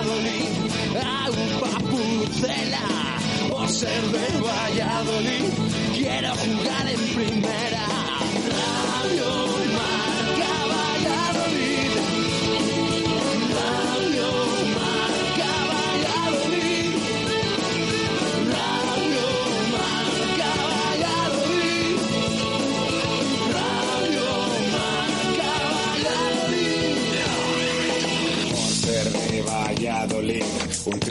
Valladolid, a un papucela. Por ser de Valladolid, quiero jugar en primera. Radio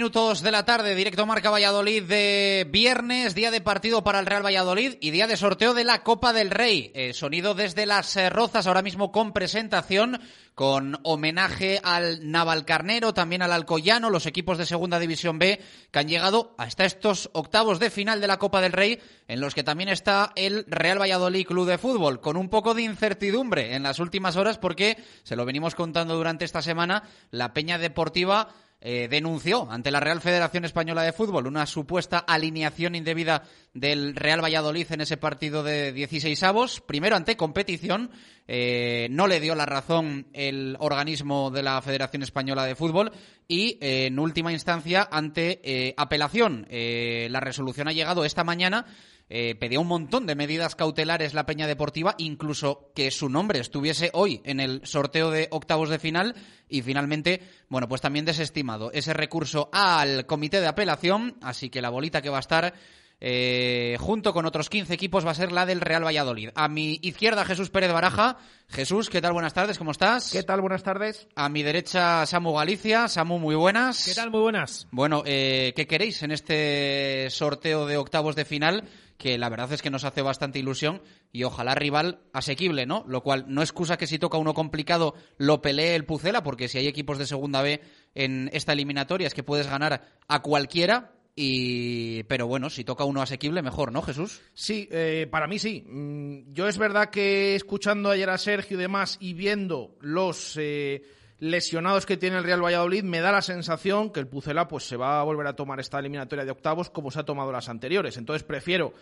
minutos de la tarde, directo Marca Valladolid de viernes, día de partido para el Real Valladolid y día de sorteo de la Copa del Rey. Eh, sonido desde las eh, Rozas, ahora mismo con presentación, con homenaje al Navalcarnero, también al Alcoyano, los equipos de Segunda División B que han llegado hasta estos octavos de final de la Copa del Rey, en los que también está el Real Valladolid Club de Fútbol, con un poco de incertidumbre en las últimas horas porque, se lo venimos contando durante esta semana, la Peña Deportiva eh, denunció ante la Real Federación Española de Fútbol una supuesta alineación indebida del Real Valladolid en ese partido de 16 avos. Primero ante competición, eh, no le dio la razón el organismo de la Federación Española de Fútbol y eh, en última instancia ante eh, apelación. La resolución ha llegado esta mañana. Eh, pedía un montón de medidas cautelares la Peña Deportiva, incluso que su nombre estuviese hoy en el sorteo de octavos de final y finalmente, bueno, pues también desestimado ese recurso al comité de apelación, así que la bolita que va a estar eh, junto con otros 15 equipos va a ser la del Real Valladolid. A mi izquierda Jesús Pérez Baraja. Jesús, ¿qué tal? Buenas tardes, ¿cómo estás? ¿Qué tal? Buenas tardes. A mi derecha Samu Galicia. Samu, muy buenas. ¿Qué tal? Muy buenas. Bueno, eh, ¿qué queréis en este sorteo de octavos de final? Que la verdad es que nos hace bastante ilusión y ojalá rival asequible, ¿no? Lo cual no excusa que si toca uno complicado lo pelee el Pucela, porque si hay equipos de segunda B en esta eliminatoria es que puedes ganar a cualquiera, y pero bueno, si toca uno asequible, mejor, ¿no, Jesús? Sí, eh, para mí sí. Mm, Yo es verdad que escuchando ayer a Sergio y demás y viendo los eh, lesionados que tiene el Real Valladolid, me da la sensación que el Pucela pues se va a volver a tomar esta eliminatoria de octavos como se ha tomado las anteriores. Entonces prefiero,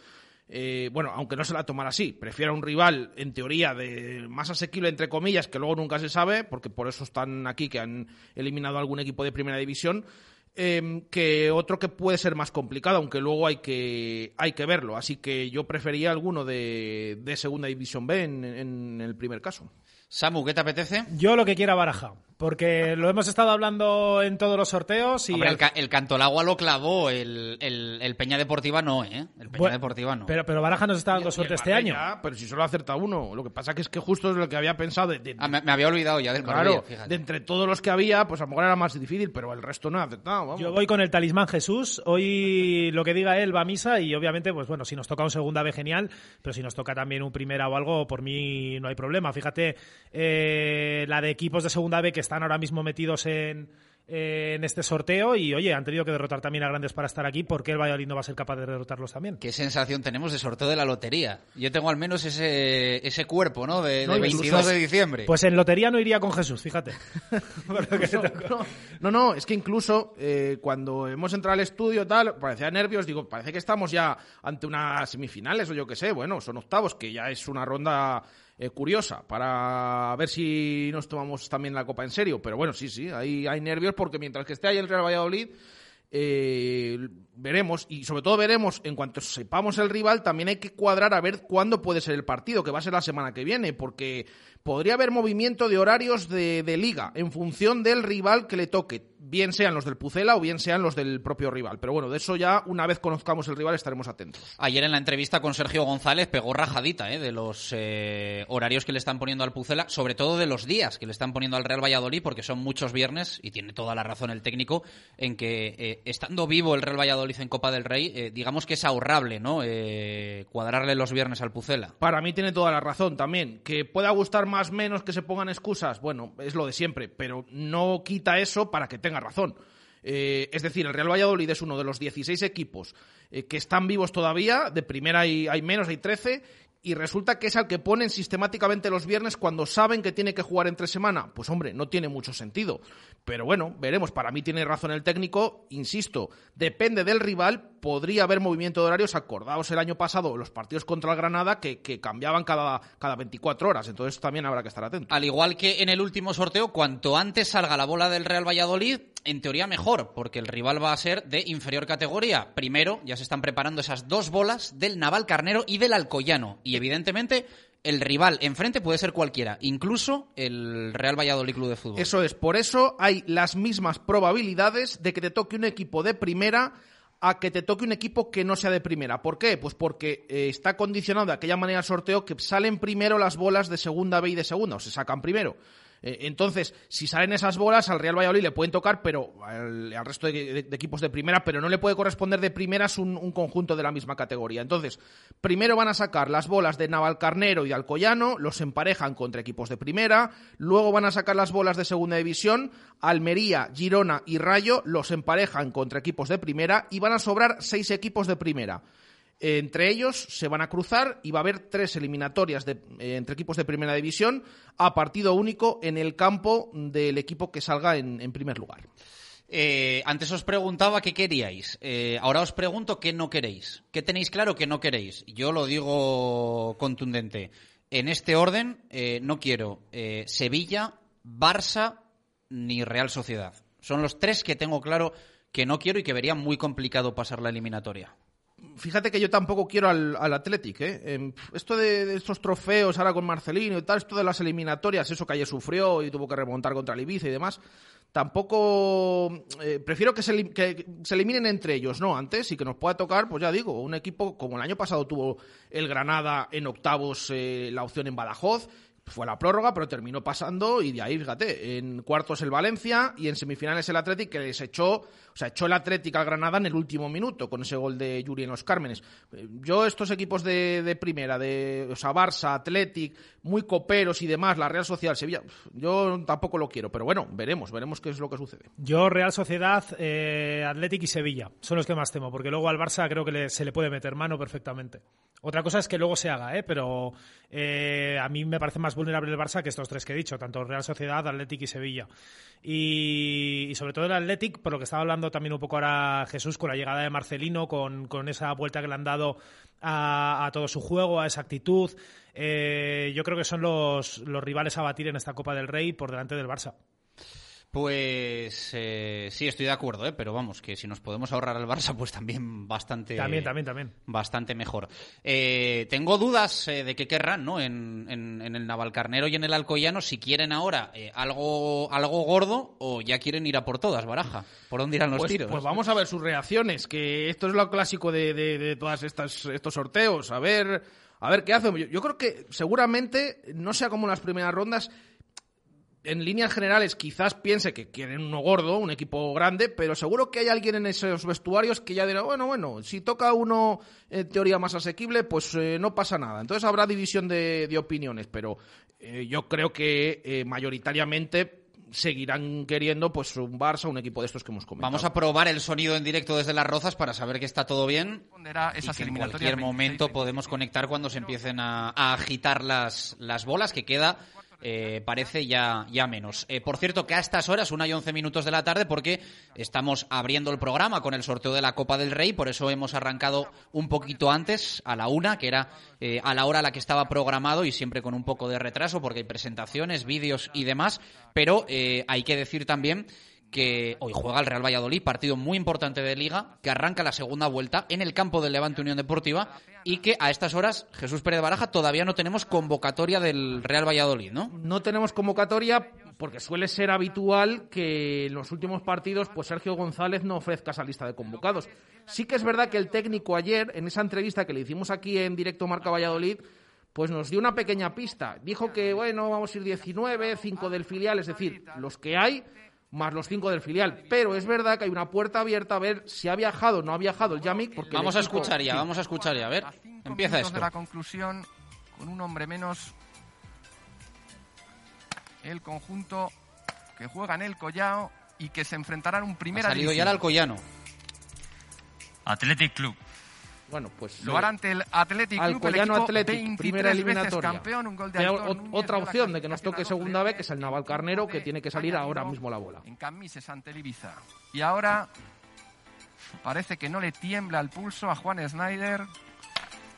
eh, bueno, aunque no se la tomara así, prefiero un rival en teoría de más asequible entre comillas, que luego nunca se sabe, porque por eso están aquí que han eliminado a algún equipo de primera división eh, que otro que puede ser más complicado, aunque luego hay que, hay que verlo. Así que yo prefería alguno de, de Segunda División B en el primer caso. Samu, ¿qué te apetece? Yo lo que quiera Baraja, porque lo hemos estado hablando en todos los sorteos y Hombre, el, ca- el Cantolagua lo clavó, el, el- el Peña Deportiva no, ¿eh? El Peña Bueno, Deportiva no. pero, pero Baraja nos está dando suerte este año. Marbella, Pero si solo acerta uno. Lo que pasa que es que justo es lo que había pensado de, de- Ah, me, me había olvidado ya del Marbella, claro, fíjate. de entre todos los que había, pues a lo mejor era más difícil, pero el resto no ha acertado. vamos. Yo voy con el talismán Jesús. Hoy lo que diga él va a misa y obviamente, pues bueno, si nos toca un segunda B genial, pero si nos toca también un primera o algo, por mí no hay problema. Fíjate, eh, la de equipos de segunda B que están ahora mismo metidos en, eh, en este sorteo y, oye, han tenido que derrotar también a grandes para estar aquí. ¿Por qué el Valladolid no va a ser capaz de derrotarlos también? ¿Qué sensación tenemos de sorteo de la lotería? Yo tengo al menos ese, ese cuerpo, ¿no? De, No, de incluso- 22 de diciembre. Pues en lotería no iría con Jesús, fíjate. No, no, es que incluso eh, cuando hemos entrado al estudio tal, parecía nervios, digo, parece que estamos ya ante unas semifinales o yo qué sé, bueno, son octavos, que ya es una ronda eh, curiosa para ver si nos tomamos también la copa en serio, pero bueno, sí, sí, hay, hay nervios porque mientras que esté ahí el Real Valladolid, eh, veremos y sobre todo veremos en cuanto sepamos el rival también hay que cuadrar a ver cuándo puede ser el partido que va a ser la semana que viene porque podría haber movimiento de horarios de, liga en función del rival que le toque bien sean los del Pucela o bien sean los del propio rival pero bueno de eso ya una vez conozcamos el rival estaremos atentos Ayer en la entrevista con Sergio González pegó rajadita ¿eh? de los eh, horarios que le están poniendo al Pucela, sobre todo de los días que le están poniendo al Real Valladolid, porque son muchos viernes, y tiene toda la razón el técnico, en que eh, estando vivo el Real Valladolid en Copa del Rey, eh, digamos que es ahorrable, ¿no? Eh, cuadrarle los viernes al Pucela. Para mí tiene toda la razón también. Que pueda gustar más menos que se pongan excusas, bueno, es lo de siempre, pero no quita eso para que tenga razón. Eh, es decir, el Real Valladolid es uno de los 16 equipos que están vivos todavía, de primera hay, hay menos, hay 13, y resulta que es al que ponen sistemáticamente los viernes cuando saben que tiene que jugar entre semana. Pues hombre, no tiene mucho sentido. Pero bueno, veremos. Para mí tiene razón el técnico. Insisto, depende del rival. Podría haber movimiento de horarios. Acordaos el año pasado los partidos contra el Granada que, que cambiaban cada, cada 24 horas. Entonces también habrá que estar atento. Al igual que en el último sorteo, cuanto antes salga la bola del Real Valladolid, en teoría mejor, porque el rival va a ser de inferior categoría. Primero, ya se están preparando esas dos bolas del Naval Carnero y del Alcoyano. Y evidentemente, el rival enfrente puede ser cualquiera, incluso el Real Valladolid Club de Fútbol. Eso es, por eso hay las mismas probabilidades de que te toque un equipo de primera a que te toque un equipo que no sea de primera. ¿Por qué? Pues porque eh, está condicionado de aquella manera el sorteo que salen primero las bolas de segunda B y de segunda, o se sacan primero. Eh, entonces, si salen esas bolas, al Real Valladolid le pueden tocar, pero al, resto de, equipos de primera, pero no le puede corresponder de primeras un, un conjunto de la misma categoría. Entonces, primero van a sacar las bolas de Navalcarnero y Alcoyano, los emparejan contra equipos de primera, luego van a sacar las bolas de segunda división, Almería, Girona y Rayo los emparejan contra equipos de primera y van a sobrar seis equipos de primera. Entre ellos se van a cruzar y va a haber tres eliminatorias de- eh, entre equipos de primera división a partido único en el campo del equipo que salga en, primer lugar. Eh, antes os preguntaba qué queríais. Eh, ahora os pregunto qué no queréis. ¿Qué tenéis claro que no queréis? Yo lo digo contundente. En este orden, no quiero Sevilla, Barça ni Real Sociedad. Son los tres que tengo claro que no quiero y que vería muy complicado pasar la eliminatoria. Fíjate que yo tampoco quiero al, al Athletic, ¿eh? Em, Esto de, estos trofeos ahora con Marcelino y tal, esto de las eliminatorias, eso que ayer sufrió y tuvo que remontar contra el Ibiza y demás, tampoco... eh, prefiero que se, que se eliminen entre ellos, ¿no? Antes y que nos pueda tocar, pues ya digo, un equipo como el año pasado tuvo el Granada en octavos eh, la opción en Badajoz, fue la prórroga, pero terminó pasando y de ahí, fíjate, en cuartos el Valencia y en semifinales el Athletic que les echó, o sea, echó el Athletic al Granada en el último minuto con ese gol de Yuri en los Cármenes. Eh, Yo estos equipos de, primera, de o sea, Barça, Athletic, muy coperos y demás, la Real Sociedad, Sevilla, yo tampoco lo quiero, pero bueno, veremos, veremos qué es lo que sucede. Yo, Real Sociedad, eh, y Sevilla son los que más temo, porque luego al Barça creo que le- se le puede meter mano perfectamente. Otra cosa es que luego se haga, ¿eh? pero eh, a mí me parece más vulnerable el Barça que estos tres que he dicho, tanto Real Sociedad, Athletic y Sevilla. Y, sobre todo el Athletic, por lo que estaba hablando también un poco ahora Jesús, con la llegada de Marcelino, con, esa vuelta que le han dado a, todo su juego, a esa actitud. eh, yo creo que son los rivales a batir en esta Copa del Rey por delante del Barça. Pues eh, sí, estoy de acuerdo, ¿eh? pero vamos, que si nos podemos ahorrar al Barça, pues también bastante, También, también, también. bastante mejor. Eh, tengo dudas eh, de qué querrán, ¿no? En, en- en el Navalcarnero y en el Alcoyano, si quieren ahora eh, algo, algo gordo o ya quieren ir a por todas, Baraja. ¿Por dónde irán los Pues, tiros? pues vamos a ver sus reacciones, que esto es lo clásico de, de, de todas estas estos sorteos, a ver a ver qué hacen. Yo, yo creo que seguramente no sea como en las primeras rondas. En líneas generales, quizás piense que quieren uno gordo, un equipo grande, pero seguro que hay alguien en esos vestuarios que ya dirá, bueno, bueno, si toca uno en teoría más asequible, pues eh, no pasa nada. Entonces habrá división de, de opiniones, pero eh, yo creo que eh, mayoritariamente seguirán queriendo pues un Barça, un equipo de estos que hemos comentado. Vamos a probar el sonido en directo desde Las Rozas para saber que está todo bien y que en cualquier 26, momento 27. podemos conectar cuando se empiecen a, a agitar las, las bolas, que queda, eh, parece ya, ya menos. Eh, por cierto, que a estas horas, una y once minutos de la tarde, porque estamos abriendo el programa con el sorteo de la Copa del Rey, por eso hemos arrancado un poquito antes, a la una, que era eh, a la hora a la que estaba programado y siempre con un poco de retraso, porque hay presentaciones, vídeos y demás, pero hay que decir también que hoy juega el Real Valladolid, partido muy importante de liga, que arranca la segunda vuelta en el campo del Levante Unión Deportiva y que a estas horas, Jesús Pérez Baraja, todavía no tenemos convocatoria del Real Valladolid, ¿no? No tenemos convocatoria porque suele ser habitual que en los últimos partidos pues Sergio González no ofrezca esa lista de convocados. Sí que es verdad que el técnico ayer, en esa entrevista que le hicimos aquí en directo Marca Valladolid, pues nos dio una pequeña pista. Dijo que, bueno, vamos a ir 19, 5 del filial, es decir, los que hay más los 5 del filial. Pero es verdad que hay una puerta abierta a ver si ha viajado o no ha viajado el Yamik. Porque el Vamos a escuchar ya, sí. vamos a escuchar ya. A ver, A cinco empieza esto. de la conclusión, con un hombre menos, el conjunto que juega en el Collao y que se enfrentará en un Ha primera salido ya el Alcoyano. Athletic Club. Bueno, pues Lo eh, hará ante el Athletic Club, el equipo Athletic, 23 primera veces eliminatoria. campeón, un gol de Núñez otra opción de que nos toque segunda B, que es el Naval Carnero, que tiene que salir ahora mismo la bola. En Camises ante el Ibiza. Y ahora parece que no le tiembla el pulso a Juan Snyder.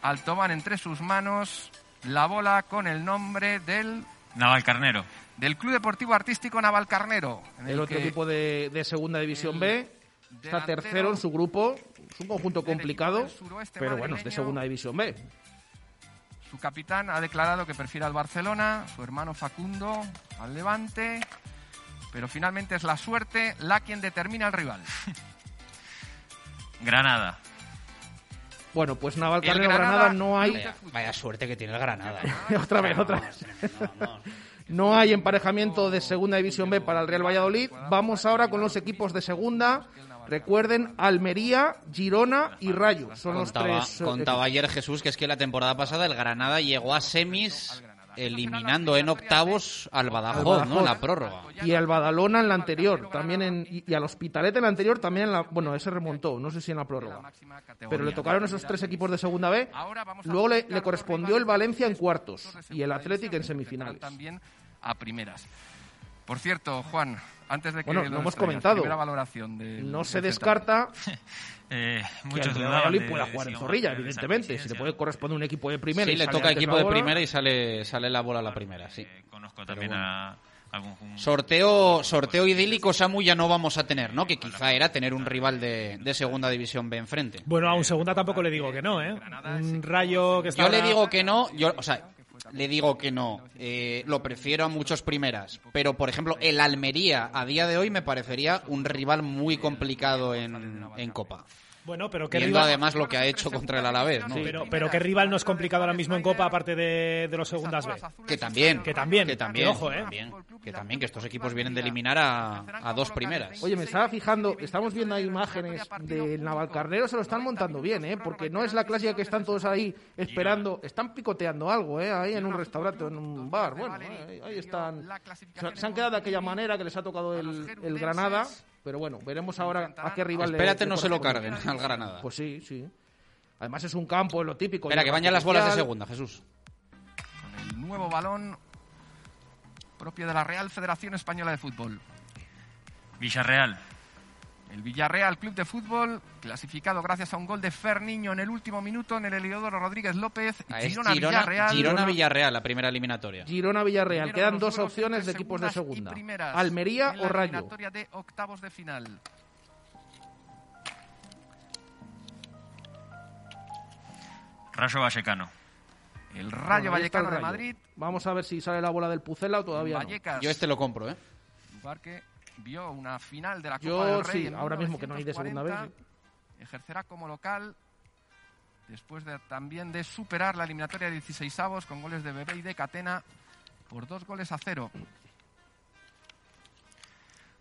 Altoban entre sus manos la bola con el nombre del, Naval Carnero. del Club Deportivo Artístico Navalcarnero. en El otro que equipo de, de segunda división B está tercero en su grupo. Es un conjunto complicado, pero bueno, es de segunda división B. Su capitán ha declarado que prefiere al Barcelona, su hermano Facundo al Levante, pero finalmente es la suerte la quien determina al rival. Granada. Bueno, pues Naval El Carnero Granada- Granada no hay. Vaya, vaya suerte que tiene el Granada. otra vez, otra vez. No hay emparejamiento de segunda división B para el Real Valladolid. Vamos ahora con los equipos de segunda. Recuerden, Almería, Girona y Rayo. Son los Contaba, tres. eh, contaba ayer Jesús que es que la temporada pasada el Granada llegó a semis eliminando en octavos al Badajoz, Al ¿no? En la prórroga. Y al Badalona en la anterior, también en, y, y al Hospitalet en la anterior también en la, bueno, ese remontó, no sé si en la prórroga. Pero le tocaron esos tres equipos de segunda B. Luego le, le los correspondió el Valencia en cuartos y el Athletic en semifinales. También a primeras. Por cierto, Juan, antes de que Bueno, lo hemos comentado. primera valoración del- No se descarta Eh, que muchos el Real Valladolid de pueda si jugar en Zorrilla, evidentemente. Si le puede corresponder un equipo de primera Sí, y le sale toca equipo la de bola, primera y sale, sale la bola a la primera, sí. Eh, conozco también a algún Sorteo, sorteo idílico, Samu, ya no vamos a tener, ¿no? Que quizá era tener un rival de, de segunda división B enfrente. Bueno, a un segunda tampoco le digo que no, ¿eh? Un rayo que está. Yo le digo que no, yo, o sea, le digo que no. Eh, lo prefiero a muchos primeras. Pero, por ejemplo, el Almería a día de hoy me parecería un rival muy complicado en, en Copa. Bueno, pero qué Viendo rival. además lo que ha hecho contra el Alavés, ¿no? Pero, pero qué rival no es complicado ahora mismo en Copa aparte de, de los segundas B. Que también, Que también, que también, que ojo, que ¿eh? también, que también, que estos equipos vienen de eliminar a, a dos primeras. Oye, me estaba fijando, estamos viendo ahí imágenes del Navalcarnero, se lo están montando bien, ¿eh? Porque no es la clásica que están todos ahí esperando, están picoteando algo, ¿eh? Ahí en un restaurante o en un bar, bueno, ahí, ahí están. Se, se han quedado de aquella manera que les ha tocado el, el Granada, pero bueno, veremos ahora a qué rival le- Espérate, le no se lo carguen al Granada. Pues sí, sí. Además es un campo, es lo típico. Espera, que vayan las bolas de segunda, Jesús. Con el nuevo balón propio de la Real Federación Española de Fútbol. Villarreal. El Villarreal Club de Fútbol, clasificado gracias a un gol de Fer Niño en el último minuto en el Heliodoro Rodríguez López. Ah, es Girona, Girona, Villarreal. Girona Villarreal, la primera eliminatoria. Girona Villarreal. Primero Quedan dos opciones de equipos de segunda. Almería en o Rayo. eliminatoria de octavos de final. Rayo Vallecano. El Rayo Bueno, el Vallecano de. Madrid. Vamos a ver si sale la bola del Pucela o todavía no. Yo este lo compro, ¿eh? lugar que vio una final de la Copa Yo del Rey sí, en ahora mismo que no hay de segunda vez. 1940. Ejercerá como local después de, también de superar la eliminatoria de 16 avos con goles de Bebé y de Catena por dos goles a cero.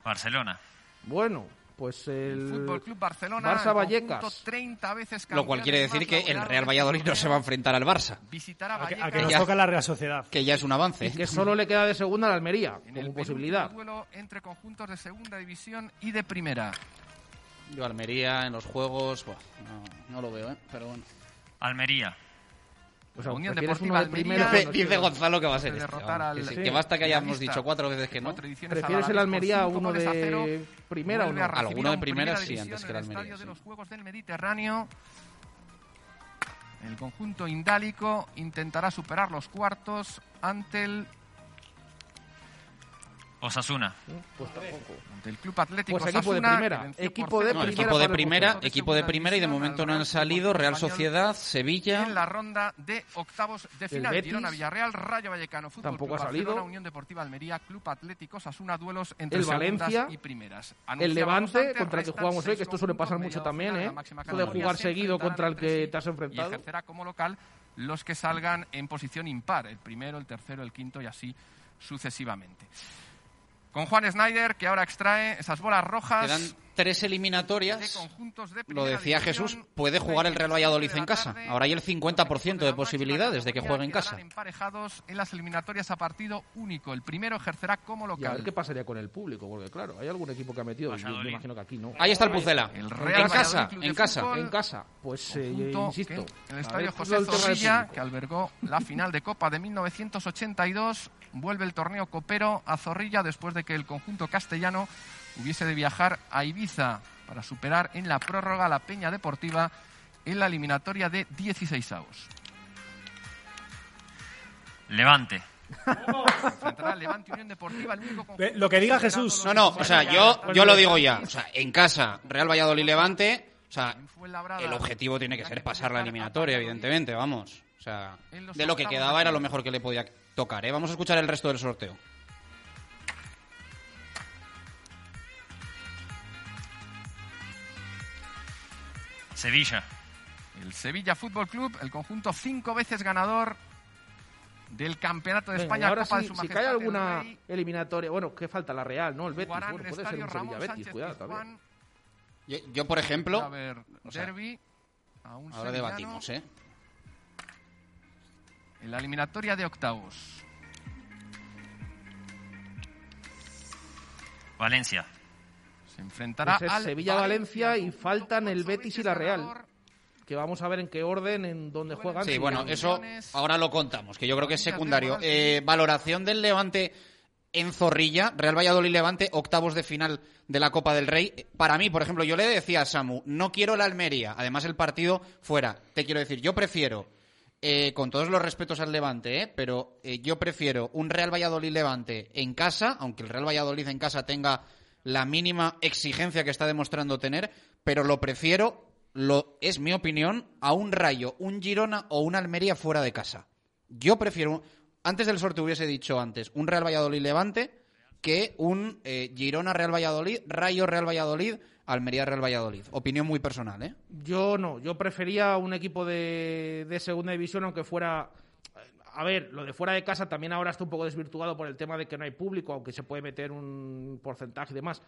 Barcelona. Bueno, pues el Fútbol Club Barcelona. Barça el Vallecas. conjunto 30 veces Lo cual quiere decir que el Real Valladolid no se va a enfrentar al Barça, Visitará A que, Vallecas. a que nos Ya. toca la Real Sociedad. que ya es un avance. y que solo le queda de segunda la Almería en el como penúltimo posibilidad. duelo entre conjuntos de segunda división y de primera. Yo Almería en los juegos, buah, no, no lo veo, ¿eh? pero bueno. Almería. O sea, Unión ¿prefieres Deportiva uno de Almería. primera? Dice, No, dice sí. Gonzalo que va a ser este, que, al- sí, Sí. que basta que hayamos finalista. dicho cuatro veces que no. Cuatro ediciones ¿Prefieres el Almería uno a cero. de primera o no? Alguno de primera sí, antes que el el Almería, Estadio sí. de los Juegos del Mediterráneo. El conjunto indálico intentará superar los cuartos ante el, Osasuna. Pues tampoco. ante el Club Atlético Pues equipo de Osasuna, primera, que venció equipo de No, primera equipo de primera, equipo de primera y de momento no han Real salido Real Sociedad, Sevilla. en la ronda de octavos de final. Girona Villarreal, Rayo Vallecano, Fútbol Tampoco Club ha salido. Barcelona, Unión Deportiva Almería, Club Atlético Osasuna, duelos entre El Valencia, y primeras. El Levante, antes, contra el que jugamos hoy, que esto suele pasar mucho también, de ¿eh? Esto de jugar se seguido contra el que sí te has enfrentado. Y ejercerá como local los que salgan en posición impar, el primero, el tercero, el quinto y así sucesivamente. Con Juan Snyder, que ahora extrae esas bolas rojas. Quedan tres eliminatorias. de Lo decía. Jesús, puede jugar el Real Valladolid en casa. Ahora hay el 50% de posibilidades de que juegue en casa. emparejados en las eliminatorias a partido único. El primero ejercerá como Y a ver local. qué pasaría con el público, porque claro, hay algún equipo que ha metido, yo me imagino que aquí no. Ahí está el Pucela. El En Real casa, Club de en casa. Fútbol. En casa, pues eh, insisto. en el estadio José Zorrilla, que albergó la final de Copa de 1982, vuelve el torneo copero a Zorrilla después de que el conjunto castellano hubiese de viajar a Ibiza para superar en la prórroga a la Peña Deportiva en la eliminatoria de 16 avos. Levante. Levante Unión Deportiva, el único lo que diga Jesús. No, no, o sea, yo, yo lo digo ya. O sea, en casa, Real Valladolid Levante. O sea, el objetivo tiene que ser pasar la eliminatoria, evidentemente, vamos. O sea, de lo que quedaba era lo mejor que le podía tocar, ¿eh? Vamos a escuchar el resto del sorteo. Sevilla. El Sevilla Fútbol Club, el conjunto cinco veces ganador del Campeonato de Venga, España, ahora Copa de sí, Su si cae alguna Rey, eliminatoria, bueno, ¿qué falta? La Real, ¿no? El Betis, bueno, puede ser un Ramón Sevilla Betis, Sánchez cuidado también. Yo, yo, por a ejemplo, haber o sea, derbi a un ahora sevillano debatimos, ¿eh? En la eliminatoria de octavos. Valencia. Se enfrentará Pues es al Sevilla-Valencia y faltan el Betis y la Real. Que vamos a ver en qué orden, en dónde juegan. Sí, bueno, eso ahora lo contamos, que yo creo que es secundario. Eh, valoración del Levante en Zorrilla, Real Valladolid Levante, octavos de final de la Copa del Rey. Para mí, por ejemplo, yo le decía a Samu, no quiero la Almería, además el partido fuera. Te quiero decir, yo prefiero, eh, con todos los respetos al Levante, eh, pero eh, yo prefiero un Real Valladolid Levante en casa, aunque el Real Valladolid en casa tenga la mínima exigencia que está demostrando tener, pero lo prefiero, lo, es mi opinión, a un Rayo, un Girona o un Almería fuera de casa. Yo prefiero, antes del sorteo hubiese dicho antes, un Real Valladolid Levante que un eh, Girona Real Valladolid, Rayo Real Valladolid, Almería Real Valladolid. Opinión muy personal, ¿eh? Yo no, yo prefería un equipo de, de segunda división, aunque fuera. A ver, lo de fuera de casa también ahora está un poco desvirtuado por el tema de que no hay público, aunque se puede meter un porcentaje y demás.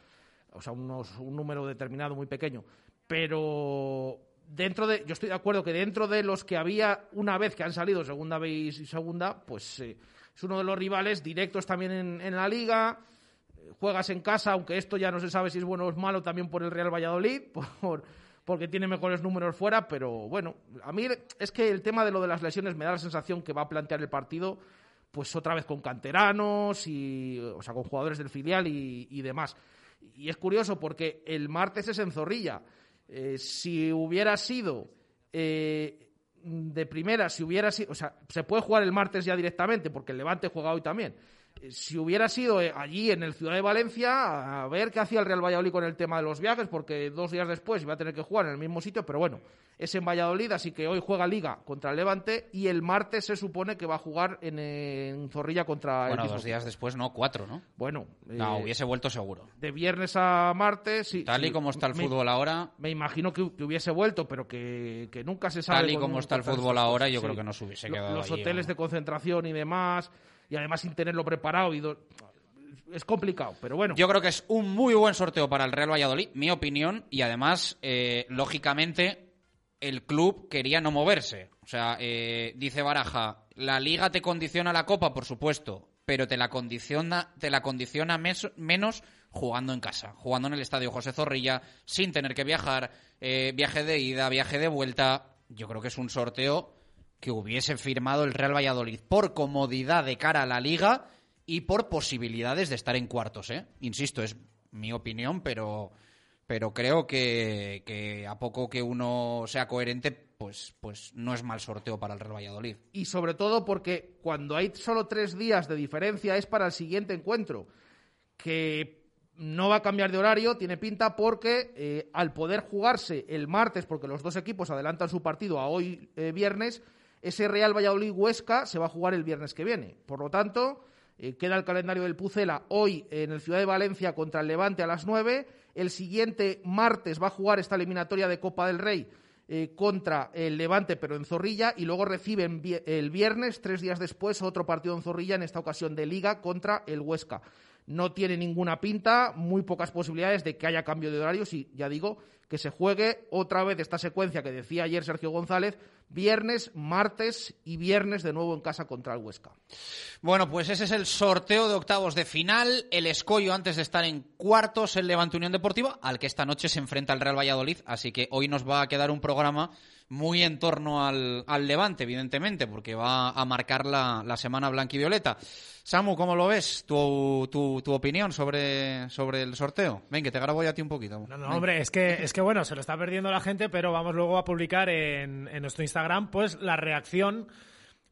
O sea, unos- un número determinado muy pequeño. Pero dentro de. Yo estoy de acuerdo que dentro de los que había una vez que han salido segunda vez y segunda, pues eh, es uno de los rivales directos también en, en la liga juegas en casa, aunque esto ya no se sabe si es bueno o es malo también por el Real Valladolid, por, porque tiene mejores números fuera, pero bueno, a mí es que el tema de lo de las lesiones me da la sensación que va a plantear el partido pues otra vez con canteranos y o sea con jugadores del filial y, demás. Y es curioso porque el martes es en Zorrilla. Eh, si hubiera sido eh, de primera, si hubiera sido, o sea, se puede jugar el martes ya directamente porque el Levante juega hoy también. Si hubiera sido eh, allí en el Ciudad de Valencia, a ver qué hacía el Real Valladolid con el tema de los viajes, porque dos días después iba a tener que jugar en el mismo sitio, pero bueno, es en Valladolid, así que hoy juega Liga contra el Levante y el martes se supone que va a jugar en, en Zorrilla contra el Bueno, dos días después, no, cuatro, ¿no? Bueno, No, eh, hubiese vuelto seguro. de viernes a martes, sí, Tal y sí, como está el me- fútbol ahora, Me imagino que, que hubiese vuelto, pero que, que nunca se sabe. tal y como está el fútbol ahora, yo sí. creo que no se hubiese quedado Los allí, hoteles de concentración y demás, y además sin tenerlo preparado. Y es complicado, pero bueno. Yo creo que es un muy buen sorteo para el Real Valladolid, mi opinión, y además, eh, lógicamente, el club quería no moverse. O sea, eh, dice Baraja, la liga te condiciona la copa, por supuesto, pero te la condiciona, te la condiciona menos jugando en casa, jugando en el estadio José Zorrilla, sin tener que viajar, eh, viaje de ida, viaje de vuelta. Yo creo que es un sorteo que hubiese firmado el Real Valladolid por comodidad de cara a la liga y por posibilidades de estar en cuartos, ¿eh? Insisto, es mi opinión, pero, pero creo que, a poco que uno sea coherente, pues, pues no es mal sorteo para el Real Valladolid. y sobre todo porque cuando hay solo tres días de diferencia es para el siguiente encuentro, que no va a cambiar de horario, tiene pinta porque eh, al poder jugarse el martes, porque los dos equipos adelantan su partido a hoy eh, viernes, ese Real Valladolid-Huesca se va a jugar el viernes que viene. Por lo tanto, eh, queda el calendario del Pucela hoy en el Ciudad de Valencia contra el Levante a las 9. El siguiente martes va a jugar esta eliminatoria de Copa del Rey eh, contra el Levante, pero en Zorrilla, y luego reciben el viernes, tres días después, otro partido en Zorrilla, en esta ocasión de Liga contra el Huesca. No tiene ninguna pinta, muy pocas posibilidades de que haya cambio de horarios y ya digo que se juegue otra vez esta secuencia que decía ayer Sergio González, viernes, martes y viernes de nuevo en casa contra el Huesca. Bueno, pues ese es el sorteo de octavos de final. El escollo antes de estar en cuartos, el Levante Unión Deportiva, al que esta noche se enfrenta el Real Valladolid. Así que hoy nos va a quedar un programa muy en torno al, al Levante, evidentemente, porque va a marcar la, la semana blanquivioleta. Samu, ¿cómo lo ves? ¿Tu, tu, tu opinión sobre, sobre el sorteo? Ven, que te grabo ya a ti un poquito. No, no, Ven. hombre, es que, es que bueno, se lo está perdiendo la gente, pero vamos luego a publicar en, en nuestro Instagram, pues la reacción,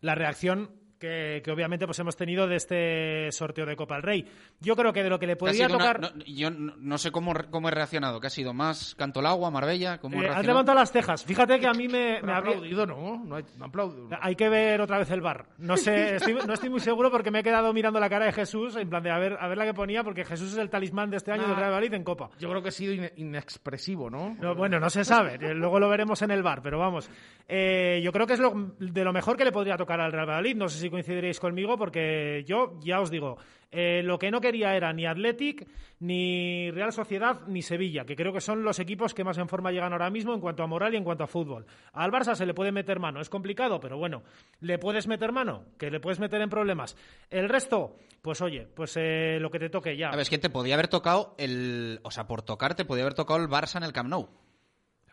la reacción que, que obviamente pues hemos tenido de este sorteo de Copa del Rey. Yo creo que de lo que le Que una- tocar. no, yo no, no sé cómo, cómo he reaccionado. ¿Qué ha sido? ¿Más canto el agua, Marbella? ¿Cómo he Eh, has levantado las cejas. Fíjate que a mí me, ha aplaudido, ¿no? No ha, no ha aplaudido. Hay que ver otra vez el bar. No sé, estoy, no estoy muy seguro porque me he quedado mirando la cara de Jesús, en plan de a ver, a ver la que ponía, porque Jesús es el talismán de este año Nah. del Real Madrid en Copa. Yo creo que ha sido ine- inexpresivo, ¿no? No, bueno, no se sabe. eh, Luego lo veremos en el bar, pero vamos. Eh, yo creo que es lo, de lo mejor que le podría tocar al Real Madrid. No sé si coincidiréis conmigo, porque yo ya os digo, eh, lo que no quería era ni Athletic, ni Real Sociedad, ni Sevilla, que creo que son los equipos que más en forma llegan ahora mismo en cuanto a moral y en cuanto a fútbol. Al Barça se le puede meter mano, es complicado, pero bueno, le puedes meter mano, que le puedes meter en problemas. El resto, pues oye, pues eh, lo que te toque ya. A ver, es que te podía haber tocado el. O sea, por tocar, te podía haber tocado el Barça en el Camp Nou.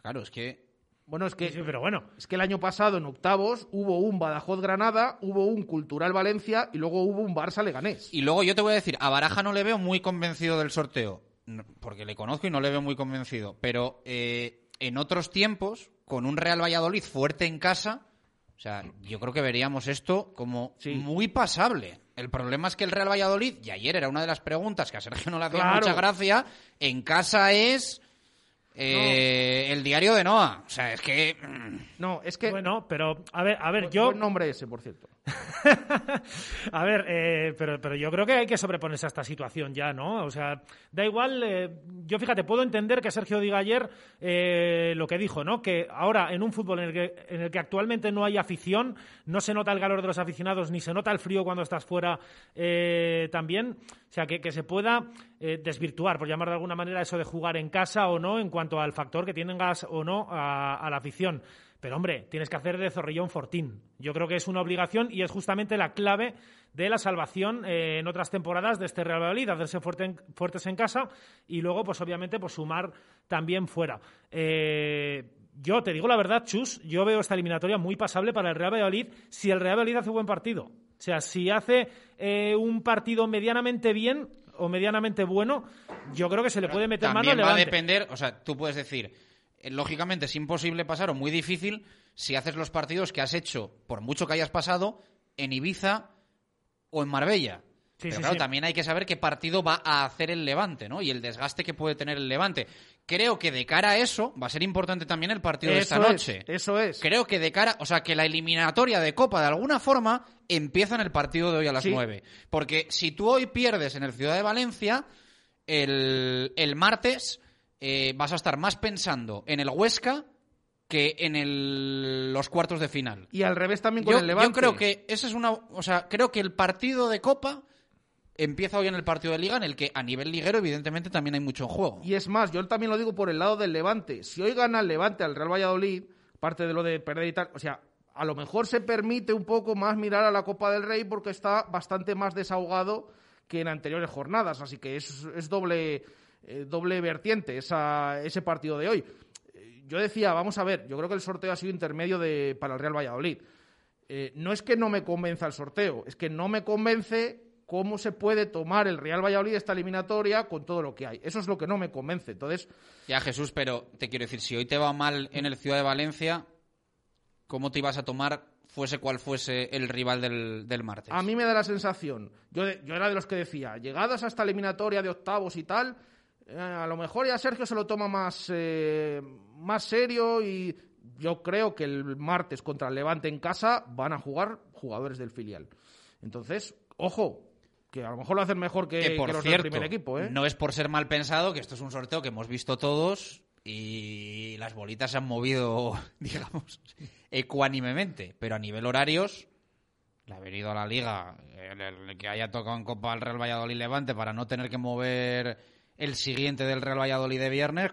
Claro, es que. Bueno, es que Sí, pero bueno. Es que el año pasado en octavos hubo un Badajoz Granada, hubo un Cultural Valencia y luego hubo un Barça Leganés. Y luego yo te voy a decir, a Baraja no le veo muy convencido del sorteo. Porque le conozco y no le veo muy convencido. Pero eh, en otros tiempos, con un Real Valladolid fuerte en casa, o sea, yo creo que veríamos esto como Sí. muy pasable. El problema es que el Real Valladolid, y ayer era una de las preguntas que a Sergio no le hacía Claro. mucha gracia, en casa es eh, el diario de Noah. O sea, es que... mm, No, es que Bueno, pero a ver, a ver, yo buen nombre ese, por cierto. A ver, eh, pero, pero yo creo que hay que sobreponerse a esta situación ya, ¿no? O sea, da igual. eh, yo fíjate, puedo entender que Sergio diga ayer eh, lo que dijo, ¿no? Que ahora en un fútbol en el, que, en el que actualmente no hay afición, no se nota el calor de los aficionados ni se nota el frío cuando estás fuera eh, también. Sea, que, que se pueda eh, desvirtuar, por llamar de alguna manera, eso de jugar en casa o no, en cuanto al factor que tengas o no a, la afición. Pero hombre, tienes que hacer de Zorrilla un fortín. Yo creo que es una obligación y es justamente la clave de la salvación eh, en otras temporadas de este Real Valladolid, hacerse fuerte en- fuertes en casa y luego, pues obviamente, pues sumar también fuera. Eh, yo te digo la verdad, Chus, yo veo esta eliminatoria muy pasable para el Real Valladolid si el Real Valladolid hace buen partido. O sea, si hace eh, un partido medianamente bien o medianamente bueno, yo creo que se le puede meter mano También va a depender, o sea, tú puedes decir, eh, lógicamente es imposible pasar o muy difícil si haces los partidos que has hecho, por mucho que hayas pasado, en Ibiza o en Marbella. Sí, Pero sí, claro, sí. también hay que saber qué partido va a hacer el Levante, ¿no? Y el desgaste que puede tener el Levante. Creo que de cara a eso va a ser importante también el partido de esta es, noche. eso es. Creo que de cara, o sea, que la eliminatoria de Copa de alguna forma empieza en el partido de hoy a las. 9. Porque si tú hoy pierdes en el Ciudad de Valencia, el, el martes eh, vas a estar más pensando en el Huesca que en el- los cuartos de final. Y al revés también con Yo, el Levante. yo creo que esa es una, o sea, creo que el partido de Copa empieza hoy en el partido de liga en el que a nivel liguero evidentemente también hay mucho en juego. Y es más, yo también lo digo por el lado del Levante. Si hoy gana el Levante al Real Valladolid, parte de lo de perder y tal, o sea, a lo mejor se permite un poco más mirar a la Copa del Rey porque está bastante más desahogado que en anteriores jornadas, así que es, doble, eh, doble vertiente ese partido de hoy. Eh, Yo decía, vamos a ver, yo creo que el sorteo ha sido intermedio para el Real Valladolid. Eh, no es que no me convenza el sorteo, es que no me convence cómo se puede tomar el Real Valladolid esta eliminatoria con todo lo que hay. Eso es lo que no me convence. Entonces, Ya Jesús, pero te quiero decir, si hoy te va mal en el Ciudad de Valencia, ¿cómo te ibas a tomar fuese cual fuese el rival del, del martes? A mí me da la sensación, yo, de- yo era de los que decía, llegadas a esta eliminatoria de octavos y tal, eh, a lo mejor ya Sergio se lo toma más, eh, más serio y yo creo que el martes contra el Levante en casa van a jugar jugadores del filial. Entonces, ojo, que a lo mejor lo hacen mejor que, que por que los cierto, del primer equipo. ¿eh? no es por ser mal pensado, que esto es un sorteo que hemos visto todos y las bolitas se han movido, digamos, ecuánimemente, pero a nivel horarios, el haber ido a la liga, el, el que haya tocado en Copa al Real Valladolid Levante para no tener que mover el siguiente del Real Valladolid de viernes,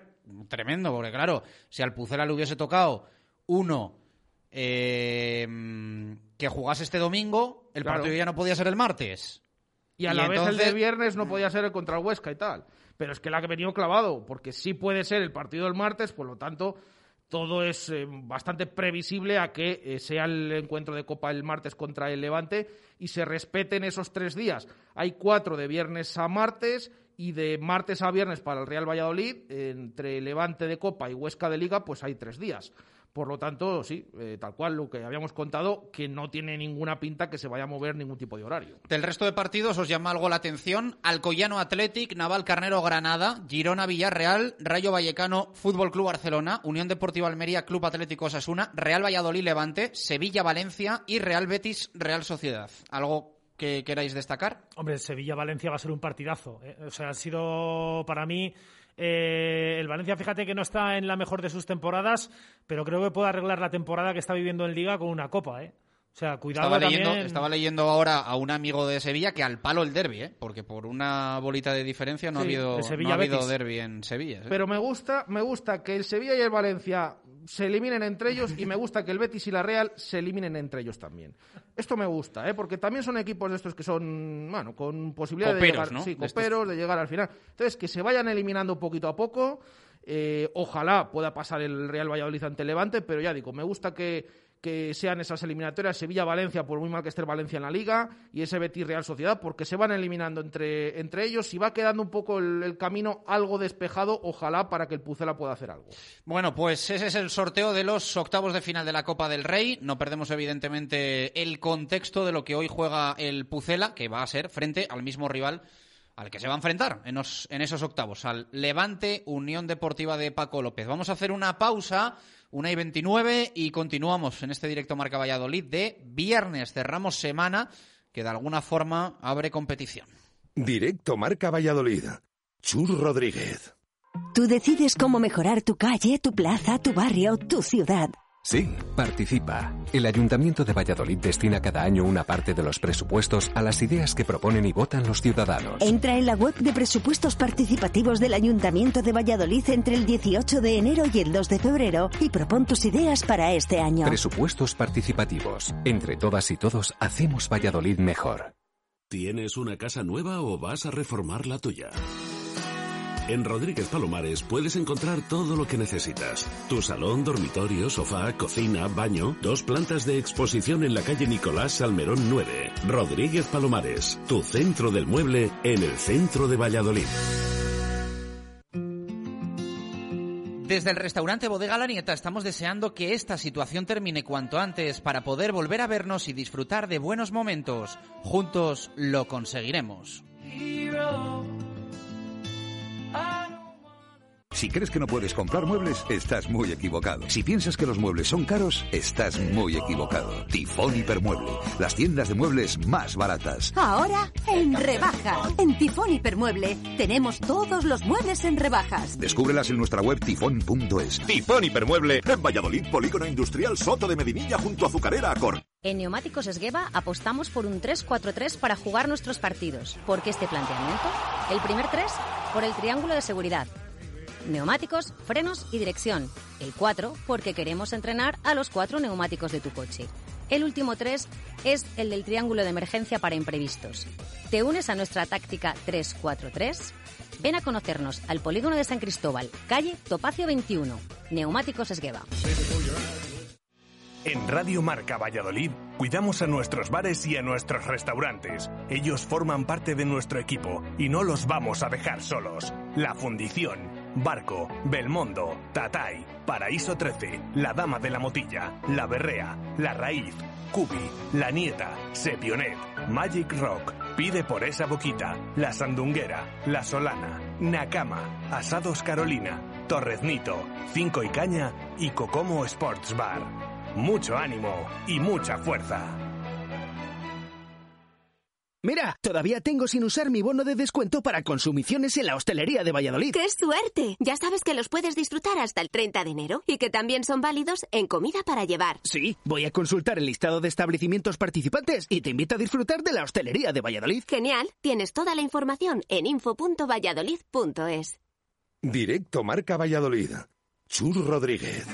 tremendo, porque claro, si al Pucela le hubiese tocado uno eh, que jugase este domingo, el Claro. partido ya no podía ser el martes. Y a Y la vez el de viernes no podía ser el contra el Huesca y tal. Pero es que la que venido clavado, porque sí puede ser el partido del martes, por lo tanto, todo es eh, bastante previsible a que eh, sea el encuentro de Copa el martes contra el Levante y se respeten esos tres días. Hay cuatro de viernes a martes y de martes a viernes para el Real Valladolid, entre Levante de Copa y Huesca de Liga, pues hay tres días. Por lo tanto, sí, eh, tal cual lo que habíamos contado, que no tiene ninguna pinta que se vaya a mover ningún tipo de horario. Del resto de partidos os llama algo la atención. Alcoyano Athletic, Naval Carnero Granada, Girona Villarreal, Rayo Vallecano Fútbol Club Barcelona, Unión Deportiva Almería Club Atlético Osasuna, Real Valladolid Levante, Sevilla Valencia y Real Betis Real Sociedad. ¿Algo que queráis destacar? Hombre, Sevilla-Valencia va a ser un partidazo. ¿eh? O sea, ha sido para mí. eh, el Valencia, fíjate que no está en la mejor de sus temporadas, pero creo que puede arreglar la temporada que está viviendo en Liga con una copa, ¿eh? O sea, cuidado Estaba leyendo, también. estaba leyendo ahora a un amigo de Sevilla que al palo el derby, ¿eh? porque por una bolita de diferencia no Sí, ha habido, de no ha habido derby en Sevilla. ¿eh? Pero me gusta, me gusta que el Sevilla y el Valencia se eliminen entre ellos y me gusta que el Betis y la Real se eliminen entre ellos también. Esto me gusta, ¿eh? porque también son equipos de estos que son, bueno, con posibilidad de llegar, ¿no? sí, De estos. coperos, de llegar al final. Entonces, que se vayan eliminando poquito a poco. eh, ojalá pueda pasar el Real Valladolid ante Levante, pero ya digo, me gusta que, que sean esas eliminatorias Sevilla-Valencia, por muy mal que esté Valencia en la Liga, y ese Betis-Real Sociedad, porque se van eliminando entre, entre ellos y va quedando un poco el, el camino algo despejado, ojalá, para que el Pucela pueda hacer algo. Bueno, pues ese es el sorteo de los octavos de final de la Copa del Rey. No perdemos, evidentemente, el contexto de lo que hoy juega el Pucela, que va a ser frente al mismo rival al que se va a enfrentar en, os- en esos octavos, al Levante Unión Deportiva de Paco López. Vamos a hacer una pausa, una y 29, y continuamos en este directo Marca Valladolid de viernes. Cerramos semana que de alguna forma abre competición. Directo Marca Valladolid. Chur Rodríguez. Tú decides cómo mejorar tu calle, tu plaza, tu barrio, tu ciudad. Sí, participa. El Ayuntamiento de Valladolid destina cada año una parte de los presupuestos a las ideas que proponen y votan los ciudadanos. Entra en la web de presupuestos participativos del Ayuntamiento de Valladolid entre el 18 de enero y el 2 de febrero y propon tus ideas para este año. Presupuestos participativos. Entre todas y todos hacemos Valladolid mejor. ¿Tienes una casa nueva o vas a reformar la tuya? En Rodríguez Palomares puedes encontrar todo lo que necesitas. Tu salón, dormitorio, sofá, cocina, baño, dos plantas de exposición en la calle Nicolás Salmerón 9. Rodríguez Palomares, tu centro del mueble en el centro de Valladolid. Desde el restaurante Bodega La Nieta estamos deseando que esta situación termine cuanto antes para poder volver a vernos y disfrutar de buenos momentos. Juntos lo conseguiremos. Si crees que no puedes comprar muebles, estás muy equivocado. Si piensas que los muebles son caros, estás muy equivocado. Tifón Hipermueble, las tiendas de muebles más baratas. Ahora en rebaja. En Tifón Hipermueble tenemos todos los muebles en rebajas. Descúbrelas en nuestra web tifón.es. Tifón Hipermueble en Valladolid, Polígono Industrial Soto de Medinilla junto a Azucarera Acor. En Neumáticos Esgueva apostamos por un 3-4-3 para jugar nuestros partidos. ¿Por qué este planteamiento? El primer 3 por el triángulo de seguridad. Neumáticos, frenos y dirección. El 4 porque queremos entrenar a los cuatro neumáticos de tu coche. El último 3 es el del triángulo de emergencia para imprevistos. ¿Te unes a nuestra táctica 3-4-3? Ven a conocernos al polígono de San Cristóbal, calle Topacio 21, Neumáticos Esgueva. En Radio Marca Valladolid cuidamos a nuestros bares y a nuestros restaurantes. Ellos forman parte de nuestro equipo y no los vamos a dejar solos. La Fundición, Barco, Belmondo, Tatay, Paraíso 13, La Dama de la Motilla, La Berrea, La Raíz, Cubi, La Nieta, Sepionet, Magic Rock, Pide por esa boquita, La Sandunguera, La Solana, Nakama, Asados Carolina, Torreznito, Cinco y Caña y Cocomo Sports Bar. Mucho ánimo y mucha fuerza. Mira, todavía tengo sin usar mi bono de descuento para consumiciones en la hostelería de Valladolid. ¡Qué suerte! Ya sabes que los puedes disfrutar hasta el 30 de enero y que también son válidos en comida para llevar. Sí, voy a consultar el listado de establecimientos participantes y te invito a disfrutar de la hostelería de Valladolid. Genial, tienes toda la información en info.valladolid.es. Directo Marca Valladolid. Chur Rodríguez.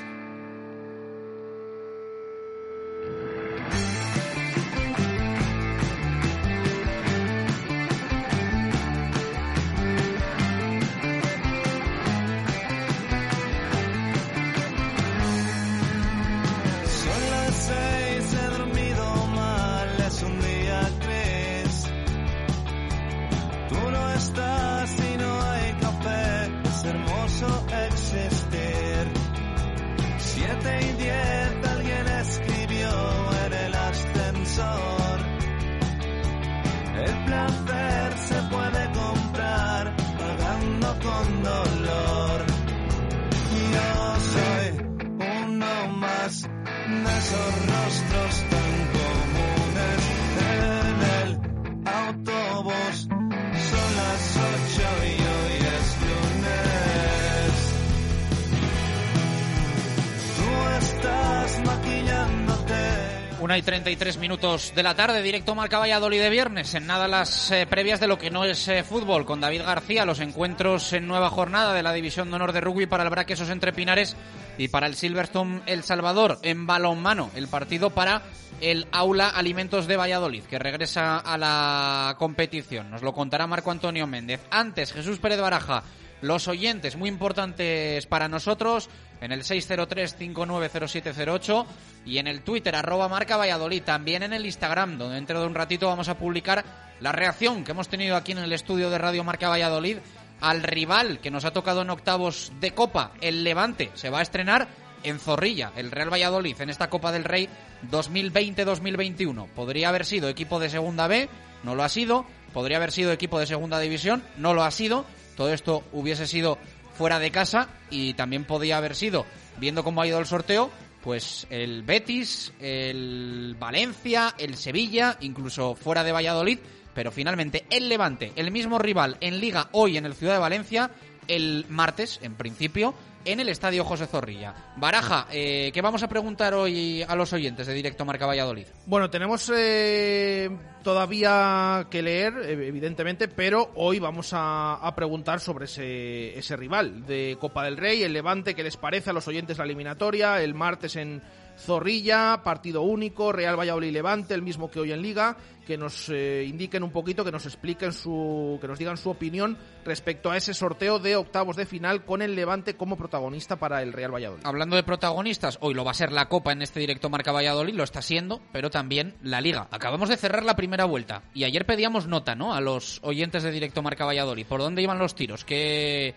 43 minutos de la tarde, directo Marca Valladolid de viernes. En nada las eh, previas de lo que no es eh, fútbol, con David García, los encuentros en nueva jornada de la División de Honor de Rugby para el Braquesos entre Pinares y para el Silverstone El Salvador. En balonmano, el partido para el Aula Alimentos de Valladolid, que regresa a la competición. Nos lo contará Marco Antonio Méndez. Antes, Jesús Pérez Baraja los oyentes, muy importantes para nosotros, en el 603-590708 y en el Twitter, arroba marca Valladolid. También en el Instagram, donde dentro de un ratito vamos a publicar la reacción que hemos tenido aquí en el estudio de Radio Marca Valladolid al rival que nos ha tocado en octavos de Copa, el Levante. Se va a estrenar en Zorrilla, el Real Valladolid, en esta Copa del Rey 2020-2021. Podría haber sido equipo de Segunda B, no lo ha sido. Podría haber sido equipo de Segunda División, no lo ha sido. Todo esto hubiese sido fuera de casa y también podía haber sido, viendo cómo ha ido el sorteo, pues el Betis, el Valencia, el Sevilla, incluso fuera de Valladolid, pero finalmente el Levante, el mismo rival en liga hoy en el Ciudad de Valencia, el martes, en principio, en el Estadio José Zorrilla. Baraja, eh, ¿qué vamos a preguntar hoy a los oyentes de Directo Marca Valladolid? Bueno, tenemos eh, todavía que leer, eh, evidentemente, pero hoy vamos a, preguntar sobre ese, ese rival de Copa del Rey, el Levante, qué les parece a los oyentes la eliminatoria, el martes en Zorrilla, partido único, Real Valladolid Levante, el mismo que hoy en Liga, que nos eh, indiquen un poquito, que nos expliquen su, que nos digan su opinión respecto a ese sorteo de octavos de final con el Levante como protagonista para el Real Valladolid. Hablando de protagonistas, hoy lo va a ser la Copa en este directo Marca Valladolid, lo está siendo, pero también la Liga. Acabamos de cerrar la primera vuelta y ayer pedíamos nota, ¿no? A los oyentes de directo Marca Valladolid. ¿Por dónde iban los tiros? ¿Qué,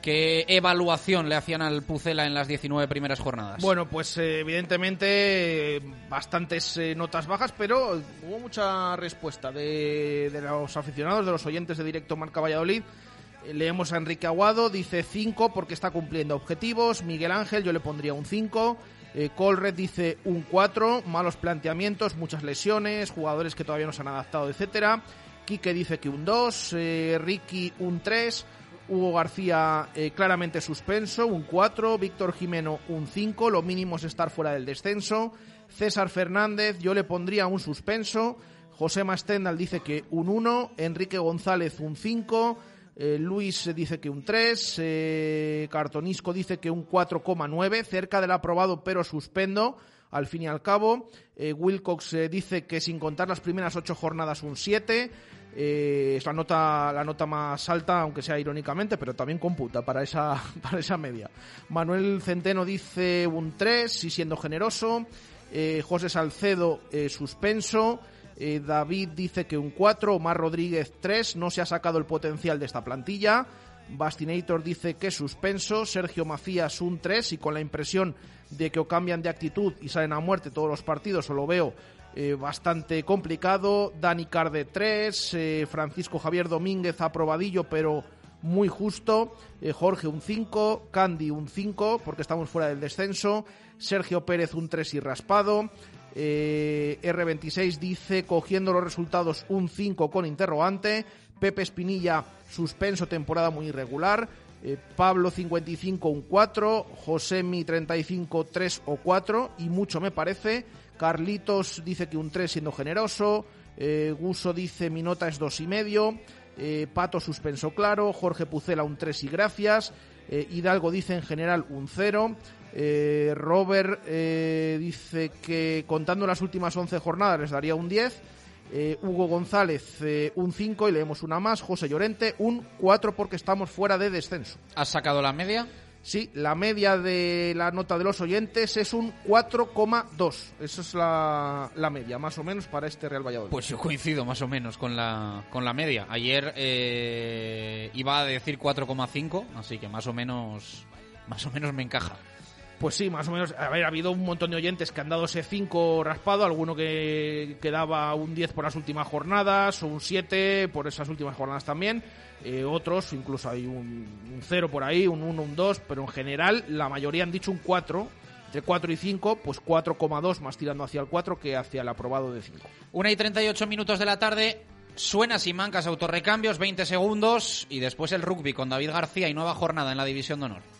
qué evaluación le hacían al Pucela en las 19 primeras jornadas? Bueno, pues eh, evidentemente bastantes eh, notas bajas, pero hubo mucha respuesta de, de los aficionados, de los oyentes de directo Marca Valladolid. Eh, Leemos a Enrique Aguado, dice 5 porque está cumpliendo objetivos. Miguel Ángel, yo le pondría un 5. Eh, Colred dice un 4, malos planteamientos, muchas lesiones, jugadores que todavía no se han adaptado, etcétera. Quique dice que un 2, eh, Ricky un 3, Hugo García eh, claramente suspenso, un 4, Víctor Jimeno un 5, lo mínimo es estar fuera del descenso. César Fernández, yo le pondría un suspenso. José Mastendal dice que un 1. Enrique González un 5. Eh, Luis dice que un 3. Eh, Cartonisco dice que un 4,9. Cerca del aprobado, pero suspendo. Al fin y al cabo. Eh, Wilcox eh, dice que sin contar las primeras ocho jornadas un 7. Eh, es la nota, la nota más alta, aunque sea irónicamente, pero también computa para esa, para esa media. Manuel Centeno dice un 3, y siendo generoso. Eh, José Salcedo, suspenso. David dice que un 4. Omar Rodríguez 3. No se ha sacado el potencial de esta plantilla. Bastinator dice que suspenso. Sergio Macías un 3. Y con la impresión de que o cambian de actitud y salen a muerte todos los partidos, o lo veo eh, bastante complicado. Dani Carde 3, eh, Francisco Javier Domínguez aprobadillo, pero muy justo. Eh, Jorge un 5, Candy un 5, porque estamos fuera del descenso. Sergio Pérez un 3 y raspado. Eh, R26 dice, cogiendo los resultados, un 5 con interrogante. Pepe Espinilla, suspenso, temporada muy irregular. Eh, Pablo 55, un 4. Josemi 35, 3 o 4. Y mucho me parece. Carlitos dice que un 3 siendo generoso. Eh, Guso dice mi nota es dos y medio. Eh, Pato suspenso claro. Jorge Pucela un 3 y gracias. Eh, Hidalgo dice en general un 0. Eh, Robert eh, dice que contando las últimas 11 jornadas les daría un 10. Eh, Hugo González eh, un 5 y leemos una más. José Llorente un 4 porque estamos fuera de descenso. ¿Has sacado la media? Sí, la media de la nota de los oyentes es un 4,2. Esa es la, la media, más o menos, para este Real Valladolid. Pues yo coincido más o menos con la, con la media. Ayer eh, iba a decir 4,5, así que más o menos más o menos me encaja. Pues sí, más o menos. A ver, ha habido un montón de oyentes que han dado ese 5 raspado, alguno que, que daba un 10 por las últimas jornadas, o un 7 por esas últimas jornadas también. Eh, otros, incluso hay un, un 0 por ahí, un 1, un 2, pero en general la mayoría han dicho un 4. Entre 4 y 5, pues 4,2 más tirando hacia el 4 que hacia el aprobado de 5. Una y 38 minutos de la tarde. Suena Simancas autorrecambios, 20 segundos. Y después el rugby con David García y nueva jornada en la División de Honor.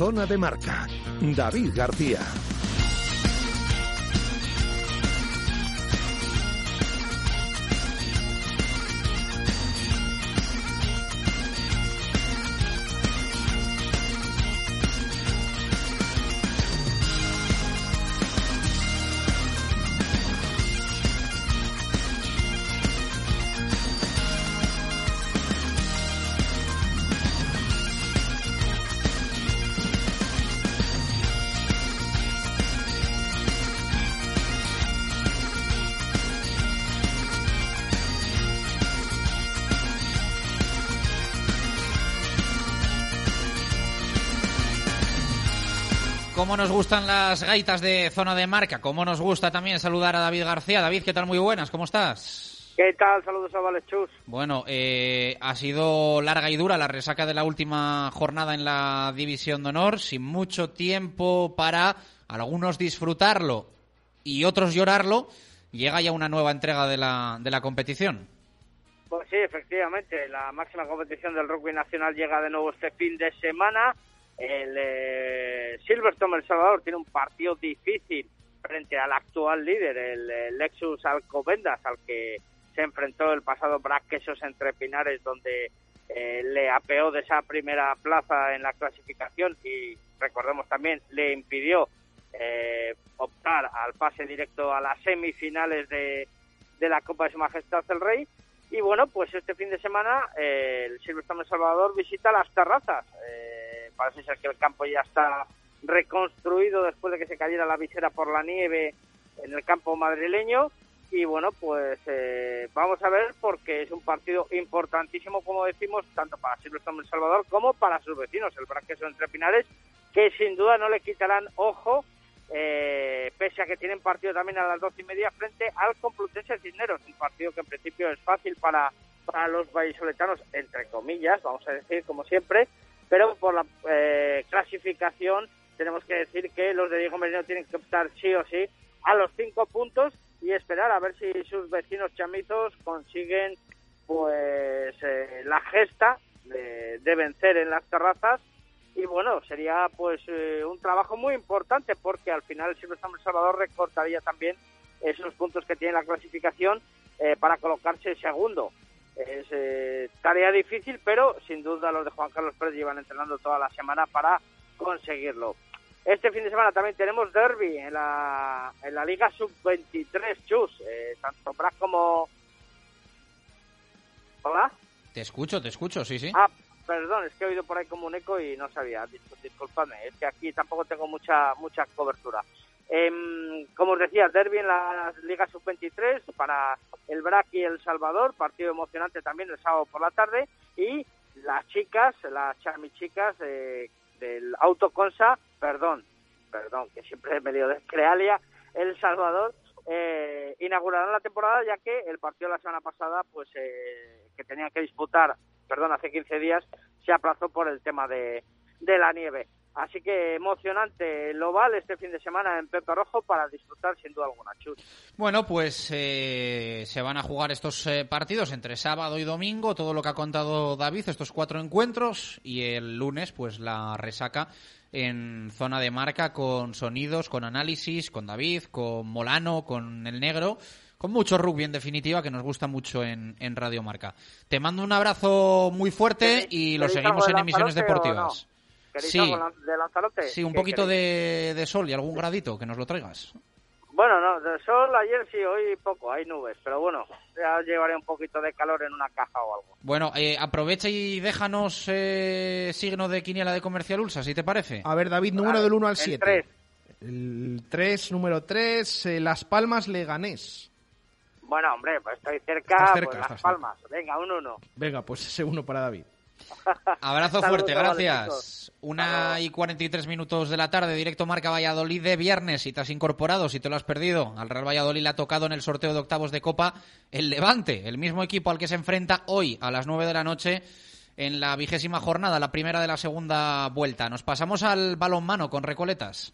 Zona de marca. David García. Cómo nos gustan las gaitas de zona de marca, cómo nos gusta también saludar a David García. David, ¿qué tal? Muy buenas, ¿cómo estás? ¿Qué tal? Saludos a Valechus. Bueno, eh, ha sido larga y dura la resaca de la última jornada en la División de Honor, sin mucho tiempo para algunos disfrutarlo y otros llorarlo. Llega ya una nueva entrega de la, de la competición. Pues sí, efectivamente, la máxima competición del rugby nacional llega de nuevo este fin de semana. El eh, Silverstone El Salvador tiene un partido difícil frente al actual líder, el, el Lexus Alcobendas, al que se enfrentó el pasado Brac Quesos entre Pinares, donde eh, le apeó de esa primera plaza en la clasificación y recordemos también le impidió eh, optar al pase directo a las semifinales de, de la Copa de Su Majestad el Rey. Y bueno, pues este fin de semana eh, el Silverstone Salvador visita las terrazas. Eh, parece ser que el campo ya está reconstruido después de que se cayera la visera por la nieve en el campo madrileño. Y bueno, pues eh, vamos a ver porque es un partido importantísimo, como decimos, tanto para Silvestre El Salvador como para sus vecinos, el Braqueso entre Pinares, que sin duda no le quitarán ojo, eh, pese a que tienen partido también a las doce y media frente al Complutense Cisneros, un partido que en principio es fácil para, para los vallisoletanos, entre comillas, vamos a decir, como siempre, pero por la eh, clasificación tenemos que decir que los de Diego Merino tienen que optar sí o sí a los cinco puntos y esperar a ver si sus vecinos chamizos consiguen pues eh, la gesta de, de, vencer en las terrazas. Y bueno sería pues eh, un trabajo muy importante porque al final Silvestre Salvador recortaría también esos puntos que tiene la clasificación eh, para colocarse segundo es eh, tarea difícil pero sin duda los de Juan Carlos Pérez llevan entrenando toda la semana para conseguirlo este fin de semana también tenemos derby en la, en la Liga Sub-23, Chus. Eh, tanto Brac como... ¿Hola? Te escucho, te escucho, sí, sí. Ah, perdón, es que he oído por ahí como un eco y no sabía. Disculpadme, es que aquí tampoco tengo mucha mucha cobertura. Eh, como os decía, derby en la Liga Sub-23 para el BRAC y El Salvador, partido emocionante también el sábado por la tarde. Y las chicas, las Charmy chicas eh, del Autoconsa, perdón, perdón, que siempre me lío de Crealia, El Salvador, eh, inaugurarán la temporada ya que el partido la semana pasada, pues eh, que tenían que disputar, perdón, hace 15 días, se aplazó por el tema de, de la nieve. Así que emocionante el oval este fin de semana en Pepe Rojo para disfrutar sin duda alguna. Chus. Bueno, pues eh, se van a jugar estos eh, partidos entre sábado y domingo, todo lo que ha contado David, estos cuatro encuentros, y el lunes pues la resaca en zona de marca con sonidos, con análisis, con David, con Molano, con el negro con mucho rugby en definitiva que nos gusta mucho en, en Radio Marca. Te mando un abrazo muy fuerte y lo seguimos en emisiones deportivas. Sí. de Lanzarote? Sí, un poquito de, de, sol y algún gradito, que nos lo traigas. Bueno, no, de sol ayer sí, hoy poco, hay nubes, pero bueno, ya llevaré un poquito de calor en una caja o algo. Bueno, eh, aprovecha y déjanos eh, signo de quiniela de Comercial Ulsa, si te parece. A ver, David, número del 1 al 7. El 3, número 3, eh, Las Palmas Leganés. Bueno, hombre, pues estoy cerca, cerca pues Las Palmas. Cerca. Venga, un 1. Venga, pues ese 1 para David. Abrazo fuerte, gracias. Una y 43 minutos de la tarde, directo Marca Valladolid de viernes. Si te has incorporado, si te lo has perdido, al Real Valladolid le ha tocado en el sorteo de octavos de Copa el Levante, el mismo equipo al que se enfrenta hoy a las 9 de la noche en la vigésima jornada, la primera de la segunda vuelta. Nos pasamos al balonmano con Recoletas.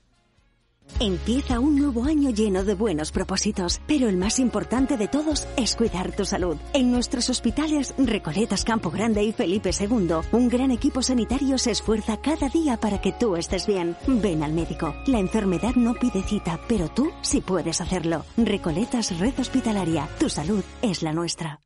Empieza un nuevo año lleno de buenos propósitos, pero el más importante de todos es cuidar tu salud. En nuestros hospitales Recoletas Campo Grande y Felipe II, un gran equipo sanitario se esfuerza cada día para que tú estés bien. Ven al médico. La enfermedad no pide cita, pero tú sí puedes hacerlo. Recoletas Red Hospitalaria. Tu salud es la nuestra.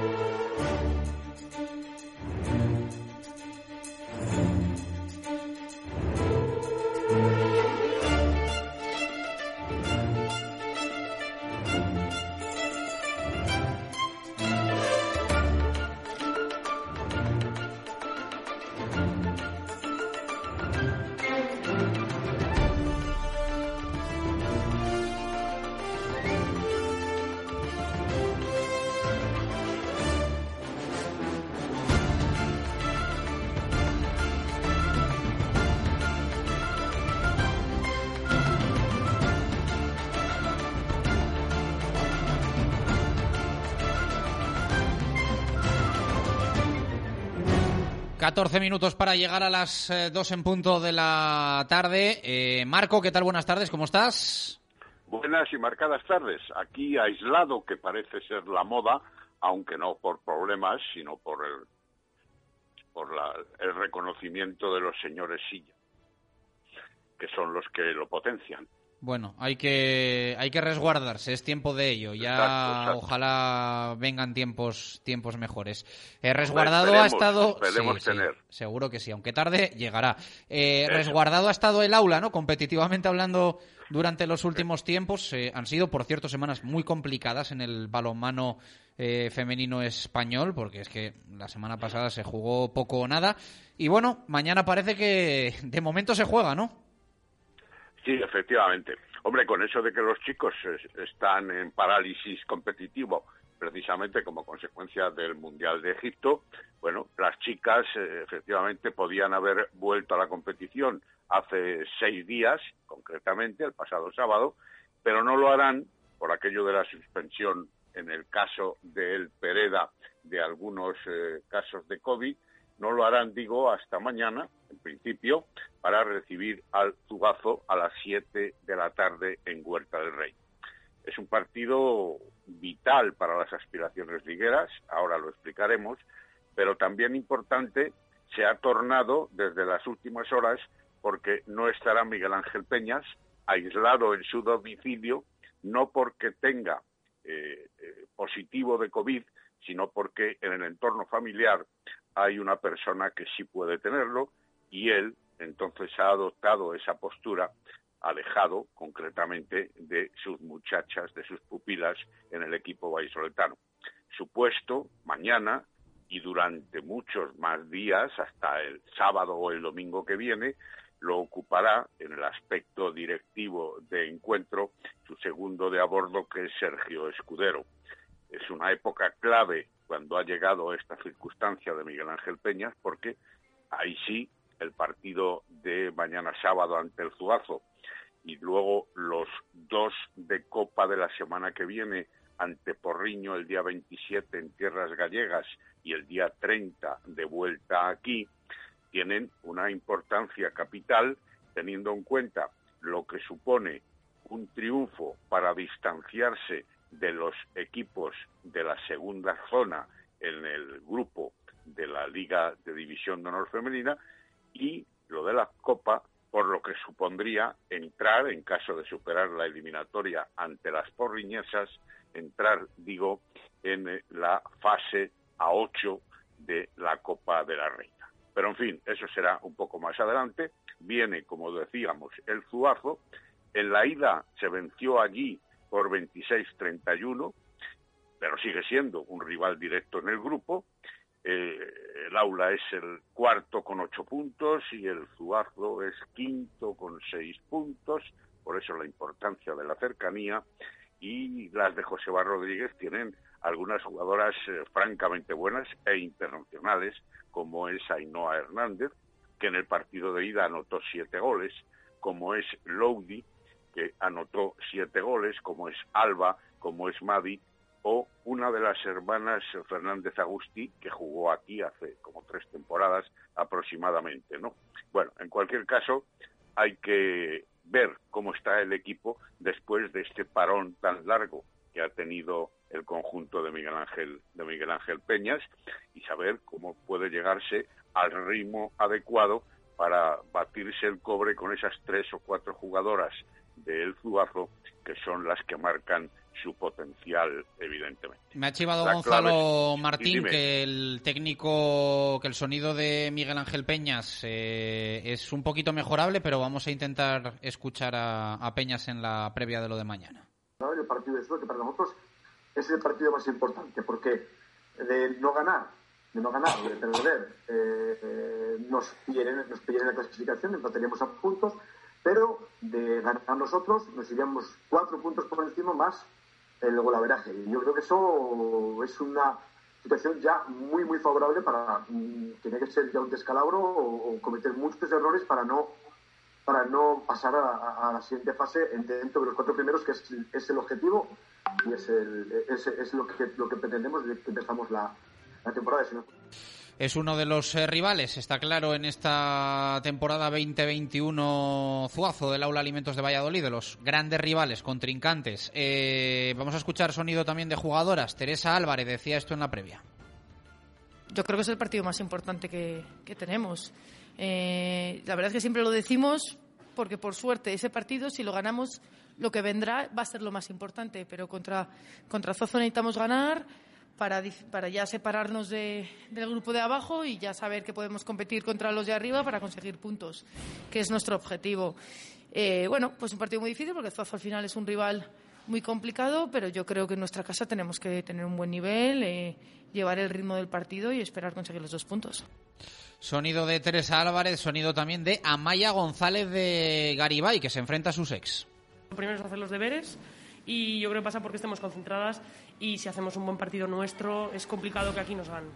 Catorce minutos para llegar a las eh, dos en punto de la tarde. Eh, Marco, ¿qué tal? Buenas tardes, ¿cómo estás? Buenas y marcadas tardes. Aquí aislado, que parece ser la moda, aunque no por problemas, sino por el, por la, el reconocimiento de los señores Silla, que son los que lo potencian. Bueno, hay que hay que resguardarse, es tiempo de ello. Ya Exacto, exacto. ojalá vengan tiempos tiempos mejores. Eh, resguardado ha estado sí, seguro que sí, aunque tarde llegará. Eh, resguardado ha estado el aula, ¿no? Competitivamente hablando durante los últimos tiempos eh, han sido, por cierto, semanas muy complicadas en el balonmano eh, femenino español, porque es que la semana pasada se jugó poco o nada. Y bueno, mañana parece que de momento se juega, ¿no? Sí, efectivamente. Hombre, con eso de que los chicos es- están en parálisis competitivo, precisamente como consecuencia del Mundial de Egipto, bueno, las chicas eh, efectivamente podían haber vuelto a la competición hace seis días, concretamente el pasado sábado, pero no lo harán por aquello de la suspensión en el caso del Pereda de algunos eh, casos de COVID, no lo harán, digo, hasta mañana, en principio, para recibir al Zugazo a las 7 de la tarde en Huerta del Rey. Es un partido vital para las aspiraciones ligueras, ahora lo explicaremos, pero también importante se ha tornado desde las últimas horas porque no estará Miguel Ángel Peñas aislado en su domicilio, no porque tenga eh, eh, positivo de COVID, sino porque en el entorno familiar hay una persona que sí puede tenerlo y él entonces ha adoptado esa postura alejado concretamente de sus muchachas, de sus pupilas en el equipo vallisoletano. Su puesto mañana y durante muchos más días, hasta el sábado o el domingo que viene, lo ocupará en el aspecto directivo de encuentro su segundo de a bordo, que es Sergio Escudero. Es una época clave cuando ha llegado esta circunstancia de Miguel Ángel Peñas, porque ahí sí el partido de mañana sábado ante el Zuazo y luego los dos de Copa de la semana que viene ante Porriño el día 27 en tierras gallegas y el día 30 de vuelta aquí, tienen una importancia capital teniendo en cuenta lo que supone un triunfo para distanciarse de los equipos de la segunda zona en el grupo de la Liga de División de Honor Femenina y lo de la Copa por lo que supondría entrar, en caso de superar la eliminatoria ante las porriñesas, entrar, digo, en eh, la fase a 8 de la Copa de la Reina. Pero, en fin, eso será un poco más adelante. Viene, como decíamos, el Zuazo. En la ida se venció allí por 26-31, pero sigue siendo un rival directo en el grupo. Eh, el aula es el cuarto con ocho puntos y el Zuazo es quinto con seis puntos, por eso la importancia de la cercanía. Y las de José Bar Rodríguez tienen algunas jugadoras eh, francamente buenas e internacionales, como es Ainhoa Hernández, que en el partido de ida anotó siete goles, como es Loudi, que anotó siete goles, como es Alba, como es Madi, o una de las hermanas Fernández Agustí, que jugó aquí hace como tres temporadas aproximadamente, ¿no? Bueno, en cualquier caso, hay que ver cómo está el equipo después de este parón tan largo que ha tenido el conjunto de Miguel Ángel de Miguel Ángel Peñas y saber cómo puede llegarse al ritmo adecuado para batirse el cobre con esas tres o cuatro jugadoras del Zuazo que son las que marcan su potencial evidentemente. Me ha chivado La Gonzalo clave- Martín dime. que el técnico, que el sonido de Miguel Ángel Peñas eh, es un poquito mejorable, pero vamos a intentar escuchar a, a Peñas en la previa de lo de mañana. el partido de suerte para nosotros es el partido más importante porque de no ganar de no ganar de perder eh, eh, nos pillarían nos pillarían la clasificación empataríamos a puntos pero de ganar nosotros nos iríamos cuatro puntos por encima más el golaveraje y yo creo que eso es una situación ya muy muy favorable para mm, tiene que ser ya un descalabro o, cometer muchos errores para no para no pasar a, la siguiente fase en- dentro de los cuatro primeros, que es, es el objetivo y es, el, es, es lo, que, lo que pretendemos desde que empezamos la, la temporada. Si no- Es uno de los eh, rivales, está claro, en esta temporada 2021 Zuazo del Aula Alimentos de Valladolid, de los grandes rivales, contrincantes. Eh, vamos a escuchar sonido también de jugadoras. Teresa Álvarez decía esto en la previa. yo creo que es el partido más importante que, que tenemos. Eh, la verdad es que siempre lo decimos porque por suerte ese partido, si lo ganamos, lo que vendrá va a ser lo más importante. Pero contra, contra Zozo necesitamos ganar para, para ya separarnos de- del grupo de abajo y ya saber que podemos competir contra los de arriba para conseguir puntos, que es nuestro objetivo. Eh, bueno, pues un partido muy difícil porque Zozo al final es un rival muy complicado, pero yo creo que en nuestra casa tenemos que tener un buen nivel, eh, llevar el ritmo del partido y esperar conseguir los dos puntos. Sonido de Teresa Álvarez, sonido también de Amaya González de Garibay, que se enfrenta a sus ex. Lo primero es hacer los deberes y yo creo que pasa porque estemos concentradas y si hacemos un buen partido nuestro es complicado que aquí nos ganen.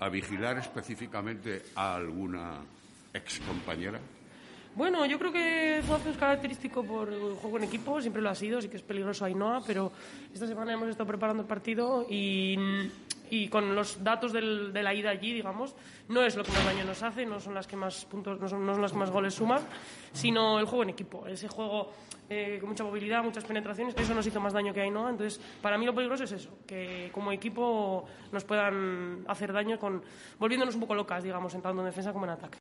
a vigilar específicamente a alguna ex compañera? Bueno, yo creo que Zuazo es característico por el juego en equipo, siempre lo ha sido, sí que es peligroso Ainhoa, pero esta semana hemos estado preparando el partido y, y con los datos del- de la ida allí, digamos, no es lo que más daño nos hace, no son las que más puntos, no son, no son las que más goles suman, sino el juego en equipo, ese juego eh, con mucha movilidad, muchas penetraciones, eso nos hizo más daño que Ainhoa, entonces para mí lo peligroso es eso, que como equipo nos puedan hacer daño con volviéndonos un poco locas, digamos, tanto en defensa como en ataque.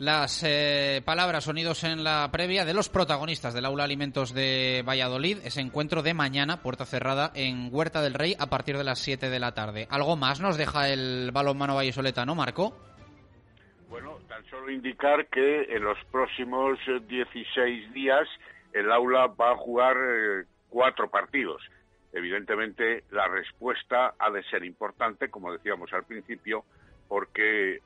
Las eh, palabras, sonidos en la previa de los protagonistas del Aula Alimentos de Valladolid. Ese encuentro de mañana, puerta cerrada, en Huerta del Rey a partir de las 7 de la tarde. ¿Algo más nos deja el balonmano vallesoletano, Marco? Bueno, tan solo indicar que en los próximos eh, 16 días el aula va a jugar eh, cuatro partidos. Evidentemente, la respuesta ha de ser importante, como decíamos al principio, porque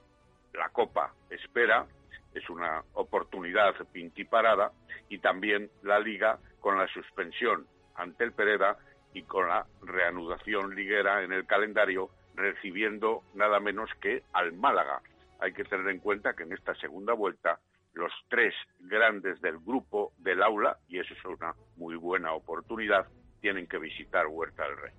la Copa espera, es una oportunidad pintiparada, y también la Liga con la suspensión ante el Pereda y con la reanudación liguera en el calendario, recibiendo nada menos que al Málaga. Hay que tener en cuenta que en esta segunda vuelta los tres grandes del grupo del aula, y eso es una muy buena oportunidad, tienen que visitar Huerta del Rey.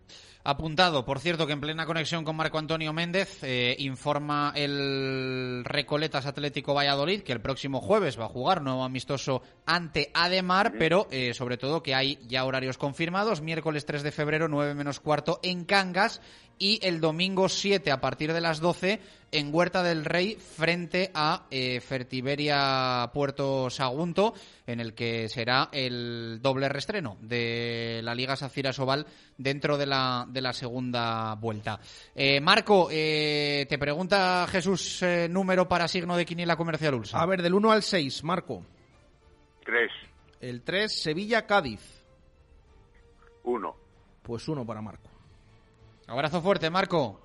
Apuntado, por cierto, que en plena conexión con Marco Antonio Méndez eh, informa el Recoletas Atlético Valladolid que el próximo jueves va a jugar nuevo amistoso ante Ademar, pero eh, sobre todo que hay ya horarios confirmados, miércoles 3 de febrero, 9 menos cuarto en Cangas y el domingo 7 a partir de las 12 en Huerta del Rey frente a eh, Fertiberia Puerto Sagunto, en el que será el doble restreno de la Liga Sacira Sobal dentro de la, de la segunda vuelta. Eh, Marco, eh, te pregunta Jesús eh, número para signo de Quiniela Comercial Ulsa. A ver, del 1 al 6, Marco. Tres, El 3, Sevilla-Cádiz. uno. Pues uno para Marco. Abrazo fuerte, Marco.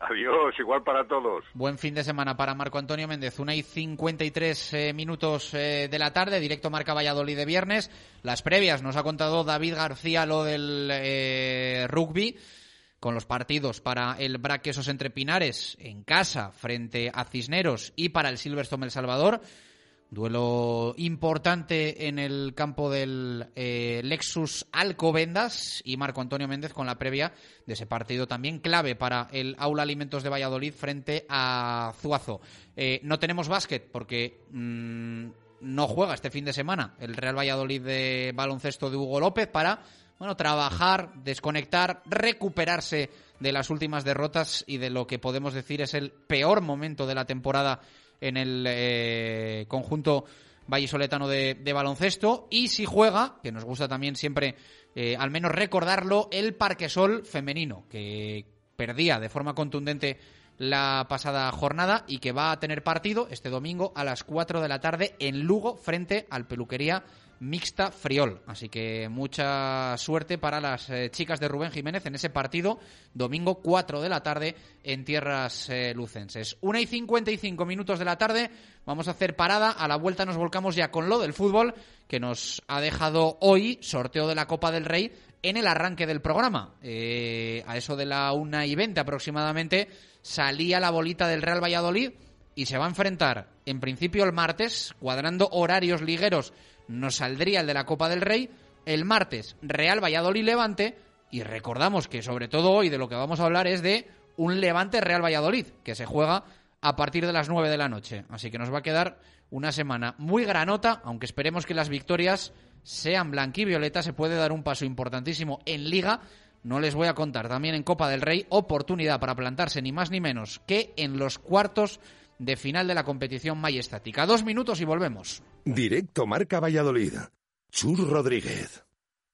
Adiós, igual para todos. Buen fin de semana para Marco Antonio Méndez. Una y 53 eh, minutos eh, de la tarde, directo Marca Valladolid de viernes. Las previas nos ha contado David García lo del eh, rugby con los partidos para el Braquesos entre Pinares en casa frente a Cisneros y para el Silverstone El Salvador. Duelo importante en el campo del eh, Lexus Alcobendas y Marco Antonio Méndez con la previa de ese partido también clave para el Aula Alimentos de Valladolid frente a Zuazo. Eh, no tenemos básquet porque mm, no juega este fin de semana el Real Valladolid de baloncesto de Hugo López para bueno, trabajar, desconectar, recuperarse de las últimas derrotas y de lo que podemos decir es el peor momento de la temporada en el eh, conjunto vallisoletano de, de baloncesto. Y si juega, que nos gusta también siempre eh, al menos recordarlo, el Parquesol femenino, que perdía de forma contundente la pasada jornada y que va a tener partido este domingo a las 4 de la tarde en Lugo frente al Peluquería Mixta Friol. Así que mucha suerte para las eh, chicas de Rubén Jiménez en ese partido, domingo 4 de la tarde en tierras eh, lucenses. 1 y 55 minutos de la tarde, vamos a hacer parada. A la vuelta nos volcamos ya con lo del fútbol que nos ha dejado hoy sorteo de la Copa del Rey en el arranque del programa. Eh, a eso de la 1 y 20 aproximadamente salía la bolita del Real Valladolid y se va a enfrentar en principio el martes, cuadrando horarios ligueros nos saldría el de la Copa del Rey. El martes, Real Valladolid Levante. Y recordamos que sobre todo hoy de lo que vamos a hablar es de un Levante Real Valladolid, que se juega a partir de las 9 de la noche. Así que nos va a quedar una semana muy granota, aunque esperemos que las victorias sean blanquivioleta. Se puede dar un paso importantísimo en Liga. No les voy a contar también en Copa del Rey oportunidad para plantarse ni más ni menos que en los cuartos de final de la competición majestática. Dos minutos y volvemos. Directo Marca Valladolid. Chur Rodríguez.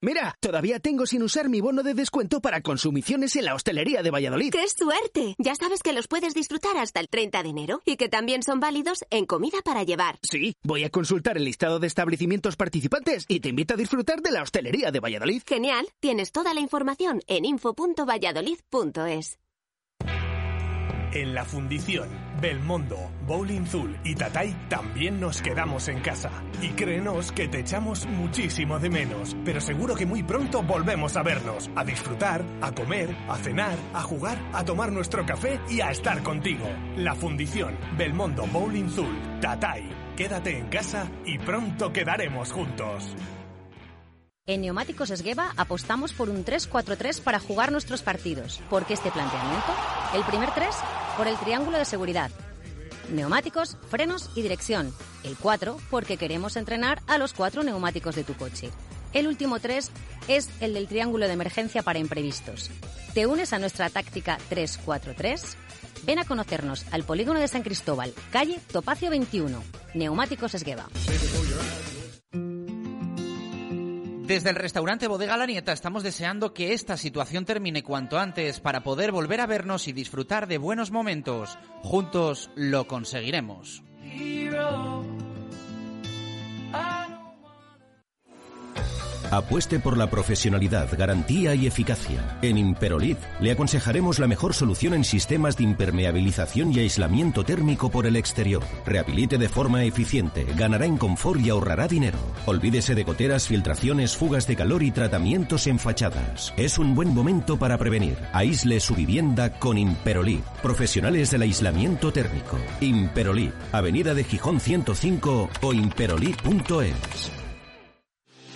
Mira, todavía tengo sin usar mi bono de descuento para consumiciones en la hostelería de Valladolid. ¡Qué suerte! Ya sabes que los puedes disfrutar hasta el 30 de enero y que también son válidos en comida para llevar. Sí, voy a consultar el listado de establecimientos participantes y te invito a disfrutar de la hostelería de Valladolid. Genial, tienes toda la información en info.valladolid.es. En la fundición, Belmondo, Bowling Zul y Tatay también nos quedamos en casa. Y créenos que te echamos muchísimo de menos, pero seguro que muy pronto volvemos a vernos, a disfrutar, a comer, a cenar, a jugar, a tomar nuestro café y a estar contigo. La fundición, Belmondo, Bowling Zul, Tatay. Quédate en casa y pronto quedaremos juntos. En Neumáticos Esgueva apostamos por un 3-4-3 para jugar nuestros partidos, porque este planteamiento, el primer 3 por el triángulo de seguridad, neumáticos, frenos y dirección, el 4 porque queremos entrenar a los cuatro neumáticos de tu coche. El último 3 es el del triángulo de emergencia para imprevistos. ¿Te unes a nuestra táctica 3-4-3? Ven a conocernos al polígono de San Cristóbal, calle Topacio 21, Neumáticos Esgueva. Desde el restaurante Bodega La Nieta estamos deseando que esta situación termine cuanto antes para poder volver a vernos y disfrutar de buenos momentos. Juntos lo conseguiremos. Apueste por la profesionalidad, garantía y eficacia. En Imperolid le aconsejaremos la mejor solución en sistemas de impermeabilización y aislamiento térmico por el exterior. Rehabilite de forma eficiente, ganará en confort y ahorrará dinero. Olvídese de goteras, filtraciones, fugas de calor y tratamientos en fachadas. Es un buen momento para prevenir. Aísle su vivienda con Imperolid. Profesionales del aislamiento térmico. Imperolid, Avenida de Gijón 105 o imperolid.es.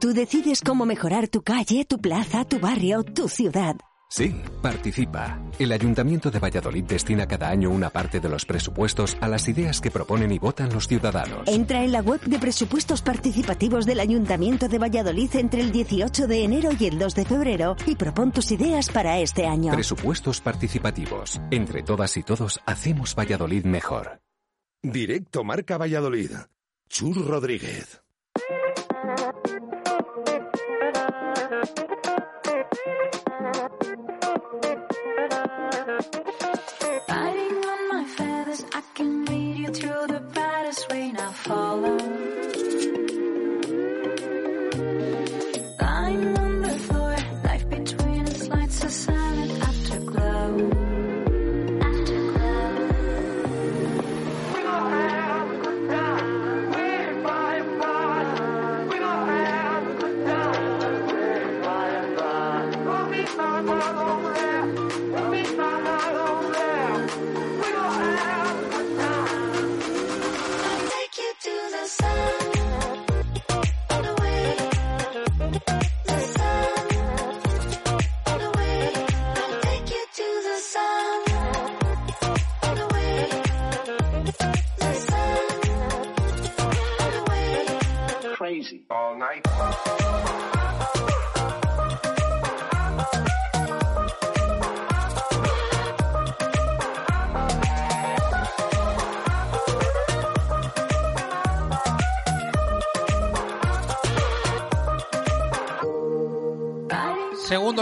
Tú decides cómo mejorar tu calle, tu plaza, tu barrio, tu ciudad. Sí, participa. El Ayuntamiento de Valladolid destina cada año una parte de los presupuestos a las ideas que proponen y votan los ciudadanos. Entra en la web de presupuestos participativos del Ayuntamiento de Valladolid entre el 18 de enero y el 2 de febrero y propon tus ideas para este año. Presupuestos participativos. Entre todas y todos hacemos Valladolid mejor. Directo Marca Valladolid. Chur Rodríguez.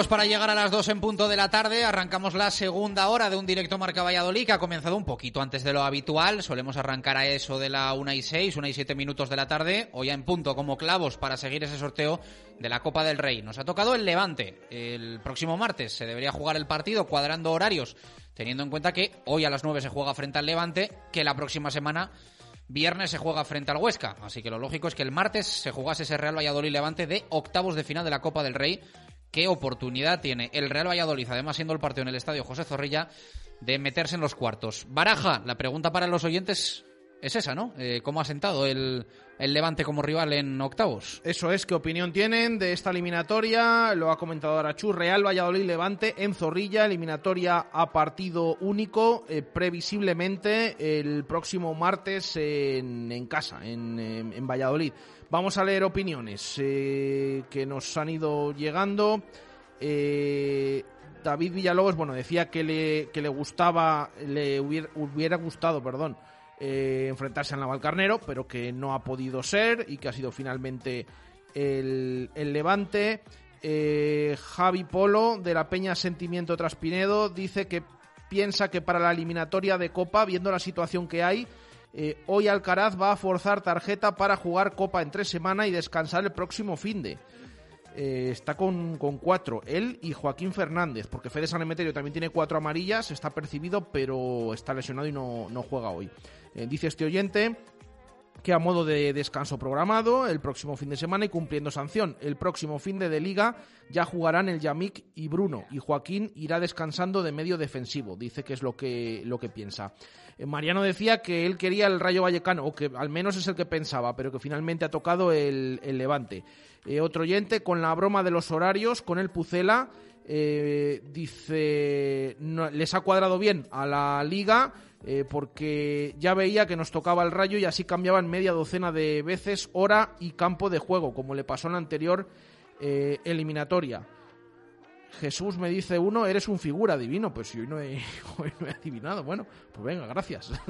Para llegar a las 2 en punto de la tarde. Arrancamos la segunda hora de un directo Marca Valladolid que ha comenzado un poquito antes de lo habitual. Solemos arrancar a eso de la 1 y 6, 1 y 7 minutos de la tarde. Hoy en punto como clavos para seguir ese sorteo de la Copa del Rey. Nos ha tocado el Levante. El próximo martes se debería jugar el partido cuadrando horarios, teniendo en cuenta que hoy a las 9 se juega frente al Levante, que la próxima semana viernes se juega frente al Huesca. Así que lo lógico es que el martes se jugase ese Real Valladolid Levante de octavos de final de la Copa del Rey. ¿Qué oportunidad tiene el Real Valladolid, además siendo el partido en el estadio José Zorrilla, de meterse en los cuartos. Baraja, la pregunta para los oyentes es esa, ¿no? Eh, ¿Cómo ha sentado el, el Levante como rival en octavos? Eso es, ¿qué opinión tienen de esta eliminatoria? Lo ha comentado ahora Chu, Real Valladolid Levante en Zorrilla, eliminatoria a partido único, eh, previsiblemente el próximo martes en, en casa, en- en Valladolid. Vamos a leer opiniones eh, que nos han ido llegando. Eh, David Villalobos, bueno, decía que le, gustaba, le hubiera, gustado, perdón, eh, enfrentarse al Navalcarnero, pero que no ha podido ser y que ha sido finalmente el, el Levante. Eh, Javi Polo, de la Peña Sentimiento Traspinedo, dice que piensa que para la eliminatoria de Copa, viendo la situación que hay, eh, hoy Alcaraz va a forzar tarjeta para jugar Copa en tres semanas y descansar el próximo fin de. Eh, está con, con cuatro, él y Joaquín Fernández, porque Fede San Emeterio también tiene cuatro amarillas, está percibido, pero está lesionado y no, no juega hoy. Eh, dice este oyente que a modo de descanso programado el próximo fin de semana y cumpliendo sanción. El próximo fin de, de liga ya jugarán el Yamik y Bruno y Joaquín irá descansando de medio defensivo. Dice que es lo que, lo que piensa. Eh, Mariano decía que él quería el Rayo Vallecano, o que al menos es el que pensaba, pero que finalmente ha tocado el, Levante. Eh, otro oyente con la broma de los horarios, con el Pucela, eh, dice, no, les ha cuadrado bien a la liga eh, porque ya veía que nos tocaba el rayo y así cambiaban media docena de veces hora y campo de juego, como le pasó en la anterior eh, eliminatoria. Jesús me dice uno, eres un figura divino. Pues hoy no he, hoy no he adivinado. Bueno, pues venga, gracias.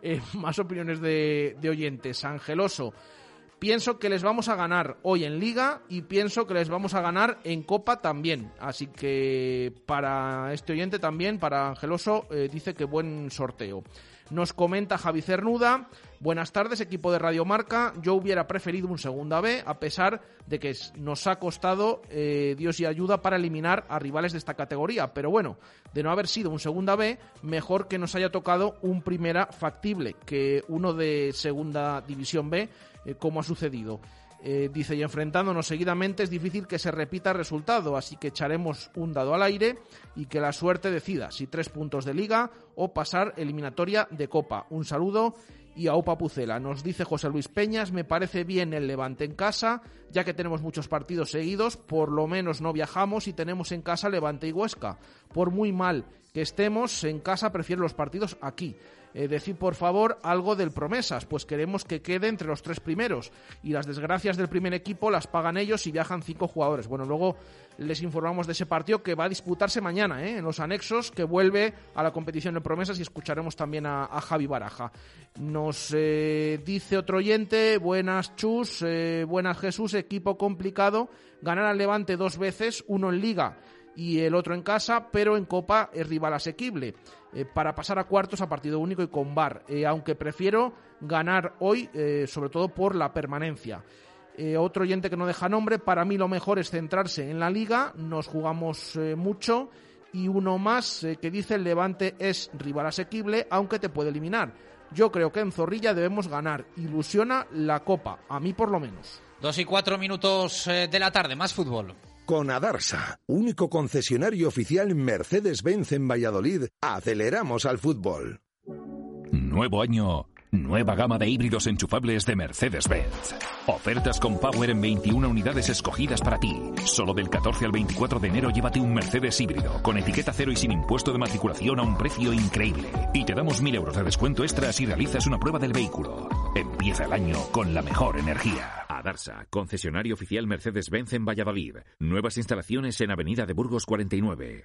Eh, más opiniones de, de oyentes. Angeloso. Pienso que les vamos a ganar hoy en Liga y pienso que les vamos a ganar en Copa también. Así que para este oyente también, para Angeloso, eh, dice que buen sorteo. Nos comenta Javi Cernuda. Buenas tardes, equipo de Radio Marca. Yo hubiera preferido un segunda B, a pesar de que nos ha costado eh, Dios y ayuda para eliminar a rivales de esta categoría. Pero bueno, de no haber sido un segunda B, mejor que nos haya tocado un primera factible que uno de segunda división B, eh, como ha sucedido. Eh, dice, y enfrentándonos seguidamente es difícil que se repita el resultado, así que echaremos un dado al aire y que la suerte decida si tres puntos de liga o pasar eliminatoria de copa. Un saludo y a Opa Pucela. Nos dice José Luis Peñas, me parece bien el Levante en casa, ya que tenemos muchos partidos seguidos, por lo menos no viajamos y tenemos en casa Levante y Huesca. Por muy mal que estemos en casa, prefiero los partidos aquí. Eh, decid por favor algo del promesas, pues queremos que quede entre los tres primeros y las desgracias del primer equipo las pagan ellos y viajan cinco jugadores. Bueno, luego les informamos de ese partido que va a disputarse mañana ¿eh? en los anexos, que vuelve a la competición de promesas y escucharemos también a, a Javi Baraja. Nos eh, dice otro oyente, buenas Chus, eh, buenas Jesús, equipo complicado, ganar al Levante dos veces, uno en liga y el otro en casa, pero en Copa es rival asequible. eh, para pasar a cuartos a partido único y con VAR, eh, aunque prefiero ganar hoy, eh, sobre todo por la permanencia. Otro oyente que no deja nombre, para mí lo mejor es centrarse en la liga, nos jugamos mucho y uno más que dice el Levante es rival asequible, aunque te puede eliminar. Yo creo que en Zorrilla debemos ganar, ilusiona la Copa, a mí por lo menos. Dos y cuatro minutos de la tarde, más fútbol. Con Adarsa, único concesionario oficial Mercedes-Benz en Valladolid, aceleramos al fútbol. Nuevo año, nueva gama de híbridos enchufables de Mercedes-Benz. Ofertas con Power en 21 unidades escogidas para ti. Solo del 14 al 24 de enero llévate un Mercedes híbrido con etiqueta cero y sin impuesto de matriculación a un precio increíble. Y te damos 1.000 euros de descuento extra si realizas una prueba del vehículo. Empieza el año con la mejor energía. Adarsa, concesionario oficial Mercedes-Benz en Valladolid. Nuevas instalaciones en Avenida de Burgos 49.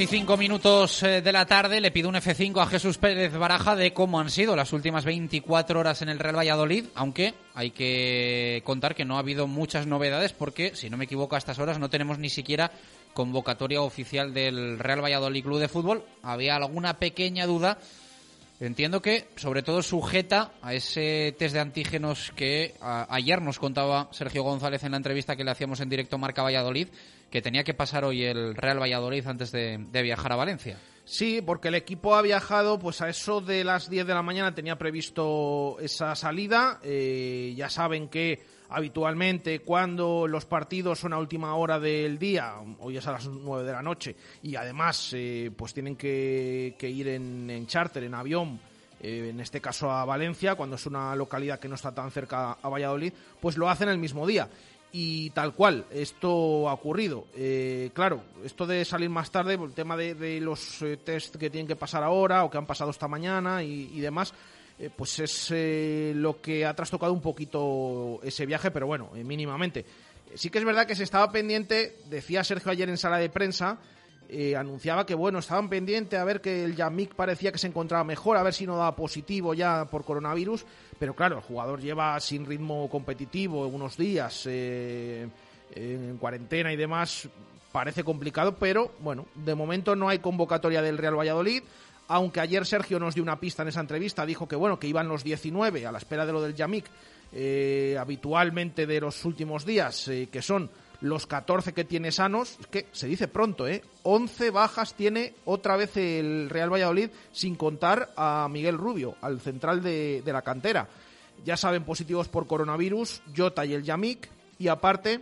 Y cinco minutos eh, de la tarde le pido un F5 a Jesús Pérez Baraja de cómo han sido las últimas 24 horas en el Real Valladolid, aunque hay que contar que no ha habido muchas novedades porque, si no me equivoco, a estas horas no tenemos ni siquiera convocatoria oficial del Real Valladolid Club de Fútbol. Había alguna pequeña duda. Entiendo que, sobre todo, sujeta a ese test de antígenos que ayer nos contaba Sergio González en la entrevista que le hacíamos en directo Marca Valladolid, que tenía que pasar hoy el Real Valladolid antes de, viajar a Valencia. Sí, porque el equipo ha viajado, pues a eso de las 10 de la mañana tenía previsto esa salida. Eh, ya saben que habitualmente cuando los partidos son a última hora del día, hoy es a las 9 de la noche, y además eh, pues tienen que, ir en, en, charter, en avión, eh, en este caso a Valencia, cuando es una localidad que no está tan cerca a Valladolid, pues lo hacen el mismo día y tal cual, esto ha ocurrido. Eh, claro, esto de salir más tarde, el tema de, los eh, test que tienen que pasar ahora o que han pasado esta mañana y, demás, eh, pues es lo que ha trastocado un poquito ese viaje, pero bueno, mínimamente. Sí que es verdad que se estaba pendiente, decía Sergio ayer en sala de prensa, anunciaba que bueno, estaban pendientes a ver que el Yamik parecía que se encontraba mejor, a ver si no daba positivo ya por coronavirus pero claro, el jugador lleva sin ritmo competitivo unos días eh, en cuarentena y demás. Parece complicado, pero bueno, de momento no hay convocatoria del Real Valladolid. Aunque ayer Sergio nos dio una pista en esa entrevista, dijo que bueno, que iban los 19 a la espera de lo del Yamik, eh, habitualmente de los últimos días, eh, que son los 14 que tiene sanos, es que se dice pronto, ¿eh? 11 bajas tiene otra vez el Real Valladolid sin contar a Miguel Rubio, al central de, la cantera. Ya saben, positivos por coronavirus, Jota y el Yamik, y aparte,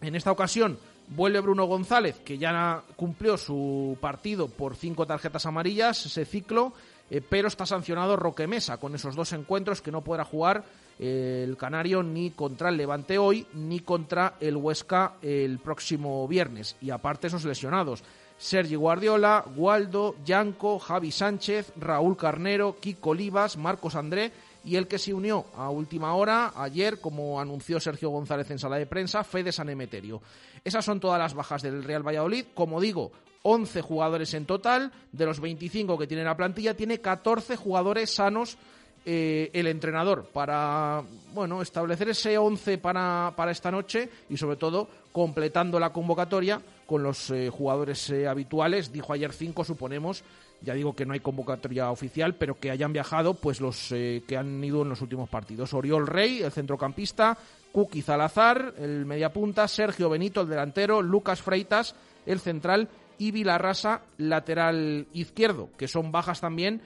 en esta ocasión vuelve Bruno González, que ya cumplió su partido por cinco tarjetas amarillas, ese ciclo, eh, pero está sancionado Roque Mesa con esos dos encuentros que no podrá jugar el Canario ni contra el Levante hoy, ni contra el Huesca el próximo viernes. Y aparte esos lesionados. Sergi Guardiola, Waldo, Yanco, Javi Sánchez, Raúl Carnero, Kiko Olivas, Marcos André y el que se unió a última hora ayer, como anunció Sergio González en sala de prensa, Fede San Emeterio. Esas son todas las bajas del Real Valladolid. Como digo, 11 jugadores en total. De los 25 que tiene la plantilla, tiene 14 jugadores sanos eh, el entrenador para bueno establecer ese 11 para, para esta noche y sobre todo completando la convocatoria con los eh, jugadores eh, habituales. Dijo ayer cinco, suponemos. Ya digo que no hay convocatoria oficial, pero que hayan viajado pues los que han ido en los últimos partidos. Oriol Rey, el centrocampista, Kuki Zalazar, el mediapunta, Sergio Benito, el delantero, Lucas Freitas, el central y Vilarrasa, lateral izquierdo, que son bajas también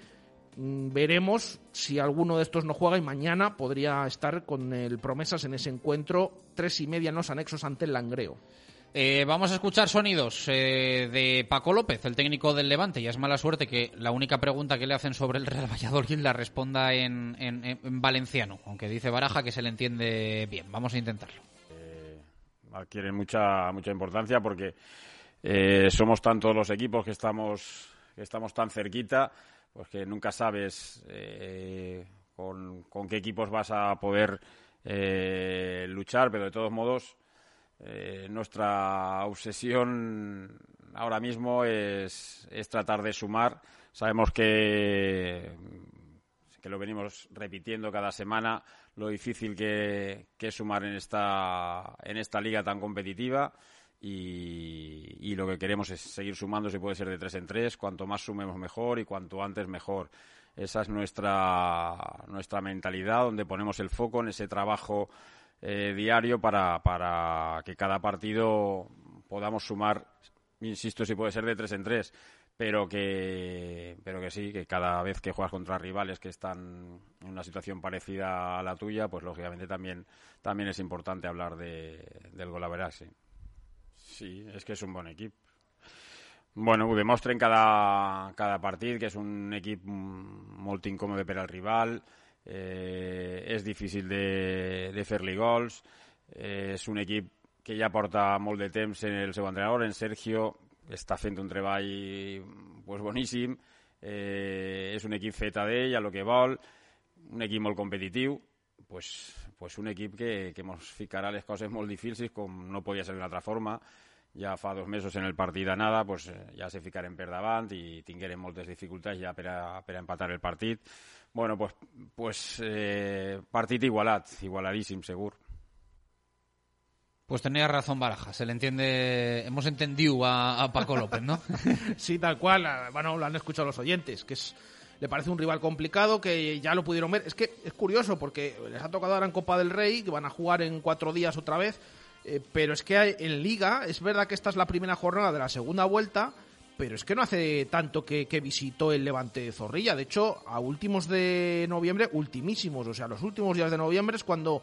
veremos si alguno de estos no juega y mañana podría estar con el Promesas en ese encuentro, tres y media en los anexos ante el Langreo. Eh, vamos a escuchar sonidos eh, de Paco López, el técnico del Levante. Ya es mala suerte que la única pregunta que le hacen sobre el Real Valladolid la responda en, valenciano, aunque dice Baraja que se le entiende bien. Vamos a intentarlo. Eh, adquiere mucha, mucha importancia porque eh, somos tantos los equipos que estamos, que estamos tan cerquita pues que nunca sabes eh, con, qué equipos vas a poder eh, luchar, pero de todos modos eh, nuestra obsesión ahora mismo es, tratar de sumar. Sabemos que, que lo venimos repitiendo cada semana, lo difícil que, es sumar en esta, en esta liga tan competitiva. Y, lo que queremos es seguir sumando, si puede ser de tres en tres, cuanto más sumemos mejor y cuanto antes mejor. Esa es nuestra, nuestra mentalidad, donde ponemos el foco en ese trabajo eh, diario para, para que cada partido podamos sumar, insisto, si puede ser de tres en tres, pero que, pero que sí, que cada vez que juegas contra rivales que están en una situación parecida a la tuya, pues lógicamente también, también es importante hablar de, del gol sí. Sí, es que es un buen equipo. Bueno, ho en cada, cada partit que és un equip molt incòmode per al rival, eh, és difícil de, de fer-li gols, eh, és un equip que ja porta molt de temps en el seu entrenador, en Sergio, està fent un treball pues, boníssim, eh, és un equip fet a d'ell, a lo que vol, un equip molt competitiu, pues, pues un equip que, que ens ficarà les coses molt difícils com no podia ser d'una altra forma, ja fa dos mesos en el partit d'anada pues, eh, ja se ficarem per davant i tinguérem moltes dificultats ja per a, per a empatar el partit. Bueno, pues, pues eh, partit igualat, igualadíssim, segur. Pues tenía razón Baraja, se le entiende, hemos entendido a, a Paco López, ¿no? sí, tal cual, bueno, lo han escuchado los oyentes, que es le parece un rival complicado que ya lo pudieron ver. Es que es curioso porque les ha tocado ahora en Copa del Rey, que van a jugar en cuatro días otra vez, eh, pero es que en Liga, es verdad que esta es la primera jornada de la segunda vuelta, pero es que no hace tanto que, que, visitó el Levante de Zorrilla. De hecho, a últimos de noviembre, ultimísimos, o sea, los últimos días de noviembre es cuando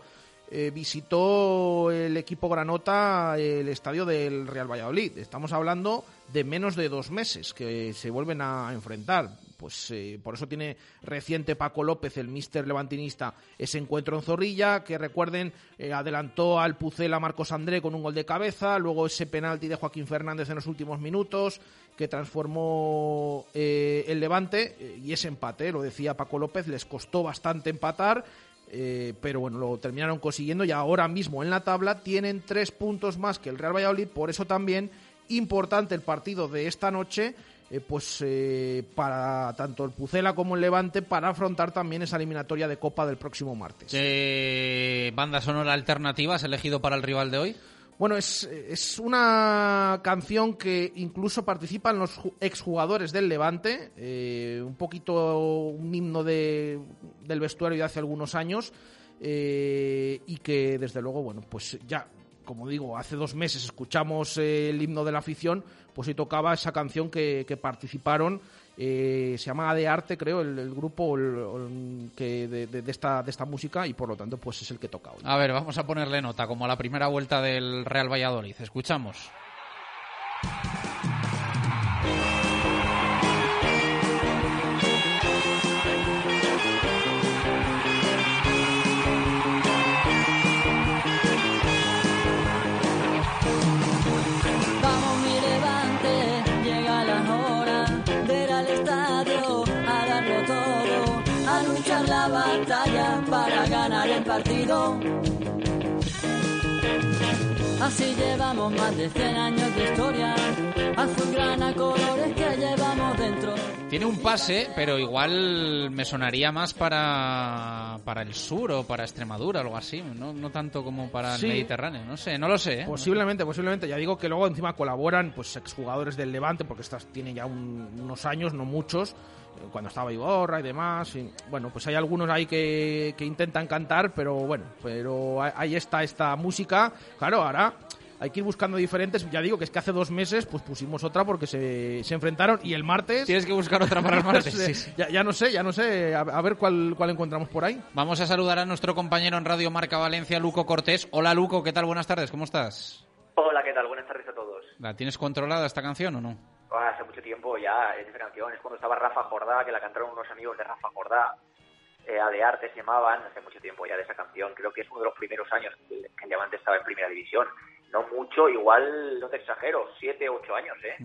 eh, visitó el equipo Granota el estadio del Real Valladolid. Estamos hablando de menos de dos meses que se vuelven a enfrentar. Pues eh, por eso tiene reciente Paco López, el mister levantinista, ese encuentro en Zorrilla, que recuerden, eh, adelantó al Pucela Marcos André con un gol de cabeza, luego ese penalti de Joaquín Fernández en los últimos minutos, que transformó eh, el Levante, y ese empate, lo decía Paco López, les costó bastante empatar, pero bueno, lo terminaron consiguiendo y ahora mismo en la tabla tienen tres puntos más que el Real Valladolid, por eso también importante el partido de esta noche eh, pues eh, para tanto el Pucela como el Levante para afrontar también esa eliminatoria de Copa del próximo martes. ¿Qué banda sonora alternativa has elegido para el rival de hoy? Bueno, es, es una canción que incluso participan los exjugadores del Levante, eh, un poquito un himno de, del vestuario de hace algunos años, eh, y que desde luego, bueno, pues ya, como digo, hace dos meses escuchamos el himno de la afición, pues sí tocaba esa canción que, participaron eh, se llama De Arte, creo, el, grupo que de, esta, de esta música y por lo tanto pues es el que toca hoy. A ver, vamos a ponerle nota, como la primera vuelta del Real Valladolid. Escuchamos. Así llevamos más de 100 años de historia, azulgrana colores que llevamos dentro. Tiene un pase, pero igual me sonaría más para, para el sur o para Extremadura, algo así, no, no tanto como para Sí. el Mediterráneo, no sé, no lo sé. ¿eh? Posiblemente, posiblemente. Ya digo que luego encima colaboran pues exjugadores del Levante, porque estas tiene ya un- unos años, no muchos, cuando estaba Iborra y demás. y, bueno, pues hay algunos ahí que, que intentan cantar, pero bueno, pero ahí- está esta música. Claro, ahora hay que ir buscando diferentes. Ya digo que es que hace dos meses pues pusimos otra porque se, se enfrentaron y el martes... Tienes que buscar otra para el martes, sí, sí. Ya, ya no sé, ya no sé. A, a ver cuál, cuál encontramos por ahí. Vamos a saludar a nuestro compañero en Radio Marca Valencia, Luco Cortés. Hola Luco, ¿qué tal? Buenas tardes, ¿cómo estás? Hola, ¿qué tal? Buenas tardes a todos. ¿La tienes controlada esta canción o no? Ah, hace mucho tiempo ya esa canción, es cuando estaba Rafa Jordá, que la cantaron unos amigos de Rafa Jordá, eh, A de Arte se llamaban, hace mucho tiempo ya de esa canción, creo que es uno de los primeros años que que el estaba en primera división. No mucho, igual, no te exagero, siete, ocho años, ¿eh?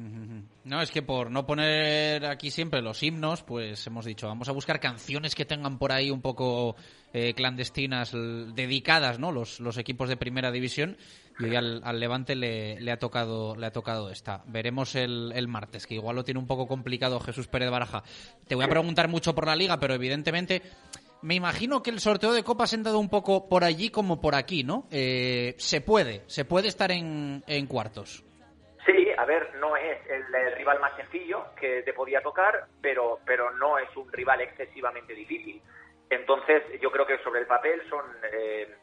No, es que por no poner aquí siempre los himnos, pues hemos dicho, vamos a buscar canciones que tengan por ahí un poco eh, clandestinas, dedicadas, ¿no? Los, los equipos de primera división. Y al, Levante le, le ha tocado le ha tocado esta. Veremos el, el martes, que igual lo tiene un poco complicado Jesús Pérez Baraja. Te voy a preguntar mucho por la liga, pero evidentemente me imagino que el sorteo de copas ha entrado un poco por allí como por aquí, ¿no? Eh, se puede, se puede estar en, en cuartos. Sí, a ver, no es el, el rival más sencillo que te podía tocar, pero, pero no es un rival excesivamente difícil. Entonces, yo creo que sobre el papel son eh,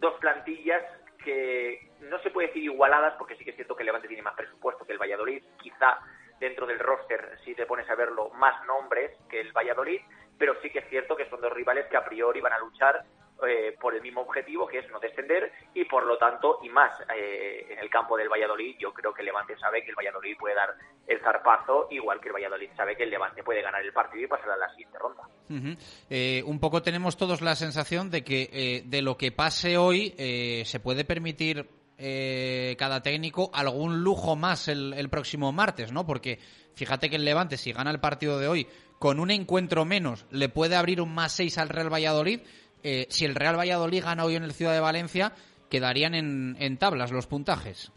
dos plantillas que no se puede decir igualadas, porque sí que es cierto que Levante tiene más presupuesto que el Valladolid, quizá dentro del roster, si te pones a verlo, más nombres que el Valladolid, pero sí que es cierto que son dos rivales que a priori van a luchar eh, por el mismo objetivo, que es no descender, y por lo tanto, y más eh, en el campo del Valladolid, yo creo que el Levante sabe que el Valladolid puede dar el zarpazo, igual que el Valladolid sabe que el Levante puede ganar el partido y pasar a la siguiente ronda. Eh, un poco tenemos todos la sensación de que eh, de lo que pase hoy eh, se puede permitir eh, cada técnico algún lujo más el próximo martes, ¿no? Porque fíjate que el Levante, si gana el partido de hoy con un encuentro menos, le puede abrir un más 6 al Real Valladolid. Eh, si el Real Valladolid gana hoy en el Ciudad de Valencia, quedarían en, tablas los puntajes.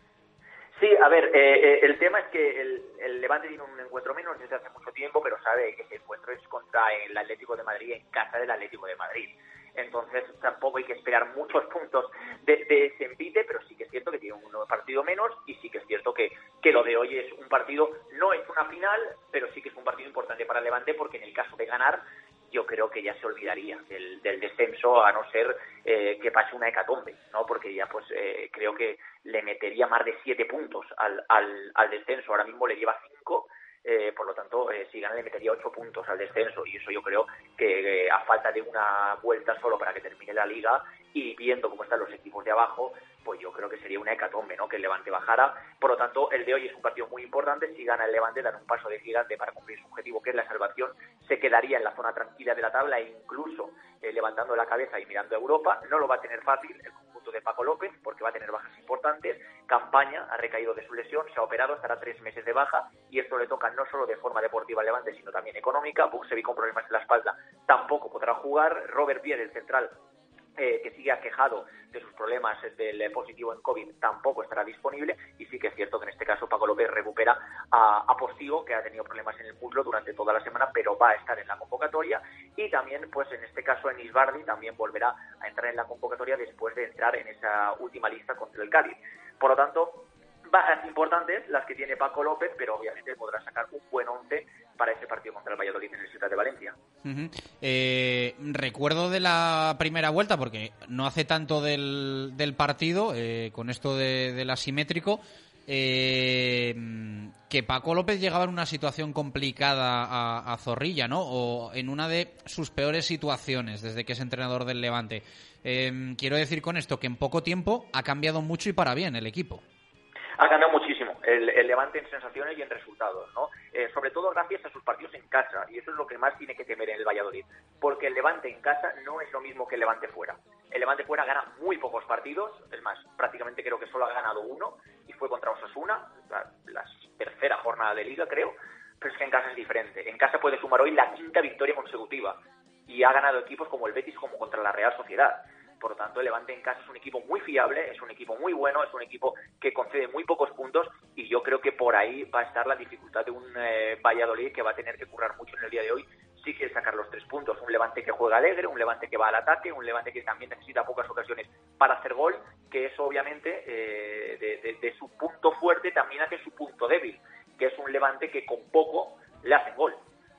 Sí, Sí, a ver, eh, eh, el tema es que el, el, Levante tiene un encuentro menos desde hace mucho tiempo, pero sabe que ese encuentro es contra el Atlético de Madrid en casa del Atlético de Madrid. Entonces tampoco hay que esperar muchos puntos de, de ese envite, pero sí que es cierto que tiene un partido menos y sí que es cierto que, que lo de hoy es un partido, no es una final, pero sí que es un partido importante para Levante porque en el caso de ganar yo creo que ya se olvidaría del, del descenso a no ser eh, que pase una hecatombe, ¿no? Porque ya pues eh, creo que le metería más de siete puntos al, al, al descenso. Ahora mismo le lleva cinco, eh, por lo tanto, eh, si gana le metería ocho puntos al descenso. Y eso yo creo que eh, a falta de una vuelta solo para que termine la liga y viendo cómo están los equipos de abajo, pues yo creo que sería una hecatombe, ¿no? Que el Levante bajara. Por lo tanto, el de hoy es un partido muy importante. Si gana el Levante, dan un paso de gigante para cumplir su objetivo, que es la salvación. Se quedaría en la zona tranquila de la tabla e incluso eh, levantando la cabeza y mirando a Europa. No lo va a tener fácil el conjunto de Paco López, porque va a tener bajas importantes. Campaña ha recaído de su lesión, se ha operado, estará tres meses de baja y esto le toca no solo de forma deportiva al Levante, sino también económica. Buxevi con problemas en la espalda tampoco podrá jugar. Robert Pierre, el central, eh, que sigue aquejado de sus problemas del positivo en COVID, tampoco estará disponible. Y sí que es cierto que en este caso Paco López recupera a, a Postigo, que ha tenido problemas en el muslo durante toda la semana, pero va a estar en la convocatoria. Y también, pues en este caso, en Isbardi también volverá a entrar en la convocatoria después de entrar en esa última lista contra el Cádiz. Por lo tanto, bajas importantes las que tiene Paco López, pero obviamente podrá sacar un buen once para ese partido contra el Valladolid en el Ciudad de Valencia. Eh, recuerdo de la primera vuelta, porque no hace tanto del, del partido, eh, con esto de, del asimétrico, eh, que Paco López llegaba en una situación complicada a, a, Zorrilla, ¿no? O en una de sus peores situaciones desde que es entrenador del Levante. Eh, quiero decir con esto que en poco tiempo ha cambiado mucho y para bien el equipo. Ha cambiado muchísimo el, Levante en sensaciones y en resultados, ¿no? Eh, sobre todo gracias a sus partidos en casa, y eso es lo que más tiene que temer en el Valladolid, porque el Levante en casa no es lo mismo que el Levante fuera. El Levante fuera gana muy pocos partidos, es más, prácticamente creo que solo ha ganado uno, y fue contra Osasuna, la tercera jornada de liga, creo, pero es que en casa es diferente. En casa puede sumar hoy la quinta victoria consecutiva, y ha ganado equipos como el Betis como contra la Real Sociedad. Por lo tanto, el Levante en casa es un equipo muy fiable, es un equipo muy bueno, es un equipo que concede muy pocos puntos y yo creo que por ahí va a estar la dificultad de un eh, Valladolid que va a tener que currar mucho en el día de hoy si quiere sacar los tres puntos. Un Levante que juega alegre, un Levante que va al ataque, un Levante que también necesita pocas ocasiones para hacer gol, que eso obviamente eh, de, de, de su punto fuerte también hace su punto débil, que es un Levante que con poco le hacen gol.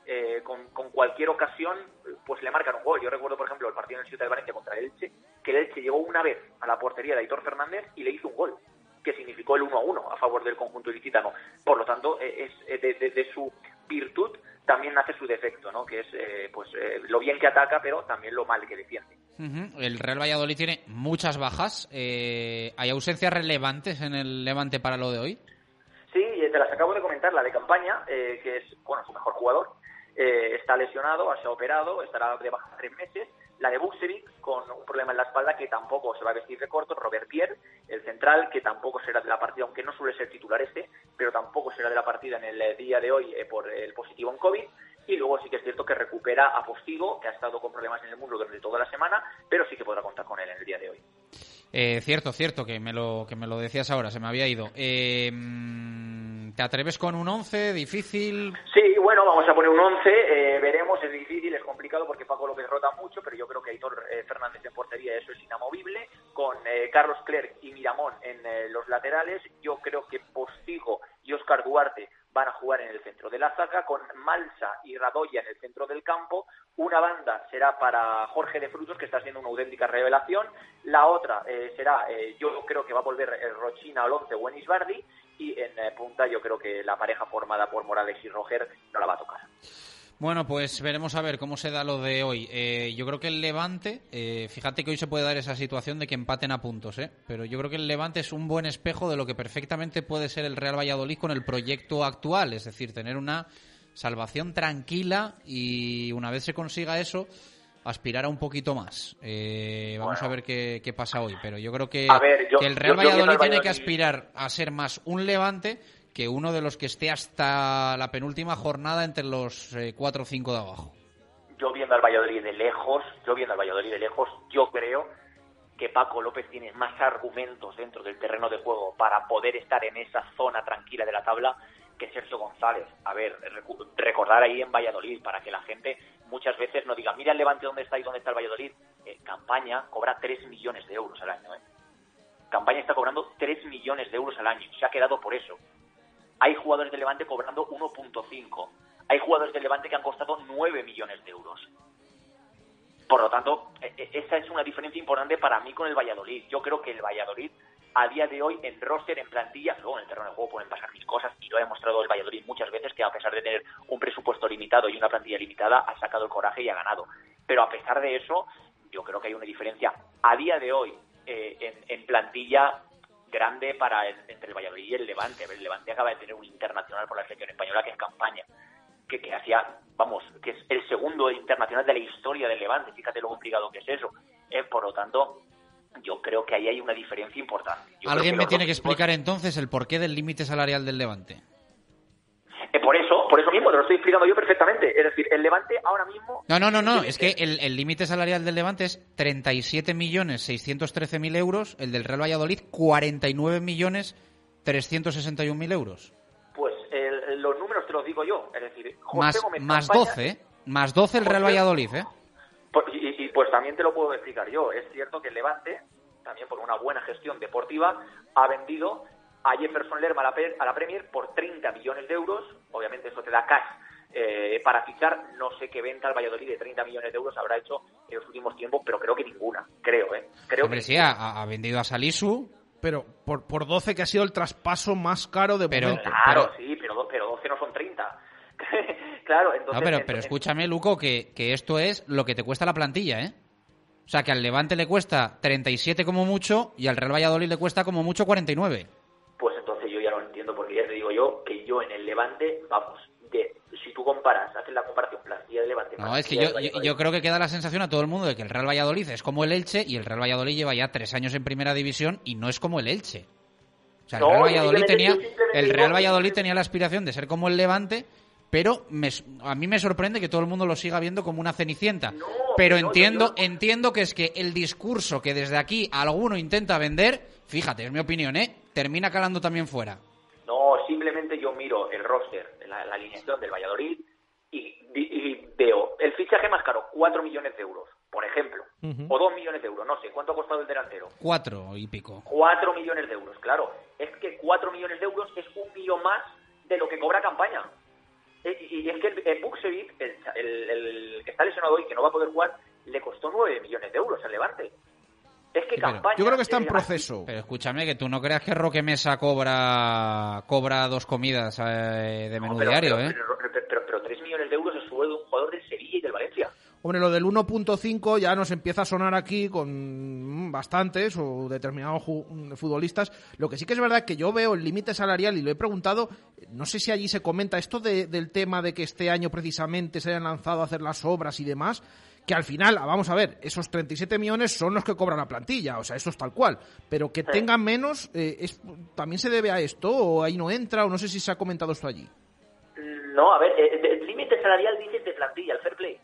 Eh, con, con, cualquier ocasión pues le marcan un gol. Yo recuerdo, por ejemplo, el partido en el Ciudad de Valencia contra el Elche, que el Elche llegó una vez a la portería de Aitor Fernández y le hizo un gol, que significó el 1-1 a favor del conjunto ilicitano. Por lo tanto, es, de, de, de, su virtud también nace su defecto, ¿no? que es eh, pues eh, lo bien que ataca, pero también lo mal que defiende. Uh -huh. El Real Valladolid tiene muchas bajas. ¿Hay ausencias relevantes en el Levante para lo de hoy? Sí, te las acabo de comentar. La de campaña, que es bueno su mejor jugador, eh, está lesionado, se ha operado, estará de baja tres meses. La de Buxevic, con un problema en la espalda, que tampoco se va a vestir de corto. Robert Pierre, el central, que tampoco será de la partida, aunque no suele ser titular este, pero tampoco será de la partida en el día de hoy eh, por el positivo en COVID. Y luego sí que es cierto que recupera a Postigo, que ha estado con problemas en el muslo durante toda la semana, pero sí que podrá contar con él en el día de hoy. Eh, cierto, cierto, que me, lo, que me lo decías ahora, se me había ido. Eh, ¿Te atreves con un 11 difícil? Sí, bueno, vamos a poner un 11, eh, veremos, es difícil, es complicado porque Paco López rota mucho, pero yo creo que Aitor eh, Fernández en portería eso es inamovible, con eh, Carlos Clerc y Miramón en eh, los laterales, yo creo que Postigo y Oscar Duarte van a jugar en el centro de la zaga, con Malsa y Radoya en el centro del campo, una banda será para Jorge de Frutos, que está siendo una auténtica revelación, la otra eh, será, eh, yo creo que va a volver eh, Rochina Alonce o Enisbardi, y en punta yo creo que la pareja formada por Morales y Roger no la va a tocar. Bueno, pues veremos a ver cómo se da lo de hoy. Eh, yo creo que el Levante, eh, fíjate que hoy se puede dar esa situación de que empaten a puntos, ¿eh? pero yo creo que el Levante es un buen espejo de lo que perfectamente puede ser el Real Valladolid con el proyecto actual, es decir, tener una salvación tranquila y una vez se consiga eso, aspirar a un poquito más. Eh, vamos bueno. a ver qué, qué, pasa hoy, pero yo creo que, ver, yo, que el Real yo, Valladolid, Valladolid tiene que aspirar a ser más un Levante que uno de los que esté hasta la penúltima jornada entre los eh, cuatro o cinco de abajo. Yo viendo al Valladolid de lejos, yo viendo al Valladolid de lejos, yo creo que Paco López tiene más argumentos dentro del terreno de juego para poder estar en esa zona tranquila de la tabla que Sergio González. A ver, recordar ahí en Valladolid para que la gente muchas veces no diga, mira el Levante dónde está y dónde está el Valladolid. Eh, Campaña cobra 3 millones de euros al año. ¿eh? Campaña está cobrando 3 millones de euros al año. Se ha quedado por eso. Hay jugadores de Levante cobrando 1.5. Hay jugadores de Levante que han costado 9 millones de euros. Por lo tanto, e- e- esa es una diferencia importante para mí con el Valladolid. Yo creo que el Valladolid, a día de hoy, en roster, en plantilla, luego en el terreno de juego pueden pasar mil cosas, y lo ha demostrado el Valladolid muchas veces, que a pesar de tener un presupuesto limitado y una plantilla limitada, ha sacado el coraje y ha ganado. Pero a pesar de eso, yo creo que hay una diferencia a día de hoy eh, en, en plantilla grande para el- entre el Valladolid y el Levante. El Levante acaba de tener un internacional por la selección española que es campaña que, que hacía, vamos, que es el segundo internacional de la historia del Levante. Fíjate lo complicado que es eso. Eh, por lo tanto, yo creo que ahí hay una diferencia importante. Yo Alguien me tiene que explicar entonces el porqué del límite salarial del Levante. Eh, por eso mismo, te lo estoy explicando yo perfectamente. Es decir, el Levante ahora mismo... No, no, no, no. Es que el límite salarial del Levante es 37.613.000 euros. El del Real Valladolid, 49.361.000 euros. Pues el- los números te los digo yo. Es decir, José Más, Gómez más Campaña- 12, ¿eh? Más 12 el Real José- Valladolid, ¿eh? Pues, y, y, pues también te lo puedo explicar yo. Es cierto que el Levante, también por una buena gestión deportiva, ha vendido a Jefferson Lerma a la, Premier por 30 millones de euros. Obviamente eso te da cash eh, para fichar. No sé qué venta al Valladolid de 30 millones de euros habrá hecho en los últimos tiempos, pero creo que ninguna. Creo, ¿eh? Creo Hombre, que sí, ha, ha vendido a Salisu. Pero por, por 12 que ha sido el traspaso más caro de Pero- momento. Claro, sí, pero, pero 12 no son 30. claro, entonces... No, pero, escúchame, Luco, que, que esto es lo que te cuesta la plantilla, ¿eh? O sea, que al Levante le cuesta 37 como mucho y al Real Valladolid le cuesta como mucho 49. Yo en el Levante, vamos, de, si tú comparas, haces la comparación plantilla de Levante... No, es que yo, creo que queda la sensación a todo el mundo de que el Real Valladolid es como el Elche y el Real Valladolid lleva ya tres años en primera división y no es como el Elche. O sea, el No, Real Valladolid tenía, el Real Valladolid tenía la aspiración de ser como el Levante, pero me- a mí me sorprende que todo el mundo lo siga viendo como una cenicienta. pero no, entiendo, entiendo que es que el discurso que desde aquí alguno intenta vender, fíjate, es mi opinión, ¿eh? Termina calando también fuera. No, miro el roster, la, la alineación del Valladolid y, veo el fichaje más caro, 4 millones de euros, por ejemplo, o 2 millones de euros, no sé, ¿cuánto ha costado el delantero? Cuatro y pico. 4 millones de euros, claro. Es que 4 millones de euros es un millón más de lo que cobra campaña. Eh, Y y es que el, el, el- el que está lesionado hoy, que no va a poder jugar, le costó 9 millones de euros al Levante. Es que campaña... Yo creo que está en proceso. Pero escúchame, que tú no creas que Roque Mesa cobra cobra dos comidas eh, de menú pero, diario, pero, ¿eh? pero, pero- pero- pero 3 millones de euros es el sueldo de un jugador del Sevilla y del Valencia. Hombre, lo del 1.5 ya nos empieza a sonar aquí con bastantes o determinados futbolistas. Lo que sí que es verdad que yo veo el límite salarial y lo he preguntado, no sé si allí se comenta esto de- del tema de que este año precisamente se hayan lanzado a hacer las obras y demás, que al final, ah, vamos a ver, esos 37 millones son los que cobran la plantilla, o sea, eso es tal cual, pero que tengan menos, eh, es, ¿también se debe a esto o ahí no entra o no sé si se ha comentado esto allí? No, a ver, el límite salarial dices de plantilla, el fair play.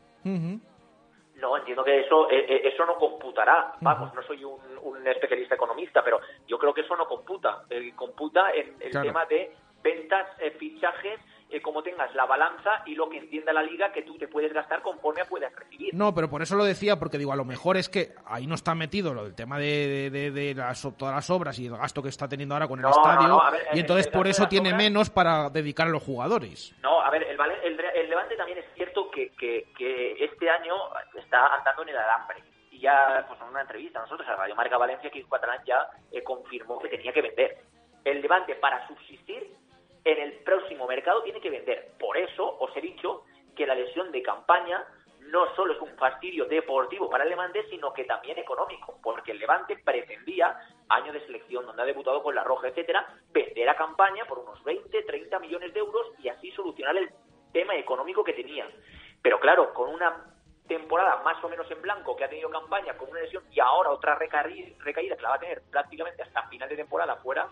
No, entiendo que eso eh, eh, eso no computará. Vamos, no soy un, un especialista economista, pero yo creo que eso no computa. Eh, computa en el Claro. tema de ventas, eh, fichajes, eh, como tengas la balanza y lo que entienda la liga que tú te puedes gastar conforme puedas recibir. No, pero por eso lo decía, porque digo, a lo mejor es que ahí no está metido lo del tema de, de- las, todas las obras y el gasto que está teniendo ahora con el No, estadio, no, a ver, y entonces el por eso tiene obras- menos para dedicar a los jugadores. No, a ver, el, el, el Levante también es cierto que, que, que este año está andando en el alambre. Y ya, pues en una entrevista a nosotros, a Radio Marca Valencia, que Catalán ya eh, confirmó que tenía que vender. El Levante, para subsistir en el próximo mercado, tiene que vender. Por eso os he dicho que la lesión de campaña no solo es un fastidio deportivo para el Levante, sino que también económico, porque el Levante pretendía, año de selección donde ha debutado con la Roja, etcétera, vender a campaña por unos 20, 30 millones de euros y así solucionar el tema económico que tenía. Pero claro, con una temporada más o menos en blanco que ha tenido campaña con una lesión y ahora otra recaí- recaída que la va a tener prácticamente hasta final de temporada fuera,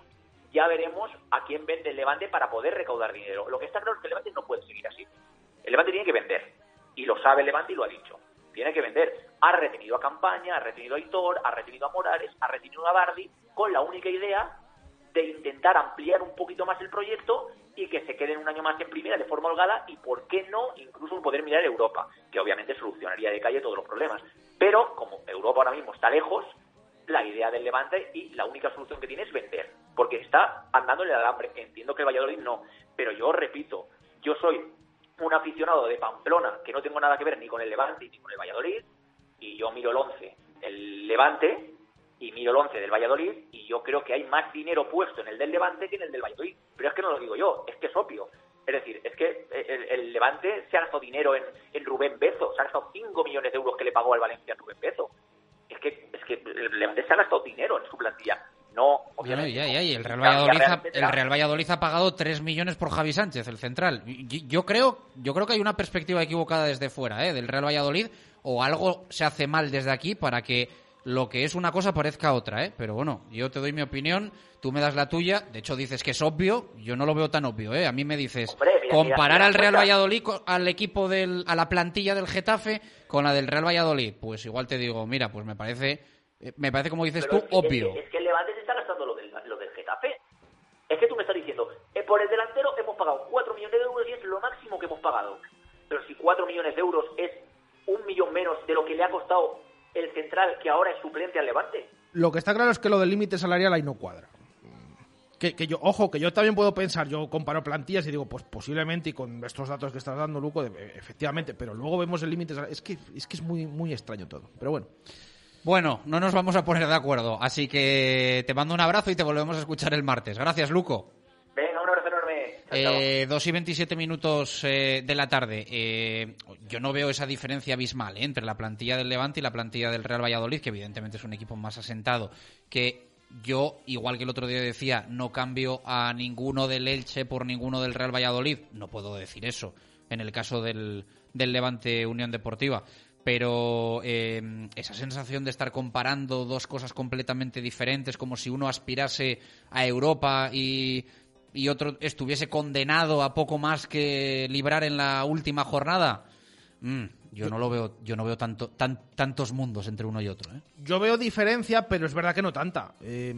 ya veremos a quién vende el Levante para poder recaudar dinero. Lo que está claro es que el Levante no puede seguir así. El Levante tiene que vender. Y lo sabe el Levante y lo ha dicho. Tiene que vender. ha retenido a Campaña, ha retenido a Hitor, ha retenido a Morales, ha retenido a Bardi, con la única idea de intentar ampliar un poquito más el proyecto y que se queden un año más en primera de forma holgada y, ¿por qué no?, incluso poder mirar Europa, que obviamente solucionaría de calle todos los problemas. Pero, como Europa ahora mismo está lejos, la idea del Levante y la única solución que tiene es vender, porque está andando en el alambre. Entiendo que el Valladolid no, pero yo repito, yo soy un aficionado de Pamplona que no tengo nada que ver ni con el Levante ni con el Valladolid, y yo miro el 11 el Levante y miro el 11 del Valladolid y yo creo que hay más dinero puesto en el del Levante que en el del Valladolid. Pero es que no lo digo yo, es que es obvio. Es decir, es que el, el Levante se ha gastado dinero en, en Rubén Bezo, se ha gastado 5 millones de euros que le pagó al Valencia Rubén Bezo. Es que, es que Levante se ha gastado dinero en su plantilla. No, obviamente. Ya, ya, y el Real Valladolid, ha, realmente el la- Real Valladolid ha pagado 3 millones por Javi Sánchez, el central. Yo creo, yo creo que hay una perspectiva equivocada desde fuera, ¿eh? del Real Valladolid, o algo se hace mal desde aquí para que lo que es una cosa parezca otra, ¿eh? Pero bueno, yo te doy mi opinión, tú me das la tuya, de hecho dices que es obvio, yo no lo veo tan obvio, ¿eh? A mí me dices Hombre, mira, comparar mira, al Real. Valladolid al equipo del a la plantilla del Getafe con la del Real Valladolid, pues igual te digo, mira, pues me parece eh, me parece como dices Pero tú es obvio. Es que, es que el Levante se está gastando lo del, lo del Getafe. Es que tú me estás diciendo, eh, por el delantero hemos pagado 4 millones de euros y es lo máximo que hemos pagado. Pero si 4 millones de euros es un millón menos de lo que le ha costado el central que ahora es suplente al Levante. Lo que está claro es que lo del límite salarial ahí no cuadra. Que, que yo, ojo, que yo también puedo pensar, yo comparo plantillas y digo, pues posiblemente, y con estos datos que estás dando, Luco, de- efectivamente, pero luego vemos el límite salarial. Es que, es que es muy, muy extraño todo. Pero bueno. Bueno, no nos vamos a poner de acuerdo, así que te mando un abrazo y te volvemos a escuchar el martes. Gracias, Luco. Eh, 2 y 27 minutos eh, de la tarde. Eh, yo no veo esa diferencia abismal eh, entre la plantilla del Levante y la plantilla del Real Valladolid, que evidentemente es un equipo más asentado. Que yo, igual que el otro día decía, no cambio a ninguno del Elche por ninguno del Real Valladolid. No puedo decir eso en el caso del, del Levante Unión Deportiva. Pero esa sensación de estar comparando dos cosas completamente diferentes, como si uno aspirase a Europa y, y otro estuviese condenado a poco más que librar en la última jornada, mm, yo no lo veo, yo no veo tanto, tan, tantos mundos entre uno y otro. ¿eh? Yo veo diferencia, pero es verdad que no tanta. Eh,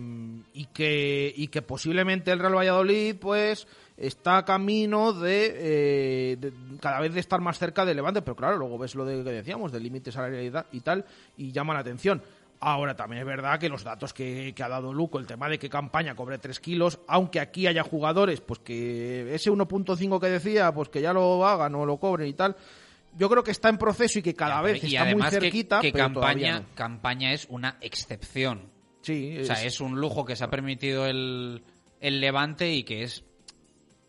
y, que, y que posiblemente el Real Valladolid, pues, está camino de, eh, de cada vez de estar más cerca del Levante. Pero claro, luego ves lo de que decíamos, del límite salarial y tal, y llama la atención. Ahora, también es verdad que los datos que, que ha dado Luco, el tema de que campaña cobre 3 kilos, aunque aquí haya jugadores, pues que ese 1.5 que decía, pues que ya lo hagan o lo cobren y tal, yo creo que está en proceso y que cada vez y está muy que- cerquita. que, pero campaña, no. campaña es una excepción. Sí, O sea, es- es un lujo que se ha permitido el, el Levante y que es...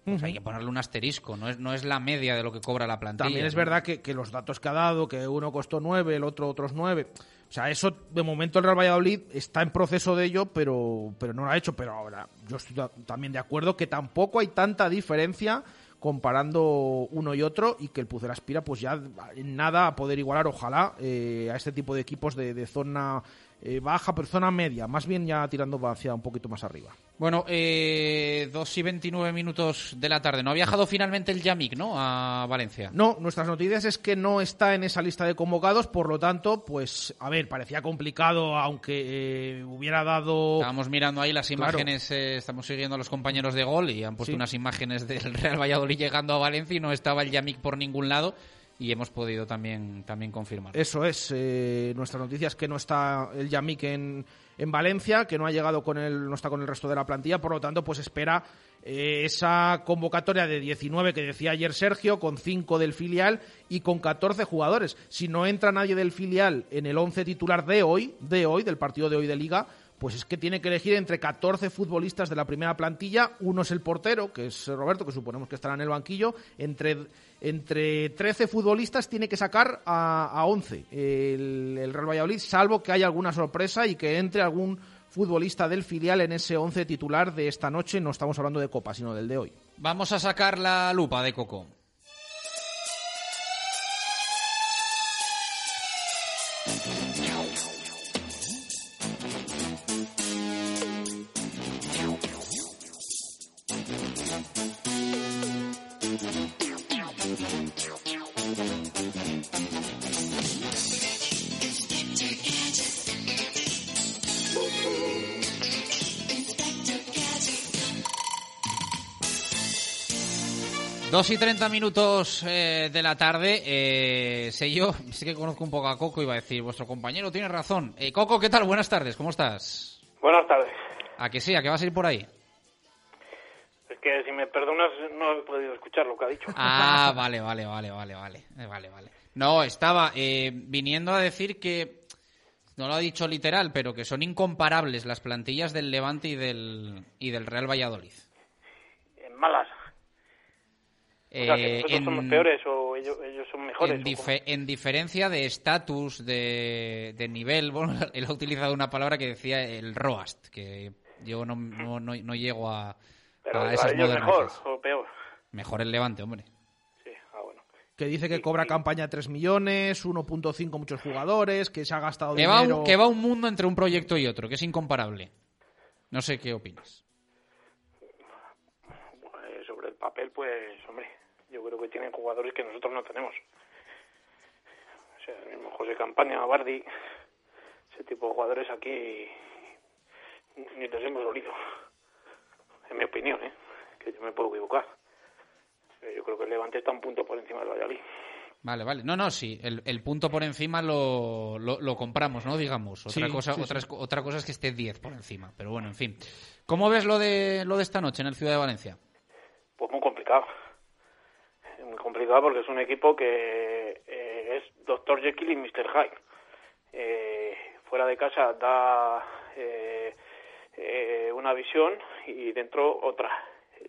pues hay que ponerle un asterisco, no es, no es la media de lo que cobra la plantilla. También es ¿no? verdad que, que los datos que ha dado, que uno costó 9, el otro otros 9. O sea, eso de momento el Real Valladolid está en proceso de ello, pero, pero no lo ha hecho. Pero ahora, yo estoy ta- también de acuerdo que tampoco hay tanta diferencia comparando uno y otro y que el Pucel aspira pues ya en nada a poder igualar, ojalá, eh, a este tipo de equipos de, de zona eh, baja, pero zona media, más bien ya tirando hacia un poquito más arriba. Bueno, eh, 2 y 29 minutos de la tarde. No ha viajado finalmente el Yamik, ¿no? A Valencia. No, nuestras noticias es que no está en esa lista de convocados, por lo tanto, pues, a ver, parecía complicado, aunque eh, hubiera dado... Estábamos mirando ahí las Claro. imágenes, eh, estamos siguiendo a los compañeros de gol y han puesto Sí. unas imágenes del Real Valladolid llegando a Valencia y no estaba el Yamik por ningún lado y hemos podido también, también confirmar. Eso es, eh, nuestra noticia es que no está el Yamik en, en Valencia, que no ha llegado con el, no está con el resto de la plantilla, por lo tanto, pues espera eh, esa convocatoria de 19 que decía ayer Sergio, con 5 del filial y con 14 jugadores. Si no entra nadie del filial en el 11 titular de hoy, de hoy, del partido de hoy de Liga, pues es que tiene que elegir entre 14 futbolistas de la primera plantilla. Uno es el portero, que es Roberto, que suponemos que estará en el banquillo. Entre, entre 13 futbolistas tiene que sacar a, a 11 el, el Real Valladolid, salvo que haya alguna sorpresa y que entre algún futbolista del filial en ese 11 titular de esta noche. No estamos hablando de Copa, sino del de hoy. Vamos a sacar la lupa de Coco. Dos y treinta minutos eh, de la tarde. Eh, sé yo, sé que conozco un poco a Coco, iba a decir, vuestro compañero tiene razón. Eh, Coco, ¿qué tal? Buenas tardes, ¿cómo estás? Buenas tardes. ¿A que sí? ¿A que vas a ir por ahí? Es que si me perdonas no he podido escuchar lo que ha dicho. Ah, vale, vale, vale, vale, vale, eh, vale, vale. No, estaba eh, viniendo a decir que, no lo ha dicho literal, pero que son incomparables las plantillas del Levante y del, y del Real Valladolid. En malas. O sea, que Eh, nosotros en- somos peores o ellos, ellos son mejores. En, o dife- en diferencia de estatus, de, de nivel, bueno, él ha utilizado una palabra que decía el ROAST, que yo no, no, no, no llego a, Pero a esas ellos mejor modernajes. o peor. Mejor el Levante, hombre. Sí, ah, bueno. Que dice que cobra campaña 3 millones, 1.5 muchos jugadores, que se ha gastado Que va, dinero... un, que va un mundo entre un proyecto y otro, que es incomparable. No sé qué opinas. Eh, sobre el papel, pues, hombre, yo creo que tienen jugadores que nosotros no tenemos. O sea, el mismo José Campaña, Bardi, ese tipo de jugadores aquí ni les hemos olido. En mi opinión, ¿eh? Que yo me puedo equivocar. Eh, Yo creo que el Levante está un punto por encima del Valladolid. Vale, vale. No, no, sí. El, el punto por encima lo, lo, lo compramos, ¿no? Digamos. Otra, Sí, cosa, sí, otra, sí. es- otra cosa es que esté 10 por encima. Pero bueno, en fin. ¿Cómo ves lo de, lo de esta noche en el Ciudad de Valencia? Pues muy complicado. Complicado porque es un equipo que eh, es Dr. Jekyll y Mr. Hyde. Eh, fuera de casa da eh, una visión y dentro otra.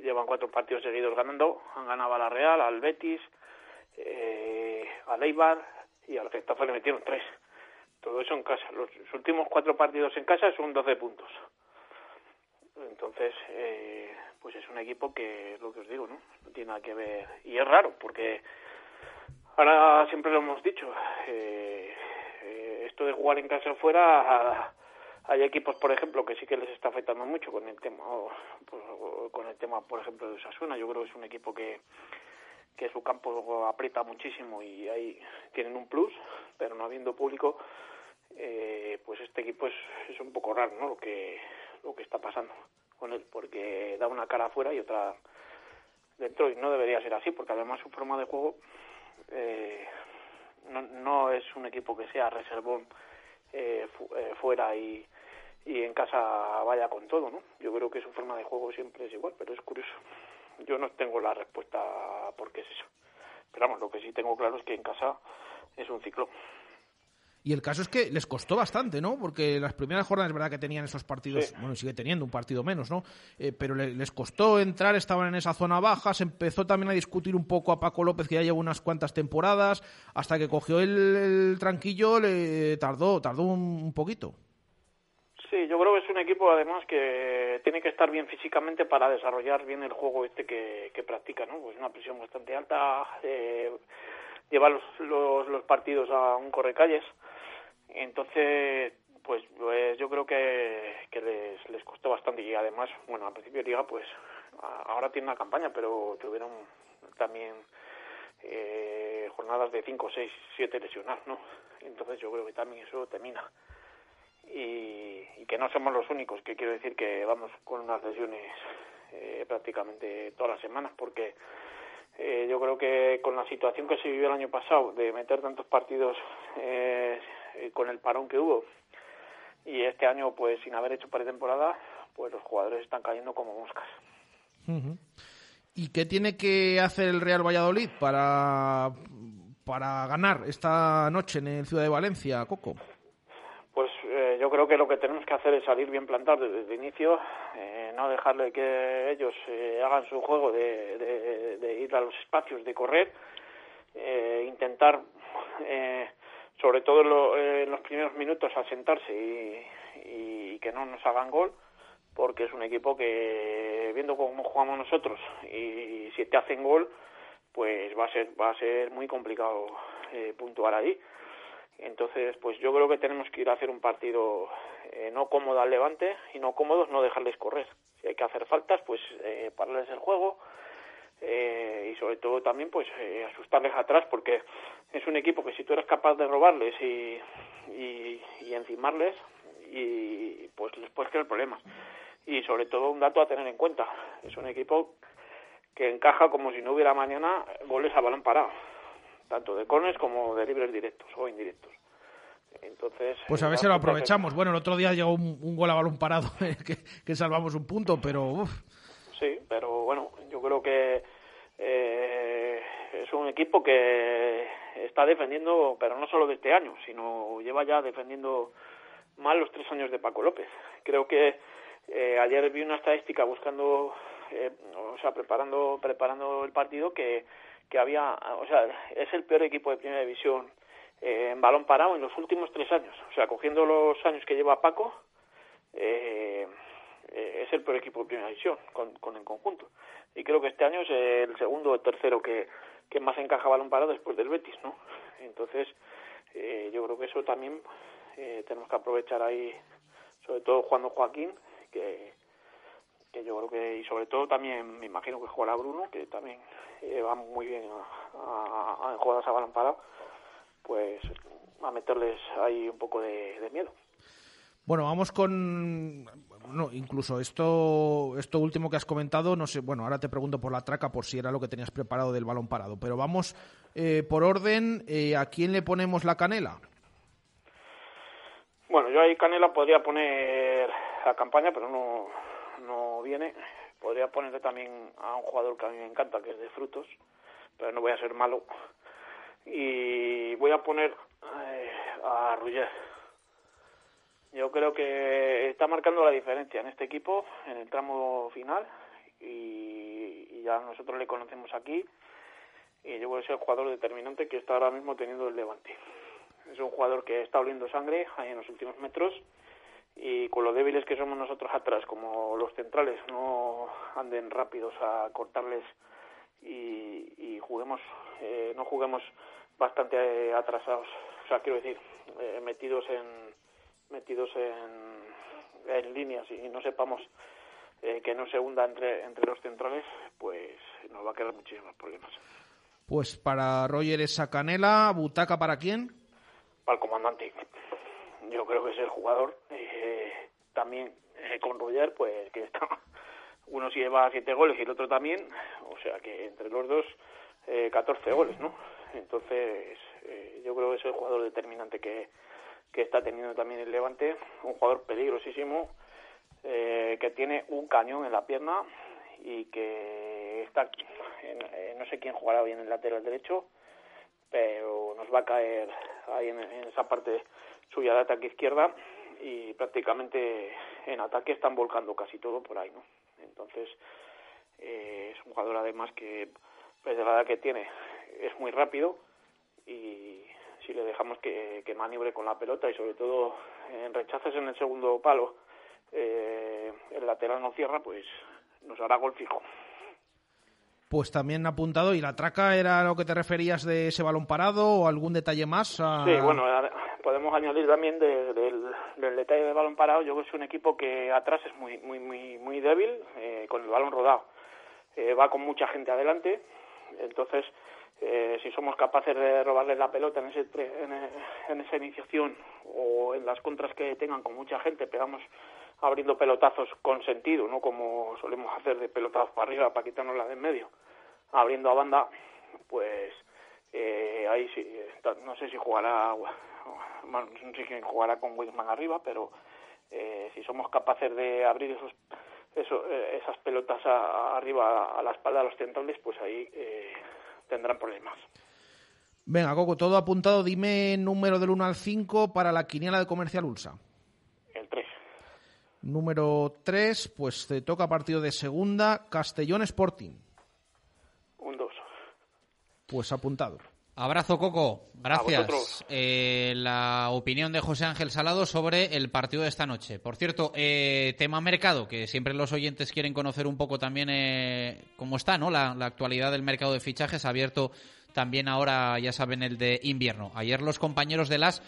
Llevan cuatro partidos seguidos ganando. Han ganado a la Real, al Betis, al Eibar y al Getafe le metieron tres. Todo eso en casa. Los últimos cuatro partidos en casa son 12 puntos. Entonces, pues es un equipo que, lo que os digo, ¿no? No tiene nada que ver. Y es raro, porque ahora siempre lo hemos dicho, eh, eh, esto de jugar en casa fuera, a- hay equipos, por ejemplo, que sí que les está afectando mucho con el tema, o, pues, o con el tema, por ejemplo, de Osasuna. Yo creo que es un equipo que, que su campo aprieta muchísimo y ahí tienen un plus, pero no habiendo público, eh, pues este equipo es, es un poco raro, ¿no? Lo que, lo que está pasando con él, porque da una cara afuera y otra dentro y no debería ser así, porque además su forma de juego eh, no, no es un equipo que sea reservón eh, eh, fuera y, y en casa vaya con todo, ¿no? Yo creo que su forma de juego siempre es igual, pero es curioso. Yo no tengo la respuesta por qué es eso. Pero vamos, lo que sí tengo claro es que en casa es un ciclo. Y el caso es que les costó bastante, ¿no? Porque las primeras jornadas, es verdad que tenían esos partidos, Sí. bueno, sigue teniendo un partido menos, ¿no? Eh, pero le- les costó entrar, estaban en esa zona baja, se empezó también a discutir un poco a Paco López, que ya lleva unas cuantas temporadas, hasta que cogió el, el tranquillo, le tardó, tardó un, un poquito. Sí, yo creo que es un equipo además que tiene que estar bien físicamente para desarrollar bien el juego este que, que practica, ¿no? Pues una presión bastante alta, eh, lleva los, los, los partidos a un correcalles, entonces pues, pues yo creo que, que les, costó bastante y además, bueno, al principio de liga pues ahora tiene una campaña, pero tuvieron también eh, jornadas de 5, 6, 7 lesionados, ¿no? Entonces yo creo que también eso termina y, y que no somos los únicos, que quiero decir que vamos con unas lesiones eh, prácticamente todas las semanas, porque eh, yo creo que con la situación que se vivió el año pasado, de meter tantos partidos eh, eh, con el parón que hubo, y este año pues sin haber hecho pretemporada, pues los jugadores están cayendo como moscas. ¿Y qué tiene que hacer el Real Valladolid para, para ganar esta noche en el Ciudad de Valencia, Coco? Pues eh, yo creo que lo que tenemos que hacer es salir bien plantados desde el inicio, eh, no dejarle que ellos eh, hagan su juego de, de- de ir a los espacios, de correr, eh, intentar, eh, sobre todo en, lo- en los primeros minutos, asentarse y, y que no nos hagan gol, porque es un equipo que, viendo cómo jugamos nosotros, y si te hacen gol, pues va a ser, va a ser muy complicado eh, puntuar ahí. Entonces, pues yo creo que tenemos que ir a hacer un partido eh, no cómodo al Levante y no cómodos no dejarles correr. Si hay que hacer faltas, pues eh, pararles el juego eh, y sobre todo también pues eh, asustarles atrás porque es un equipo que si tú eres capaz de robarles y, y, y encimarles y pues les puedes crear problemas. Y sobre todo un dato a tener en cuenta, es un equipo que encaja como si no hubiera mañana goles a balón parado, tanto de corners como de libres directos o indirectos. Entonces, Pues a ver si lo aprovechamos. Bueno, el otro día llegó un, un gol a balón parado que, que salvamos un punto, pero uf, Sí, pero bueno, que eh, es un equipo que está defendiendo, pero no solo de este año, sino lleva ya defendiendo mal los tres años de Paco López. Creo que eh, ayer vi una estadística buscando, eh, o sea, preparando preparando el partido que que había, o sea, es el peor equipo de primera división eh, en balón parado en los últimos tres años. O sea, cogiendo los años que lleva Paco, eh, eh, es el peor equipo de primera división con, con el conjunto. Y creo que este año es el segundo o tercero que, que más encaja balón parado después del Betis, ¿no? Entonces, eh, yo creo que eso también eh, tenemos que aprovechar ahí, sobre todo jugando Joaquín, que, que yo creo que, y sobre todo también me imagino que jugará Bruno, que también eh, va muy bien a, a, en jugadas a balón parado, pues a meterles ahí un poco de miedo. Bueno, vamos con. No, incluso esto, esto último que has comentado, no sé. Bueno, ahora te pregunto por la traca, por si era lo que tenías preparado del balón parado. Pero vamos eh, por orden. eh, ¿A quién le ponemos la canela? Bueno, yo ahí Canela podría poner la campaña, pero no, no viene. Podría ponerle también a un jugador que a mí me encanta, que es de frutos, pero no voy a ser malo. Y voy a poner eh, a Rugger. Yo creo que está marcando la diferencia en este equipo, en el tramo final, y, ya nosotros le conocemos aquí. Y yo creo que es el jugador determinante que está ahora mismo teniendo el Levante. Es un jugador que está oliendo sangre ahí en los últimos metros y con lo débiles que somos nosotros atrás, como los centrales no anden rápidos a cortarles y, y juguemos, eh, no juguemos bastante atrasados, o sea, quiero decir, eh, metidos en metidos en, en líneas y no sepamos eh, que no se hunda entre, entre los centrales, pues nos va a quedar muchísimos problemas. Pues para Roger esa canela. ¿Butaca para quién? Para el comandante. Yo creo que es el jugador. eh, también eh, con Roger, pues que está. Uno sí lleva siete goles y el otro también. O sea que entre los dos, eh, 14 goles, ¿no? Entonces, eh, yo creo que es el jugador determinante que, que está teniendo también el Levante. Un jugador peligrosísimo, eh, que tiene un cañón en la pierna y que está. eh, no sé quién jugará bien en el lateral derecho, pero nos va a caer ahí en, en esa parte suya de ataque izquierda y prácticamente en ataque están volcando casi todo por ahí, ¿no? Entonces eh, es un jugador además que pues de la edad que tiene es muy rápido y si le dejamos que, que maniobre con la pelota y sobre todo en rechaces en el segundo palo eh, el lateral no cierra pues nos hará gol fijo. Pues también apuntado. ¿Y la traca era lo que te referías de ese balón parado o algún detalle más? a- Sí, bueno, a- podemos añadir también de- del, del detalle del balón parado. Yo creo que es un equipo que atrás es muy muy muy muy débil eh, con el balón rodado. Eh, va con mucha gente adelante, entonces eh, si somos capaces de robarles la pelota en, ese, en, e- en esa iniciación o en las contras que tengan con mucha gente, pegamos abriendo pelotazos con sentido, no como solemos hacer de pelotazos para arriba para quitarnos la de en medio, abriendo a banda, pues eh, ahí sí, eh, no sé si jugará, bueno, no sé quién jugará con Winsman arriba, pero eh, si somos capaces de abrir esos, eso, eh, esas pelotas a- arriba a la espalda de los centrales, pues ahí eh, tendrán problemas. Venga, Coco, todo apuntado. Dime número del 1 al 5 para la quiniela de Comercial Ulsa. El 3. Número 3, pues te toca partido de segunda, Castellón Sporting. Un 2. Pues apuntado. Abrazo, Coco. Gracias. Eh, la opinión de José Ángel Salado sobre el partido de esta noche. Por cierto, eh, tema mercado, que siempre los oyentes quieren conocer un poco también eh, cómo está ¿no? la, la actualidad del mercado de fichajes. Abierto también ahora, ya saben, el de invierno. Ayer los compañeros de las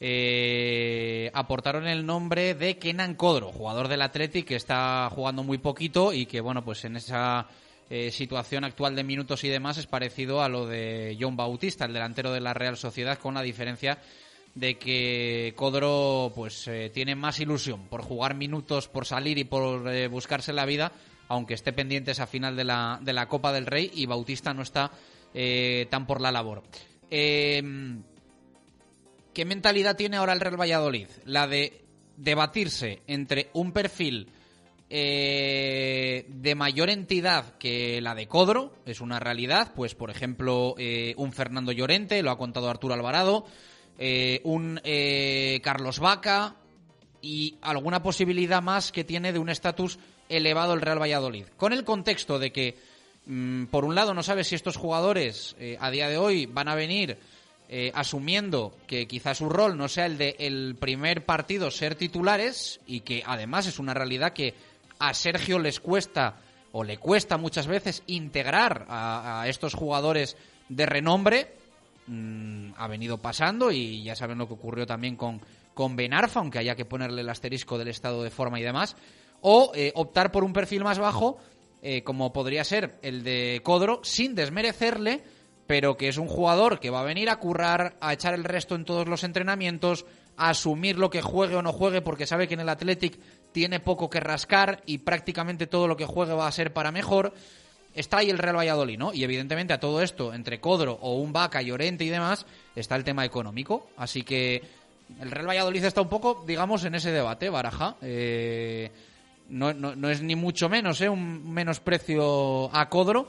eh, aportaron el nombre de Kenan Codro, jugador del Athletic que está jugando muy poquito y que, bueno, pues en esa eh, situación actual de minutos y demás es parecido a lo de John Bautista, el delantero de la Real Sociedad, con la diferencia de que Codro pues eh, tiene más ilusión por jugar minutos, por salir y por eh, buscarse la vida aunque esté pendiente esa final de la, de la Copa del Rey y Bautista no está tan por la labor. Eh, ¿Qué mentalidad tiene ahora el Real Valladolid? La de debatirse entre un perfil eh, de mayor entidad que la de Codro, es una realidad, pues por ejemplo eh, un Fernando Llorente, lo ha contado Arturo Alvarado, eh, un eh, Carlos Vaca y alguna posibilidad más que tiene de un estatus elevado el Real Valladolid. Con el contexto de que, mm, por un lado, no sabes si estos jugadores eh, a día de hoy van a venir asumiendo que quizás su rol no sea el de el primer partido ser titulares y que además es una realidad que a Sergio les cuesta o le cuesta muchas veces integrar a, estos jugadores de renombre. Mm, ha venido pasando y ya saben lo que ocurrió también con, con Benarfa, aunque haya que ponerle el asterisco del estado de forma y demás. O eh, optar por un perfil más bajo, eh, como podría ser el de Codro, sin desmerecerle, pero que es un jugador que va a venir a currar, a echar el resto en todos los entrenamientos, a asumir lo que juegue o no juegue, porque sabe que en el Athletic tiene poco que rascar y prácticamente todo lo que juegue va a ser para mejor. Está ahí el Real Valladolid, ¿no? Y evidentemente a todo esto, entre Codro o un Vaca, Llorente y demás, está el tema económico. Así que el Real Valladolid está un poco, digamos, en ese debate, Baraja. Eh, no, no, es ni mucho menos, ¿eh? Un menosprecio a Codro,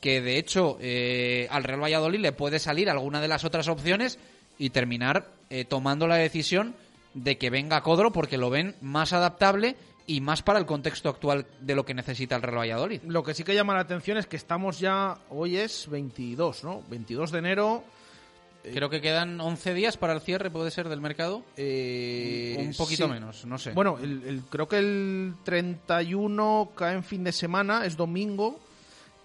que de hecho eh, al Real Valladolid le puede salir alguna de las otras opciones y terminar eh, tomando la decisión de que venga Codro porque lo ven más adaptable y más para el contexto actual de lo que necesita el Real Valladolid. Lo que sí que llama la atención es que estamos ya, hoy es 22, ¿no? 22 de enero. Creo que quedan 11 días para el cierre, puede ser, del mercado. Eh, un poquito sí. menos, no sé. Bueno, el, el- creo que el 31 cae en fin de semana, es domingo.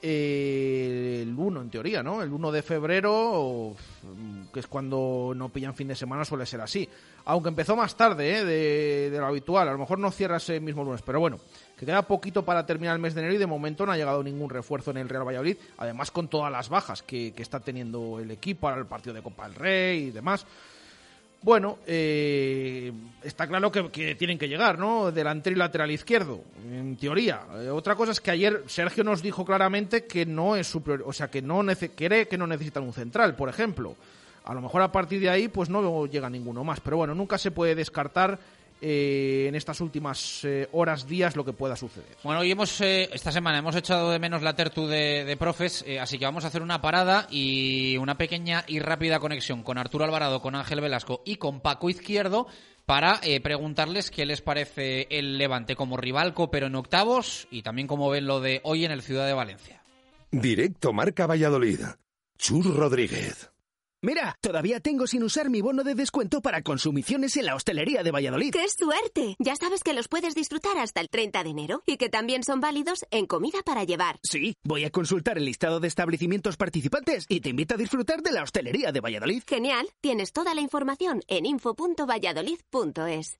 El 1, en teoría, ¿no? El 1 de febrero, que es cuando no pillan fin de semana, suele ser así. Aunque empezó más tarde ¿eh? de, de lo habitual. A lo mejor no cierra ese mismo lunes, pero bueno, que queda poquito para terminar el mes de enero y de momento no ha llegado ningún refuerzo en el Real Valladolid. Además, con todas las bajas que, que está teniendo el equipo para el partido de Copa del Rey y demás. Bueno, eh, está claro que, tienen que llegar, ¿no? Delantero y lateral izquierdo, en teoría. Eh, otra cosa es que ayer Sergio nos dijo claramente que no es su o sea, que no cree que no necesitan un central, por ejemplo. A lo mejor a partir de ahí, pues no llega ninguno más. Pero bueno, nunca se puede descartar eh, en estas últimas eh, horas, días, lo que pueda suceder. Bueno, hoy hemos, eh, esta semana hemos echado de menos la tertu de, de profes, eh, así que vamos a hacer una parada y una pequeña y rápida conexión con Arturo Alvarado, con Ángel Velasco y con Paco Izquierdo para eh, preguntarles qué les parece el Levante como rival, pero en octavos y también cómo ven lo de hoy en el Ciudad de Valencia. Directo Marca Valladolid. Chur Rodríguez. Mira, todavía tengo sin usar mi bono de descuento para consumiciones en la hostelería de Valladolid. ¡Qué suerte! Ya sabes que los puedes disfrutar hasta el 30 de enero y que también son válidos en comida para llevar. Sí, voy a consultar el listado de establecimientos participantes y te invito a disfrutar de la hostelería de Valladolid. Genial, tienes toda la información en info.valladolid.es.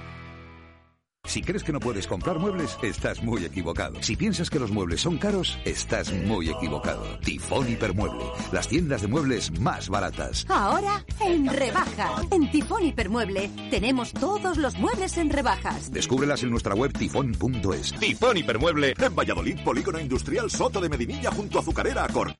Si crees que no puedes comprar muebles, estás muy equivocado. Si piensas que los muebles son caros, estás muy equivocado. Tifón Hipermueble, las tiendas de muebles más baratas. Ahora en rebaja. En Tifón Hipermueble tenemos todos los muebles en rebajas. Descúbrelas en nuestra web tifón.es. Tifón Hipermueble en Valladolid, Polígono Industrial Soto de Medinilla junto a Azucarera Acor.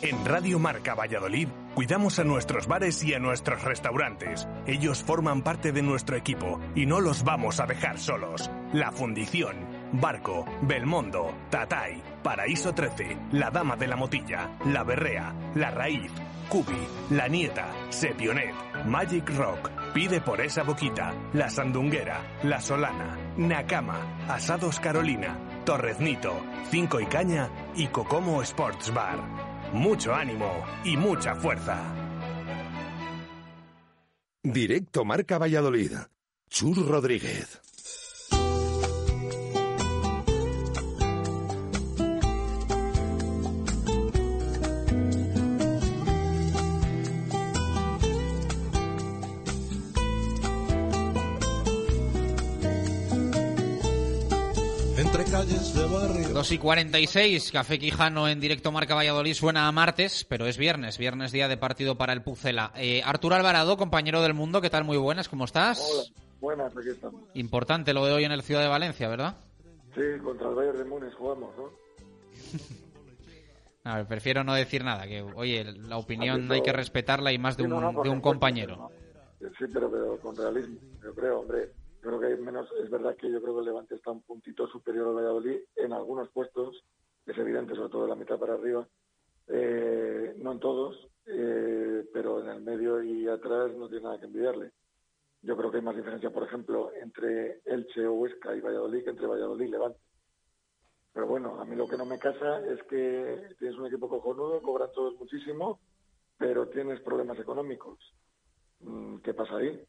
En Radio Marca Valladolid cuidamos a nuestros bares y a nuestros restaurantes. Ellos forman parte de nuestro equipo y no los vamos a dejar solos. La Fundición, Barco, Belmondo, Tatay, Paraíso 13, La Dama de la Motilla, La Berrea, La Raíz, Cubi, La Nieta, Sepionet, Magic Rock, Pide por esa boquita, La Sandunguera, La Solana, Nakama, Asados Carolina, Torreznito, Cinco y Caña y Cocomo Sports Bar. Mucho ánimo y mucha fuerza. Directo Marca Valladolid. Chur Rodríguez. Barrio. 2 y 46, Café Quijano en directo Marca Valladolid suena a martes, pero es viernes, viernes día de partido para el Pucela. Eh, Arturo Alvarado, compañero del mundo, ¿qué tal? Muy buenas, ¿cómo estás? Hola, buenas, aquí estamos. Importante lo de hoy en el Ciudad de Valencia, ¿verdad? Sí, contra el Bayern de Múnich jugamos, ¿no? A ver, prefiero no decir nada, que oye, la opinión hay que respetarla y más de no, un, no, por de un compañero. Sí, pero, pero con realismo, yo creo, hombre. Creo que menos, es verdad que yo creo que el Levante está un puntito superior al Valladolid en algunos puestos, es evidente, sobre todo de la mitad para arriba, Eh, no en todos, eh, pero en el medio y atrás no tiene nada que envidiarle. Yo creo que hay más diferencia, por ejemplo, entre Elche o Huesca y Valladolid que entre Valladolid y Levante. Pero bueno, a mí lo que no me casa es que tienes un equipo cojonudo, cobran todos muchísimo, pero tienes problemas económicos. Mm, ¿Qué pasa ahí?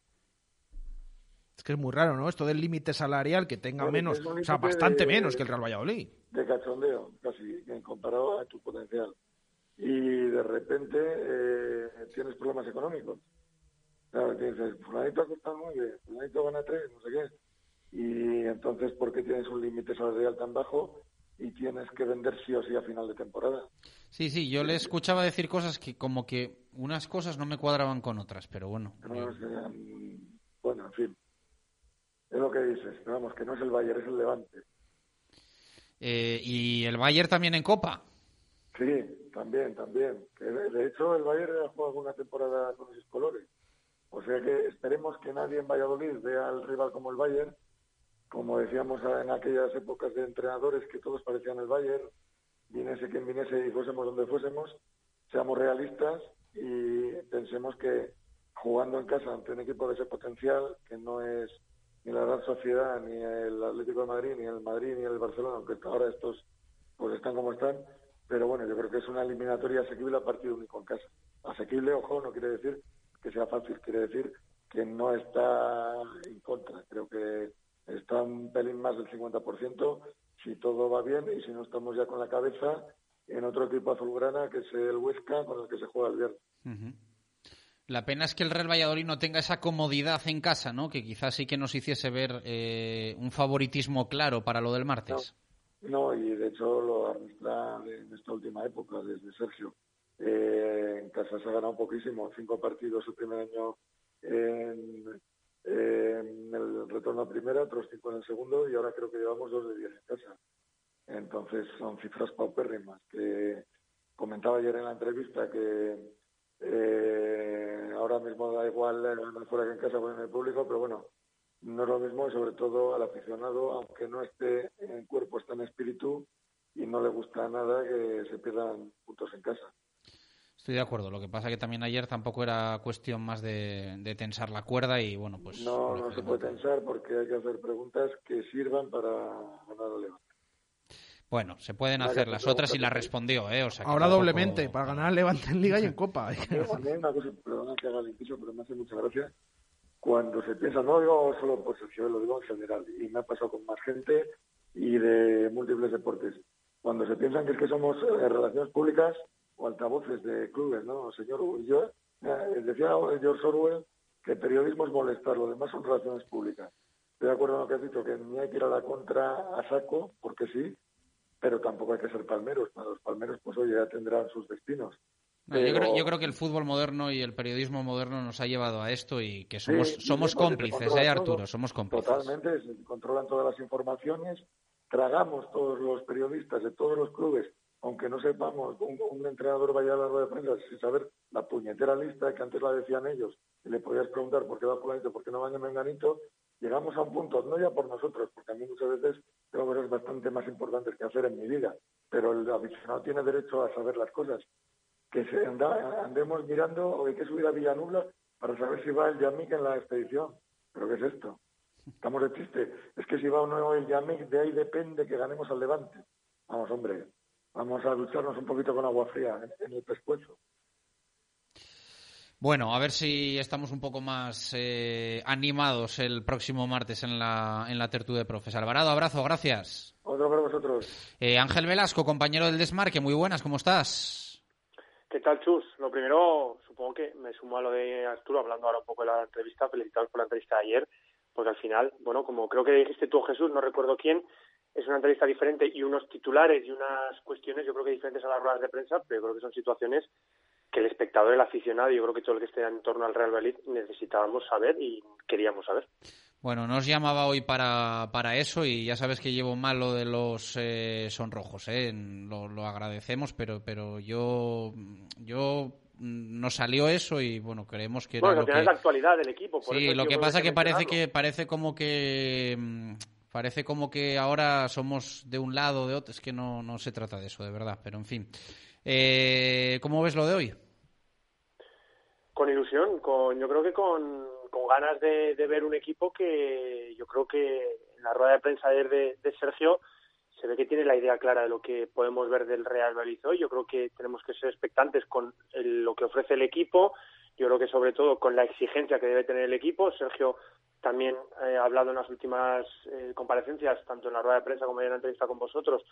Es que es muy raro, ¿no? Esto del límite salarial que tenga Bueno, menos, o sea, bastante de- menos que el Real Valladolid. de cachondeo, casi, comparado a tu potencial. Y de repente eh, tienes problemas económicos. Claro, dices, fulanito ha costado nueve, fulanito gana tres, no sé qué. Y entonces, ¿por qué tienes un límite salarial tan bajo y tienes que vender sí o sí a final de temporada? Sí, sí, yo le escuchaba decir cosas que como que unas cosas no me cuadraban con otras, pero bueno. No, o sea, mm, bueno, en fin. Es lo que dices, pero vamos, que no es el Bayern, es el Levante. Eh, y el Bayern también en Copa. Sí, también, también. De, hecho, el Bayern ha jugado alguna temporada con esos colores. O sea que esperemos que nadie en Valladolid vea al rival como el Bayern. Como decíamos en aquellas épocas de entrenadores que todos parecían el Bayern, viniese quien viniese y fuésemos donde fuésemos, seamos realistas y pensemos que jugando en casa ante un equipo de ese potencial, que no es ni la Real Sociedad, ni el Atlético de Madrid, ni el Madrid, ni el Barcelona, aunque ahora estos pues están como están, pero bueno, yo creo que es una eliminatoria asequible a partido único en casa. Asequible, ojo, no quiere decir que sea fácil, quiere decir que no está en contra. Creo que está un pelín más del 50% si todo va bien y si no estamos ya con la cabeza en otro equipo azulgrana que es el Huesca con el que se juega el viernes. La pena es que el Real Valladolid no tenga esa comodidad en casa, ¿no? Que quizás sí que nos hiciese ver eh, un favoritismo claro para lo del martes. No, y de hecho lo arrastra en esta última época, desde Sergio. Eh, en casa se ha ganado poquísimo, cinco partidos el primer año en, en el retorno a primera, otros cinco en el segundo, y ahora creo que llevamos dos de diez en casa. Entonces son cifras paupérrimas, que comentaba ayer en la entrevista que eh, ahora mismo da igual ganar fuera que en casa o en el público, pero bueno, no es lo mismo y sobre todo al aficionado, aunque no esté en cuerpo, está en espíritu y no le gusta nada que se pierdan puntos en casa. Estoy de acuerdo. Lo que pasa que también ayer tampoco era cuestión más de, de tensar la cuerda y bueno, pues No, no se puede pensar porque hay que hacer preguntas que sirvan para ganar al Levante. Bueno, se pueden hacer las otras y también. la respondió, ¿eh? O sea, Ahora doblemente, para ganar Levante en Liga y en Copa. Una cosa, perdona que haga el inciso, pero me hace mucha gracia. Cuando se piensa, no digo solo por sección, lo digo en general, y me ha pasado con más gente y de múltiples deportes. Cuando se piensan que es que somos eh, relaciones públicas o altavoces de clubes, ¿no? Señor, yo eh, decía George Orwell que periodismo es molestar, lo demás son relaciones públicas. Estoy de acuerdo en lo que has dicho, que ni hay que ir a la contra a saco, porque sí, pero tampoco hay que ser palmeros. Los palmeros, pues oye, ya tendrán sus destinos. No, yo, creo, yo creo que el fútbol moderno y el periodismo moderno nos ha llevado a esto y que somos, Sí, somos cómplices, ¿eh, todo. Arturo? Somos cómplices. Totalmente, se controlan todas las informaciones, tragamos todos los periodistas de todos los clubes, aunque no sepamos, un, un entrenador vaya a la rueda de prensa sin saber la puñetera lista que antes la decían ellos, y le podías preguntar por qué va fulanito, por qué no va menganito, llegamos a un punto, no ya por nosotros, porque a mí muchas veces tengo cosas bastante más importantes que hacer en mi vida, pero el aficionado tiene derecho a saber las cosas. que se andemos mirando o hay que subir a Villanula para saber si va el Yamik en la expedición. ¿Pero qué es esto? Estamos de chiste. Es que si va o no el Yamik, de ahí depende que ganemos al Levante. Vamos, hombre, vamos a ducharnos un poquito con agua fría en, el pescuezo. Bueno, a ver si estamos un poco más eh, animados el próximo martes en la, en la tertulia de Profes. Alvarado, abrazo, gracias. Otro para vosotros. Eh, Ángel Velasco, compañero del Desmarque, muy buenas, ¿cómo estás? ¿Qué tal, Chus? Lo primero, supongo que me sumo a lo de Arturo, hablando ahora un poco de la entrevista, felicitados por la entrevista de ayer, porque al final, bueno, como creo que dijiste tú, Jesús, no recuerdo quién, es una entrevista diferente y unos titulares y unas cuestiones, yo creo que diferentes a las ruedas de prensa, pero yo creo que son situaciones que el espectador, el aficionado, yo creo que todo el que esté en torno al Real Madrid necesitábamos saber y queríamos saber. Bueno, nos llamaba hoy para, para eso y ya sabes que llevo mal lo de los eh, sonrojos, ¿eh? Lo, lo, agradecemos, pero pero yo yo no salió eso y bueno creemos que bueno, lo que es la actualidad del equipo. Por sí, lo que pasa que, que parece que parece como que mm, Parece como que ahora somos de un lado o de otro. Es que no, no se trata de eso, de verdad. Pero en fin. Eh, ¿Cómo ves lo de hoy? Con ilusión. Con, yo creo que con, con ganas de, de, ver un equipo que yo creo que en la rueda de prensa de, de Sergio se ve que tiene la idea clara de lo que podemos ver del Real Madrid. Yo creo que tenemos que ser expectantes con lo que ofrece el equipo. Yo creo que sobre todo con la exigencia que debe tener el equipo. Sergio también he hablado en las últimas eh, comparecencias, tanto en la rueda de prensa como en la entrevista con vosotros,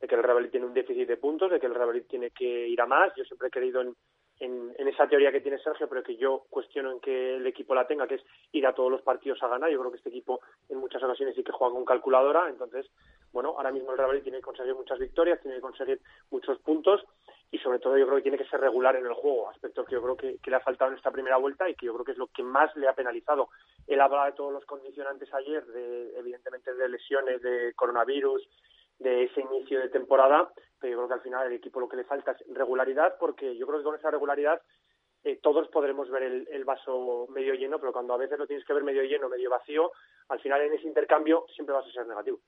de que el Real tiene un déficit de puntos, de que el Real tiene que ir a más. Yo siempre he creído en, en, esa teoría que tiene Sergio, pero que yo cuestiono en que el equipo la tenga, que es ir a todos los partidos a ganar. Yo creo que este equipo en muchas ocasiones sí que juega con calculadora. Entonces, bueno, ahora mismo el Real tiene que conseguir muchas victorias, tiene que conseguir muchos puntos y sobre todo yo creo que tiene que ser regular en el juego, aspectos que yo creo que, le ha faltado en esta primera vuelta y que yo creo que es lo que más le ha penalizado. Él hablaba de todos los condicionantes ayer, de, evidentemente de lesiones, de coronavirus, de ese inicio de temporada, pero yo creo que al final el equipo lo que le falta es regularidad, porque yo creo que con esa regularidad eh, todos podremos ver el, vaso medio lleno, pero cuando a veces lo tienes que ver medio lleno, medio vacío, al final en ese intercambio siempre vas a ser negativo.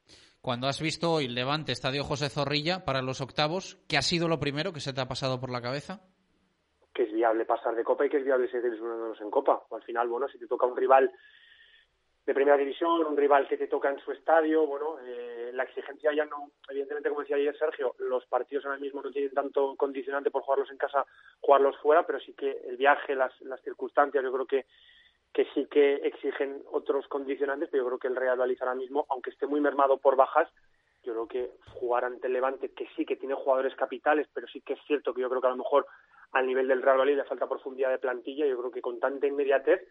Cuando has visto hoy el Levante Estadio José Zorrilla para los octavos, ¿qué ha sido lo primero que se te ha pasado por la cabeza? Que es viable pasar de Copa y que es viable seguir unos en Copa. al final, bueno, si te toca un rival de primera división, un rival que te toca en su estadio, bueno, eh, la exigencia ya no, evidentemente, como decía ayer Sergio, los partidos ahora mismo no tienen tanto condicionante por jugarlos en casa, jugarlos fuera, pero sí que el viaje, las, las circunstancias, yo creo que que sí que exigen otros condicionantes, pero yo creo que el Real Valladolid ahora mismo, aunque esté muy mermado por bajas, yo creo que jugar ante el Levante, que sí que tiene jugadores capitales, pero sí que es cierto que yo creo que a lo mejor al nivel del Real Valladolid le falta profundidad de plantilla, yo creo que con tanta inmediatez,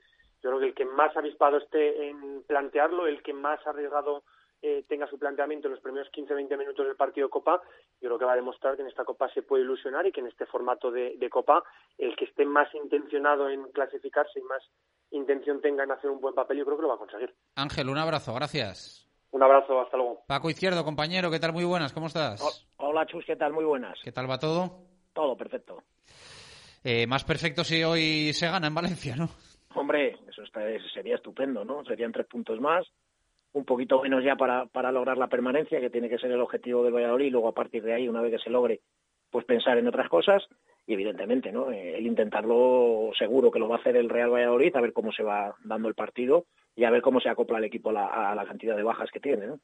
yo creo que el que más avispado esté en plantearlo, el que más arriesgado eh, tenga su planteamiento en los primeros 15-20 minutos del partido de Copa, yo creo que va a demostrar que en esta Copa se puede ilusionar y que en este formato de, de Copa el que esté más intencionado en clasificarse y más intención tenga en hacer un buen papel, yo creo que lo va a conseguir. Ángel, un abrazo, gracias. Un abrazo, hasta luego. Paco Izquierdo, compañero, ¿qué tal? Muy buenas, ¿cómo estás? Hola, Chus, ¿qué tal? Muy buenas. ¿Qué tal va todo? Todo perfecto. Eh, más perfecto si hoy se gana en Valencia, ¿no? Hombre, eso sería estupendo, ¿no? Serían tres puntos más, un poquito menos ya para, lograr la permanencia, que tiene que ser el objetivo del Valladolid, y luego a partir de ahí, una vez que se logre, pues pensar en otras cosas y evidentemente no eh, el intentarlo seguro que lo va a hacer el Real Valladolid a ver cómo se va dando el partido y a ver cómo se acopla el equipo a la, cantidad de bajas que tiene ¿no?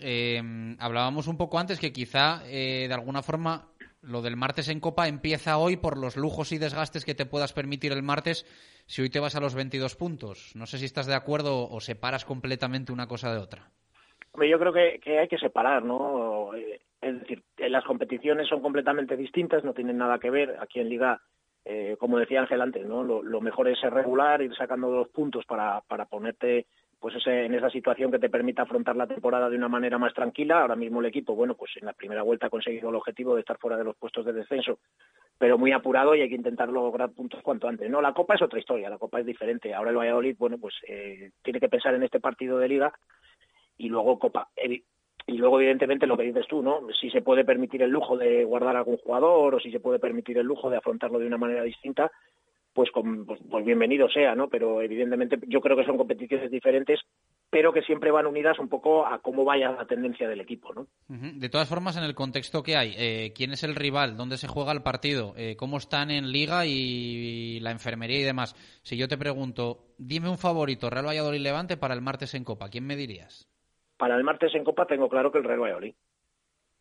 Eh, hablábamos un poco antes que quizá eh, de alguna forma lo del martes en Copa empieza hoy por los lujos y desgastes que te puedas permitir el martes si hoy te vas a los 22 puntos. No sé si estás de acuerdo o separas completamente una cosa de otra. Yo creo que, hay que separar, ¿no? Es decir, las competiciones son completamente distintas, no tienen nada que ver. Aquí en Liga, eh, como decía Ángel antes, ¿no? Lo, mejor es ser regular, ir sacando los puntos para, para ponerte pues ese, en esa situación que te permita afrontar la temporada de una manera más tranquila. Ahora mismo el equipo, bueno, pues en la primera vuelta ha conseguido el objetivo de estar fuera de los puestos de descenso, pero muy apurado y hay que intentar lograr puntos cuanto antes. No, la Copa es otra historia, la Copa es diferente. Ahora el Valladolid, bueno, pues eh, tiene que pensar en este partido de Liga y luego Copa. Y luego, evidentemente, lo que dices tú, ¿no? Si se puede permitir el lujo de guardar algún jugador o si se puede permitir el lujo de afrontarlo de una manera distinta, pues, con, pues, pues bienvenido sea, ¿no? Pero evidentemente yo creo que son competiciones diferentes pero que siempre van unidas un poco a cómo vaya la tendencia del equipo, ¿no? De todas formas, en el contexto que hay, eh, ¿quién es el rival? ¿Dónde se juega el partido? Eh, ¿Cómo están en Liga y la enfermería y demás? Si yo te pregunto, dime un favorito, Real Valladolid-Levante para el martes en Copa, ¿quién me dirías? Para el martes en Copa tengo claro que el Real Valladolid.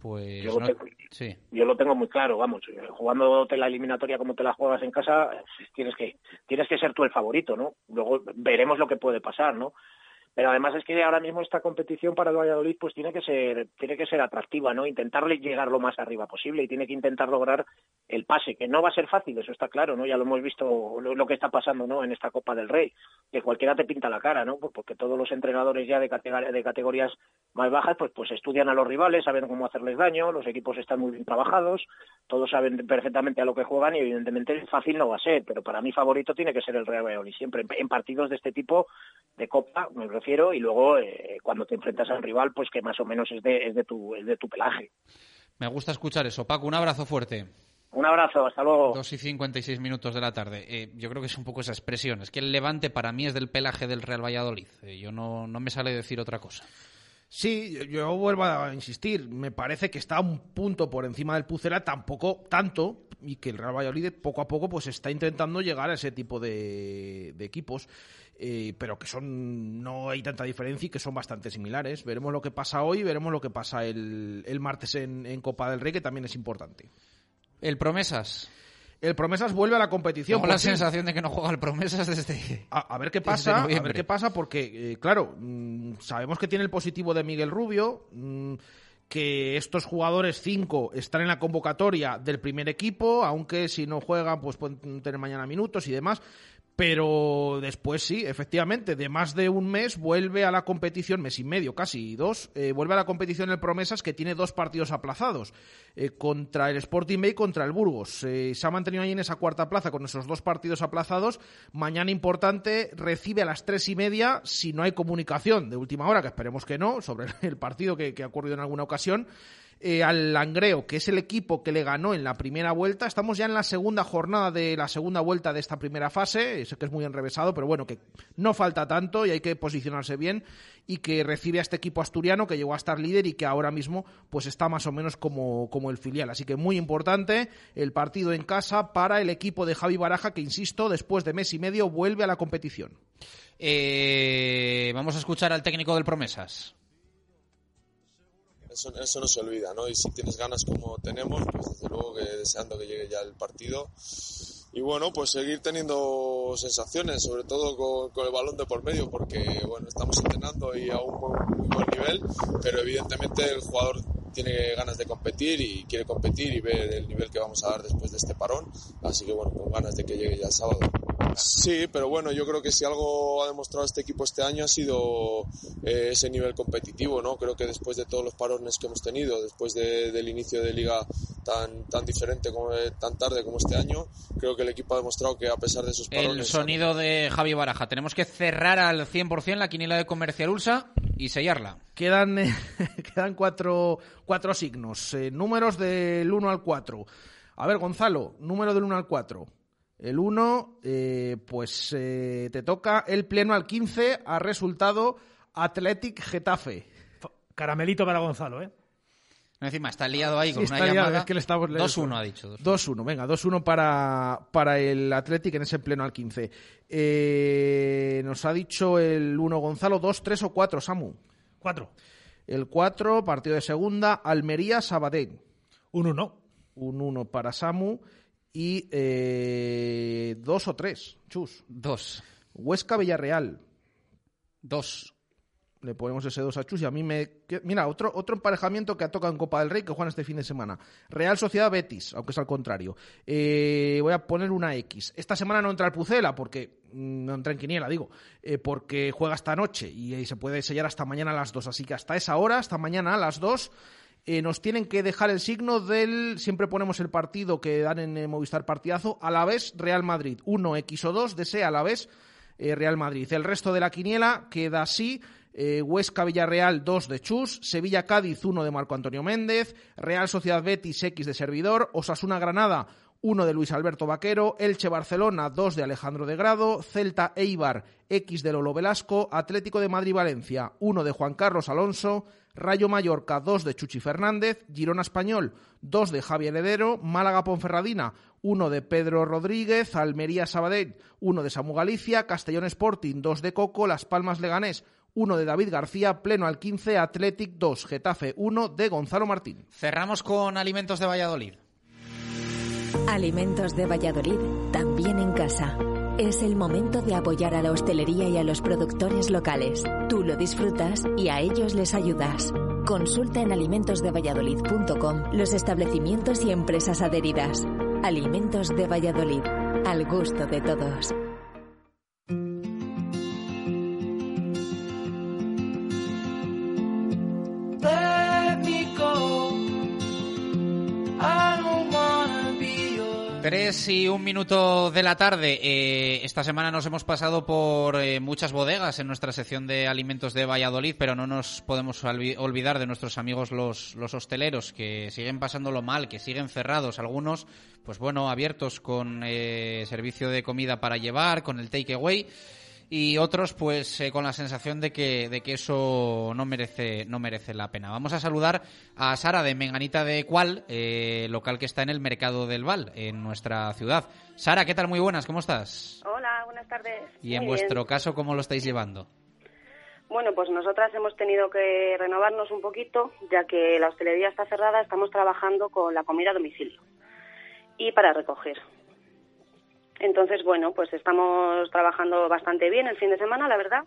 Pues yo, no... lo tengo, sí. yo lo tengo muy claro, vamos, jugándote la eliminatoria como te la juegas en casa, tienes que tienes que ser tú el favorito, ¿no? Luego veremos lo que puede pasar, ¿no? Pero además es que ahora mismo esta competición para el Valladolid pues tiene que ser tiene que ser atractiva no intentarle llegar lo más arriba posible y tiene que intentar lograr el pase que no va a ser fácil eso está claro no ya lo hemos visto lo, que está pasando no en esta Copa del Rey que cualquiera te pinta la cara no pues porque todos los entrenadores ya de, de categorías más bajas pues pues estudian a los rivales saben cómo hacerles daño los equipos están muy bien trabajados todos saben perfectamente a lo que juegan y evidentemente fácil no va a ser pero para mi favorito tiene que ser el Real Valladolid siempre en partidos de este tipo de Copa refiero y luego eh, cuando te enfrentas a un rival pues que más o menos es de, es de tu es de tu pelaje me gusta escuchar eso Paco un abrazo fuerte un abrazo, hasta luego. Dos y 56 minutos de la tarde. Eh, yo creo que es un poco esa expresión. Es que el Levante para mí es del pelaje del Real Valladolid. Eh, yo no, no me sale decir otra cosa. Sí, yo vuelvo a insistir. Me parece que está un punto por encima del Pucela, tampoco tanto, y que el Real Valladolid poco a poco pues está intentando llegar a ese tipo de, de equipos. Eh, pero que son no hay tanta diferencia y que son bastante similares. Veremos lo que pasa hoy, veremos lo que pasa el, el martes en, en, Copa del Rey, que también es importante. El Promesas. El Promesas vuelve a la competición. Tengo la sensación de que no juega el Promesas desde. A, a ver qué pasa, a ver qué pasa, porque, eh, claro, mmm, sabemos que tiene el positivo de Miguel Rubio. Mmm, que estos jugadores cinco están en la convocatoria del primer equipo, aunque si no juegan, pues pueden tener mañana minutos y demás. Pero después sí, efectivamente, de más de un mes vuelve a la competición, mes y medio, casi dos, eh, vuelve a la competición el Promesas que tiene dos partidos aplazados, eh, contra el Sporting Bay y contra el Burgos. Eh, se ha mantenido ahí en esa cuarta plaza con esos dos partidos aplazados. Mañana importante, recibe a las tres y media, si no hay comunicación de última hora, que esperemos que no, sobre el partido que, que ha ocurrido en alguna ocasión eh, al Langreo, que es el equipo que le ganó en la primera vuelta. Estamos ya en la segunda jornada de la segunda vuelta de esta primera fase. Sé que es muy enrevesado, pero bueno, que no falta tanto y hay que posicionarse bien y que recibe a este equipo asturiano que llegó a estar líder y que ahora mismo pues está más o menos como, como el filial. Así que muy importante el partido en casa para el equipo de Javi Baraja que, insisto, después de mes y medio vuelve a la competición. Eh, vamos a escuchar al técnico del Promesas. Eso, eso, no se olvida, ¿no? Y si tienes ganas como tenemos, pues desde luego que deseando que llegue ya el partido. Y bueno, pues seguir teniendo sensaciones, sobre todo con, con el balón de por medio, porque bueno, estamos entrenando y a un muy, buen nivel, pero evidentemente el jugador tiene ganas de competir y quiere competir y ve el nivel que vamos a dar después de este parón. Así que bueno, con ganas de que llegue ya el sábado. Sí, pero bueno, yo creo que si algo ha demostrado este equipo este año ha sido eh, ese nivel competitivo, ¿no? Creo que después de todos los parones que hemos tenido, después de, del inicio de liga tan, tan diferente, como, tan tarde como este año, creo que el equipo ha demostrado que a pesar de esos parones... El sonido de Javi Baraja. Tenemos que cerrar al 100% la quiniela de Comercial Ulsa y sellarla. Quedan, eh, quedan cuatro, cuatro signos, eh, números del 1 al 4. A ver, Gonzalo, número del 1 al 4. El 1, eh, pues eh, te toca el pleno al 15, ha resultado Athletic Getafe. Caramelito para Gonzalo, ¿eh? No, encima está liado ahí Sí, con está una liado, llamada. es que le estamos- 2-1 ha dicho. 2-1, venga, 2-1 para, para el Athletic en ese pleno al 15. Eh, nos ha dicho el 1 Gonzalo, 2, 3 o 4, Samu. 4. El 4, partido de segunda, Almería, Sabadell. Un 1. Un 1 para Samu. Y eh, 2 o 3, Chus. 2. Huesca, Villarreal. 2. Le ponemos ese 2 a Chus y a mí me... Mira, otro, otro emparejamiento que ha tocado en Copa del Rey que juegan este fin de semana. Real Sociedad Betis, aunque es al contrario. Eh, voy a poner una X. Esta semana no entra el Pucela porque... mm, No entra en Quiniela, digo. eh, porque juega esta noche y, eh, se puede sellar hasta mañana a las 2. Así que hasta esa hora, hasta mañana a las 2... eh, nos tienen que dejar el signo del. Siempre ponemos el partido que dan en Movistar Partidazo. A la vez, Real Madrid. 1 X o 2 de ese a la vez. Real Madrid. El resto de la quiniela queda así. Eh, Huesca Villarreal 2 de Chus, Sevilla Cádiz 1 de Marco Antonio Méndez, Real Sociedad Betis X de Servidor, Osasuna Granada 1 de Luis Alberto Vaquero, Elche Barcelona 2 de Alejandro de Grado, Celta Eibar X de Lolo Velasco, Atlético de Madrid Valencia 1 de Juan Carlos Alonso, Rayo Mallorca 2 de Chuchi Fernández, Girona Español 2 de Javier Heredero, Málaga Ponferradina 1 de Pedro Rodríguez, Almería Sabadell 1 de Samu Galicia, Castellón Sporting 2 de Coco, Las Palmas Leganés 1 de David García, Pleno al 15, Athletic 2, Getafe 1 de Gonzalo Martín. Cerramos con Alimentos de Valladolid. Alimentos de Valladolid, también en casa. Es el momento de apoyar a la hostelería y a los productores locales. Tú lo disfrutas y a ellos les ayudas. Consulta en alimentosdevalladolid.com los establecimientos y empresas adheridas. Alimentos de Valladolid, al gusto de todos. Tres y un minuto de la tarde. Eh, esta semana nos hemos pasado por eh, muchas bodegas en nuestra sección de alimentos de Valladolid, pero no nos podemos olvidar de nuestros amigos los, los hosteleros que siguen pasándolo mal, que siguen cerrados. Algunos, pues bueno, abiertos con eh, servicio de comida para llevar, con el takeaway y otros pues eh, con la sensación de que, de que eso no merece, no merece la pena. Vamos a saludar a Sara de Menganita de Cual, eh, local que está en el Mercado del Val, en nuestra ciudad. Sara, ¿qué tal? Muy buenas, ¿cómo estás? Hola, buenas tardes. Y en vuestro caso, ¿cómo lo estáis llevando? Bueno, pues nosotras hemos tenido que renovarnos un poquito, ya que la hostelería está cerrada, estamos trabajando con la comida a domicilio y para recoger. Entonces, bueno, pues estamos trabajando bastante bien el fin de semana, la verdad.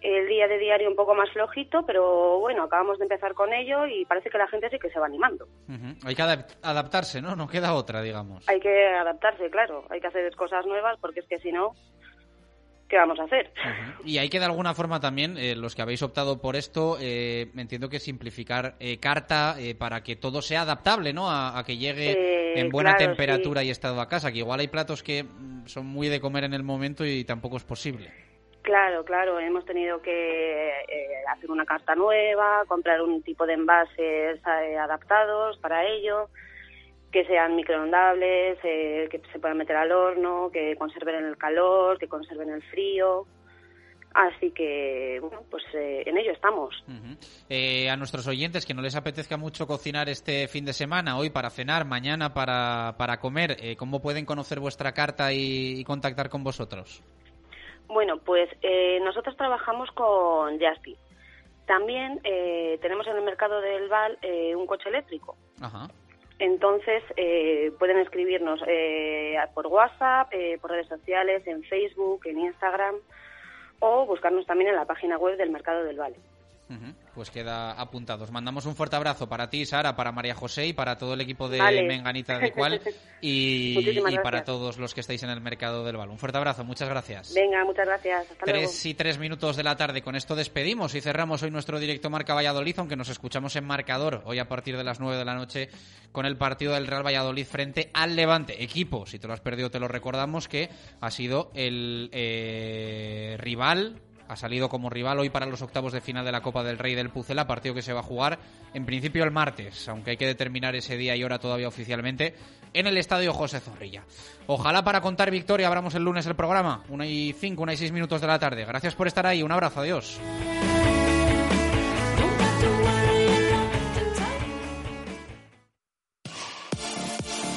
El día de diario un poco más flojito, pero bueno, acabamos de empezar con ello y parece que la gente sí que se va animando. Hay que adaptarse, ¿no? No queda otra, digamos. Hay que adaptarse, claro. Hay que hacer cosas nuevas porque es que si no, ¿qué vamos a hacer? Y hay que de alguna forma también, eh, los que habéis optado por esto, eh, entiendo que simplificar eh, carta eh, para que todo sea adaptable, ¿no? A, que llegue en buena temperatura y estado a casa, que igual hay platos que mm, son muy de comer en el momento y tampoco es posible. Claro, claro, hemos tenido que hacer una carta nueva, comprar un tipo de envases adaptados para ello que sean microondables, eh, que se puedan meter al horno, que conserven el calor, que conserven el frío. Así que, bueno, pues eh, en ello estamos. Eh, a nuestros oyentes que no les apetezca mucho cocinar este fin de semana, hoy para cenar, mañana para, para comer, ¿cómo pueden conocer vuestra carta y, contactar con vosotros? Bueno, pues nosotros trabajamos con Jaspi. También tenemos en el mercado del Val un coche eléctrico. Ajá. Entonces, eh, pueden escribirnos eh, por WhatsApp, eh, por redes sociales, en Facebook, en Instagram o buscarnos también en la página web del Mercado del Pues queda apuntado. Os mandamos un fuerte abrazo para ti, Sara, para María José y para todo el equipo de Menganita de Cual y, para todos los que estáis en el mercado del balón. Un fuerte abrazo, muchas gracias. Venga, muchas gracias. Hasta tres y tres minutos de la tarde. Con esto despedimos y cerramos hoy nuestro directo Marca Valladolid, aunque nos escuchamos en marcador hoy a partir de las nueve de la noche con el partido del Real Valladolid frente al Levante. Equipo, si te lo has perdido, te lo recordamos que ha sido el eh, rival ha salido como rival hoy para los octavos de final de la Copa del Rey del Pucela, partido que se va a jugar en principio el martes, aunque hay que determinar ese día y hora todavía oficialmente, en el Estadio José Zorrilla. Ojalá para contar victoria abramos el lunes el programa, una y cinco, una y seis minutos de la tarde. Gracias por estar ahí, un abrazo, adiós.